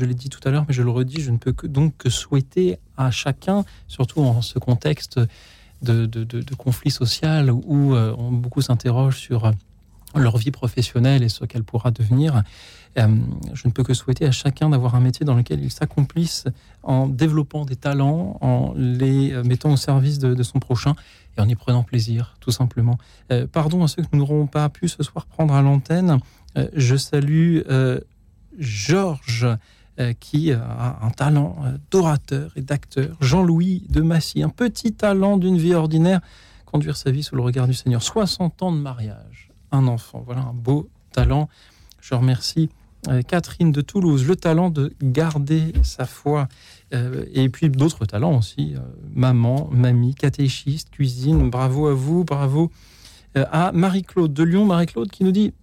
l'ai dit tout à l'heure, mais je le redis, je ne peux donc que souhaiter à chacun, surtout en ce contexte de, conflit social où euh, beaucoup s'interrogent sur euh, leur vie professionnelle et ce qu'elle pourra devenir. Euh, je ne peux que souhaiter à chacun d'avoir un métier dans lequel il s'accomplisse en développant des talents, en les euh, mettant au service de, son prochain et en y prenant plaisir, tout simplement. Euh, pardon à ceux que nous n'aurons pas pu ce soir prendre à l'antenne. Je salue Georges, qui a un talent d'orateur et d'acteur. Jean-Louis de Massy, un petit talent d'une vie ordinaire, conduire sa vie sous le regard du Seigneur. 60 ans de mariage, un enfant, voilà un beau talent. Je remercie Catherine de Toulouse, le talent de garder sa foi. Euh, et puis d'autres talents aussi, euh, maman, mamie, catéchiste, cuisine. Bravo à vous, bravo euh, à Marie-Claude de Lyon. Marie-Claude qui nous dit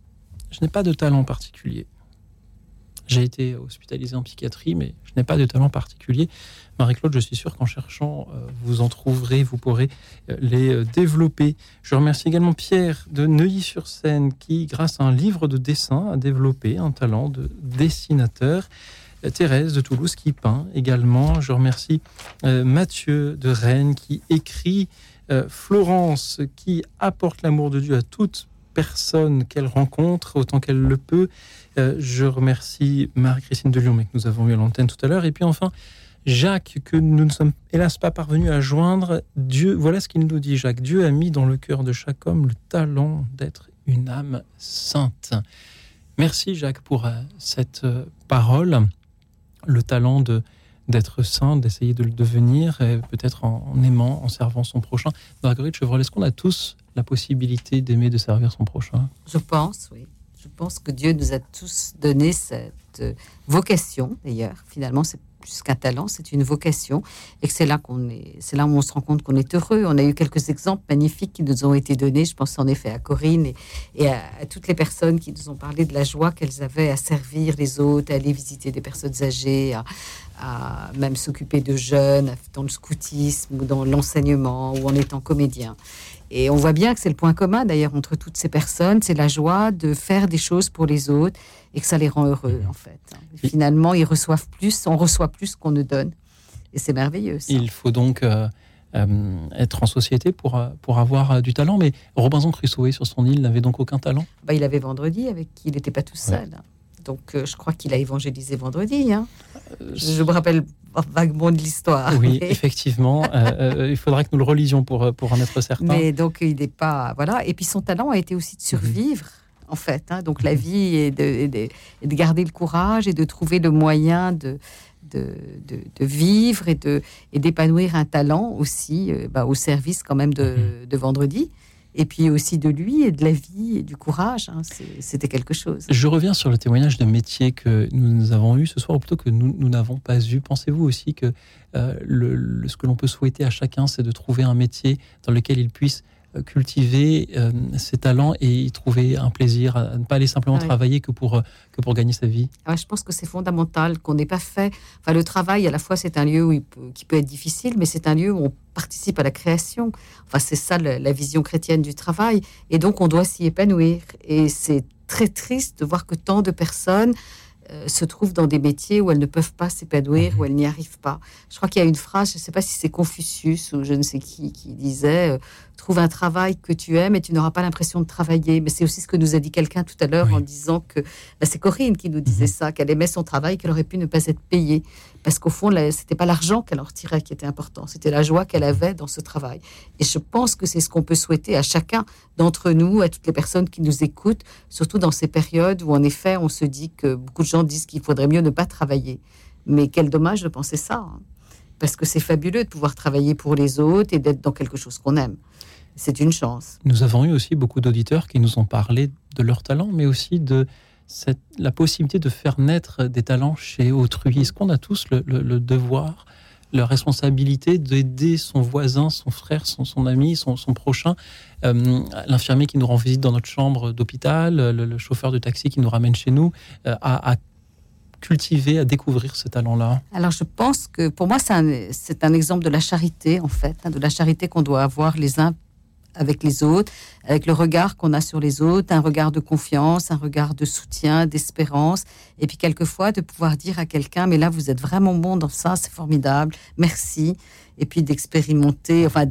Je n'ai pas de talent particulier. J'ai été hospitalisé en psychiatrie, mais je n'ai pas de talent particulier. Marie-Claude, je suis sûr qu'en cherchant, euh, vous en trouverez, vous pourrez euh, les euh, développer. Je remercie également Pierre de Neuilly-sur-Seine qui, grâce à un livre de dessin, a développé un talent de dessinateur. Thérèse de Toulouse qui peint également. Je remercie Mathieu de Rennes qui écrit. Florence qui apporte l'amour de Dieu à toute personne qu'elle rencontre autant qu'elle le peut. Euh, je remercie Marie-Christine de Lyon, mais que nous avons eu à l'antenne tout à l'heure. Et puis enfin, Jacques, que nous ne sommes hélas pas parvenus à joindre. Dieu, voilà ce qu'il nous dit, Jacques. Dieu a mis dans le cœur de chaque homme le talent d'être une âme sainte. Merci, Jacques, pour euh, cette euh, parole, le talent de d'être saint, d'essayer de le devenir, peut-être en, en aimant, en servant son prochain. Marguerite Chevrolet, est-ce qu'on a tous la possibilité d'aimer, de servir son prochain Je pense, oui. Je pense que Dieu nous a tous donné cette euh, vocation, d'ailleurs. Finalement, c'est plus qu'un talent, c'est une vocation. Et que c'est là qu'on est, c'est là où on se rend compte qu'on est heureux. On a eu quelques exemples magnifiques qui nous ont été donnés. Je pense en effet à Corinne et, à toutes les personnes qui nous ont parlé de la joie qu'elles avaient à servir les autres, à aller visiter des personnes âgées, à, à même s'occuper de jeunes dans le scoutisme ou dans l'enseignement ou en étant comédien. Et on voit bien que c'est le point commun d'ailleurs entre toutes ces personnes, c'est la joie de faire des choses pour les autres et que ça les rend heureux en fait. Et finalement, ils reçoivent plus, on reçoit plus qu'on ne donne. Et c'est merveilleux. ça. Il faut donc euh, euh, être en société pour, euh, pour avoir euh, du talent. Mais Robinson Crusoe, sur son île, n'avait donc aucun talent? Bah, il avait vendredi avec qui il n'était pas tout seul. Donc euh, je crois qu'il a évangélisé vendredi. hein. Je, me rappelle vaguement de l'histoire. Oui, mais- effectivement. euh, euh, il faudra que nous le relisions pour, pour en être certain. Mais donc, il n'est pas. Voilà. Et puis, son talent a été aussi de survivre, en fait. hein. Donc, la vie est de, est de- est de garder le courage et de trouver le moyen de, de, de- vivre et de et d'épanouir un talent aussi euh, bah, au service, quand même, de, de vendredi. Et puis aussi de lui et de la vie et du courage. hein. C'était quelque chose. Je reviens sur le témoignage de métier que nous avons eu ce soir, ou plutôt que nous n'avons pas eu. Pensez-vous aussi que euh, ce que l'on peut souhaiter à chacun, c'est de trouver un métier dans lequel il puisse cultiver euh, ses talents et y trouver un plaisir, à ne pas aller simplement travailler que pour, euh, que pour gagner sa vie Ah, je pense que c'est fondamental qu'on n'ait pas fait. Enfin, le travail, à la fois, c'est un lieu où il peut- qui peut être difficile, mais c'est un lieu où on participe à la création. Enfin, c'est ça la vision chrétienne du travail. Et donc, on doit s'y épanouir. Et c'est très triste de voir que tant de personnes euh, se trouvent dans des métiers où elles ne peuvent pas s'épanouir, où elles n'y arrivent pas. Je crois qu'il y a une phrase, je ne sais pas si c'est Confucius ou je ne sais qui, qui disait euh, Trouve un travail que tu aimes et tu n'auras pas l'impression de travailler. Mais c'est aussi ce que nous a dit quelqu'un tout à l'heure en disant que bah, c'est Corinne qui nous disait ça, qu'elle aimait son travail, qu'elle aurait pu ne pas être payée. Parce qu'au fond, c'était pas l'argent qu'elle en retirait qui était important, c'était la joie qu'elle avait dans ce travail. Et je pense que c'est ce qu'on peut souhaiter à chacun d'entre nous, à toutes les personnes qui nous écoutent, surtout dans ces périodes où, en effet, on se dit que beaucoup de gens disent qu'il faudrait mieux ne pas travailler. Mais quel dommage de penser ça. hein. Parce que c'est fabuleux de pouvoir travailler pour les autres et d'être dans quelque chose qu'on aime. c'est une chance. Nous avons eu aussi beaucoup d'auditeurs qui nous ont parlé de leur talent, mais aussi de la possibilité de faire naître des talents chez autrui. Est-ce qu'on a tous le, devoir, la responsabilité d'aider son voisin, son frère, son, ami, son, prochain, euh, l'infirmier qui nous rend visite dans notre chambre d'hôpital, le, chauffeur de taxi qui nous ramène chez nous, euh, à, cultiver, à découvrir ce talent-là? Alors je pense que pour moi c'est un, un, exemple de la charité en fait, hein, de la charité qu'on doit avoir les uns avec les autres, avec le regard qu'on a sur les autres, un regard de confiance, un regard de soutien, d'espérance, et puis quelquefois de pouvoir dire à quelqu'un, mais là vous êtes vraiment bon dans ça, c'est formidable, merci, et puis d'expérimenter, enfin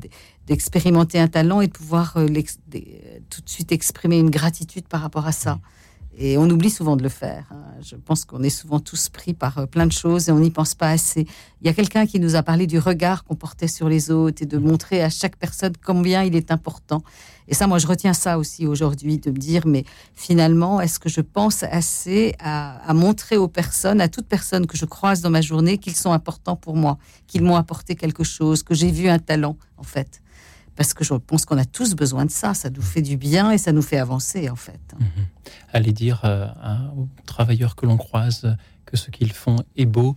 d'expérimenter un talent et de pouvoir euh, tout de suite exprimer une gratitude par rapport à ça. Et on oublie souvent de le faire. Hein. Je pense qu'on est souvent tous pris par euh, plein de choses et on n'y pense pas assez. Il y a quelqu'un qui nous a parlé du regard qu'on portait sur les autres et de montrer à chaque personne combien il est important. Et ça, moi, je retiens ça aussi aujourd'hui, de me dire, mais finalement, est-ce que je pense assez à, à, montrer aux personnes, à toutes personnes que je croise dans ma journée, qu'ils sont importants pour moi, qu'ils m'ont apporté quelque chose, que j'ai vu un talent, en fait parce que je pense qu'on a tous besoin de ça. Ça nous fait du bien et ça nous fait avancer, en fait. Mhm. Aller dire euh, aux travailleurs que l'on croise que ce qu'ils font est beau.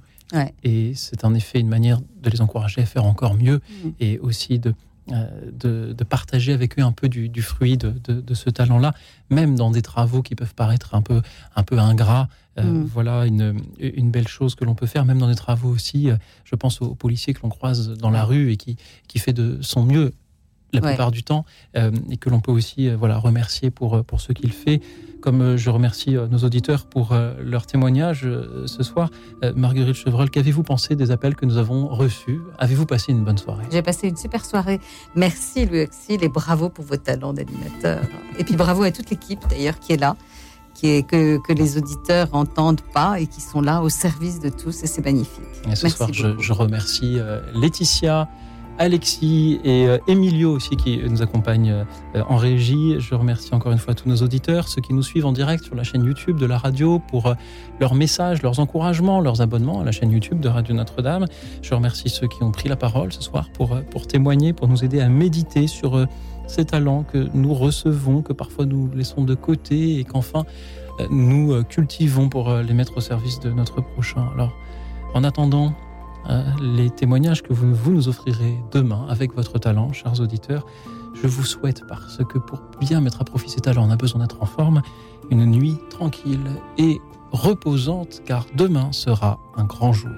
Et c'est en effet une manière de les encourager à faire encore mieux mhm. et aussi de, euh, de, partager avec eux un peu du, fruit de, ce talent-là, même dans des travaux qui peuvent paraître un peu, un peu ingrats. Euh, mhm. Voilà une, une, belle chose que l'on peut faire, même dans des travaux aussi. je pense aux, policiers que l'on croise dans la rue et qui, qui fait de son mieux la plupart du temps, euh, et que l'on peut aussi euh, voilà, remercier pour, euh, pour ce qu'il fait. Comme je remercie nos auditeurs pour leur témoignage ce soir. Marguerite Chevreul, qu'avez-vous pensé des appels que nous avons reçus? Avez-vous passé une bonne soirée? J'ai passé une super soirée. Merci Louis Auxil et bravo pour vos talents d'animateur. Et puis bravo à toute l'équipe d'ailleurs qui est là. Qui est, que, que, les auditeurs entendent pas et qui sont là au service de tous et c'est magnifique. Et ce soir, je, je, remercie Laetitia, Alexis et euh, Emilio aussi qui nous accompagnent euh, en régie. Je remercie encore une fois tous nos auditeurs, ceux qui nous suivent en direct sur la chaîne YouTube de la radio pour euh, leurs messages, leurs encouragements, leurs abonnements à la chaîne YouTube de Radio Notre-Dame. Je remercie ceux qui ont pris la parole ce soir pour, pour témoigner, pour nous aider à méditer sur ces talents que nous recevons, que parfois nous laissons de côté et qu'enfin nous cultivons pour les mettre au service de notre prochain. Alors, en attendant, les témoignages que vous, vous nous offrirez demain avec votre talent, chers auditeurs. Je vous souhaite, parce que pour bien mettre à profit ces talents, on a besoin d'être en forme, une nuit tranquille et reposante, car demain sera un grand jour.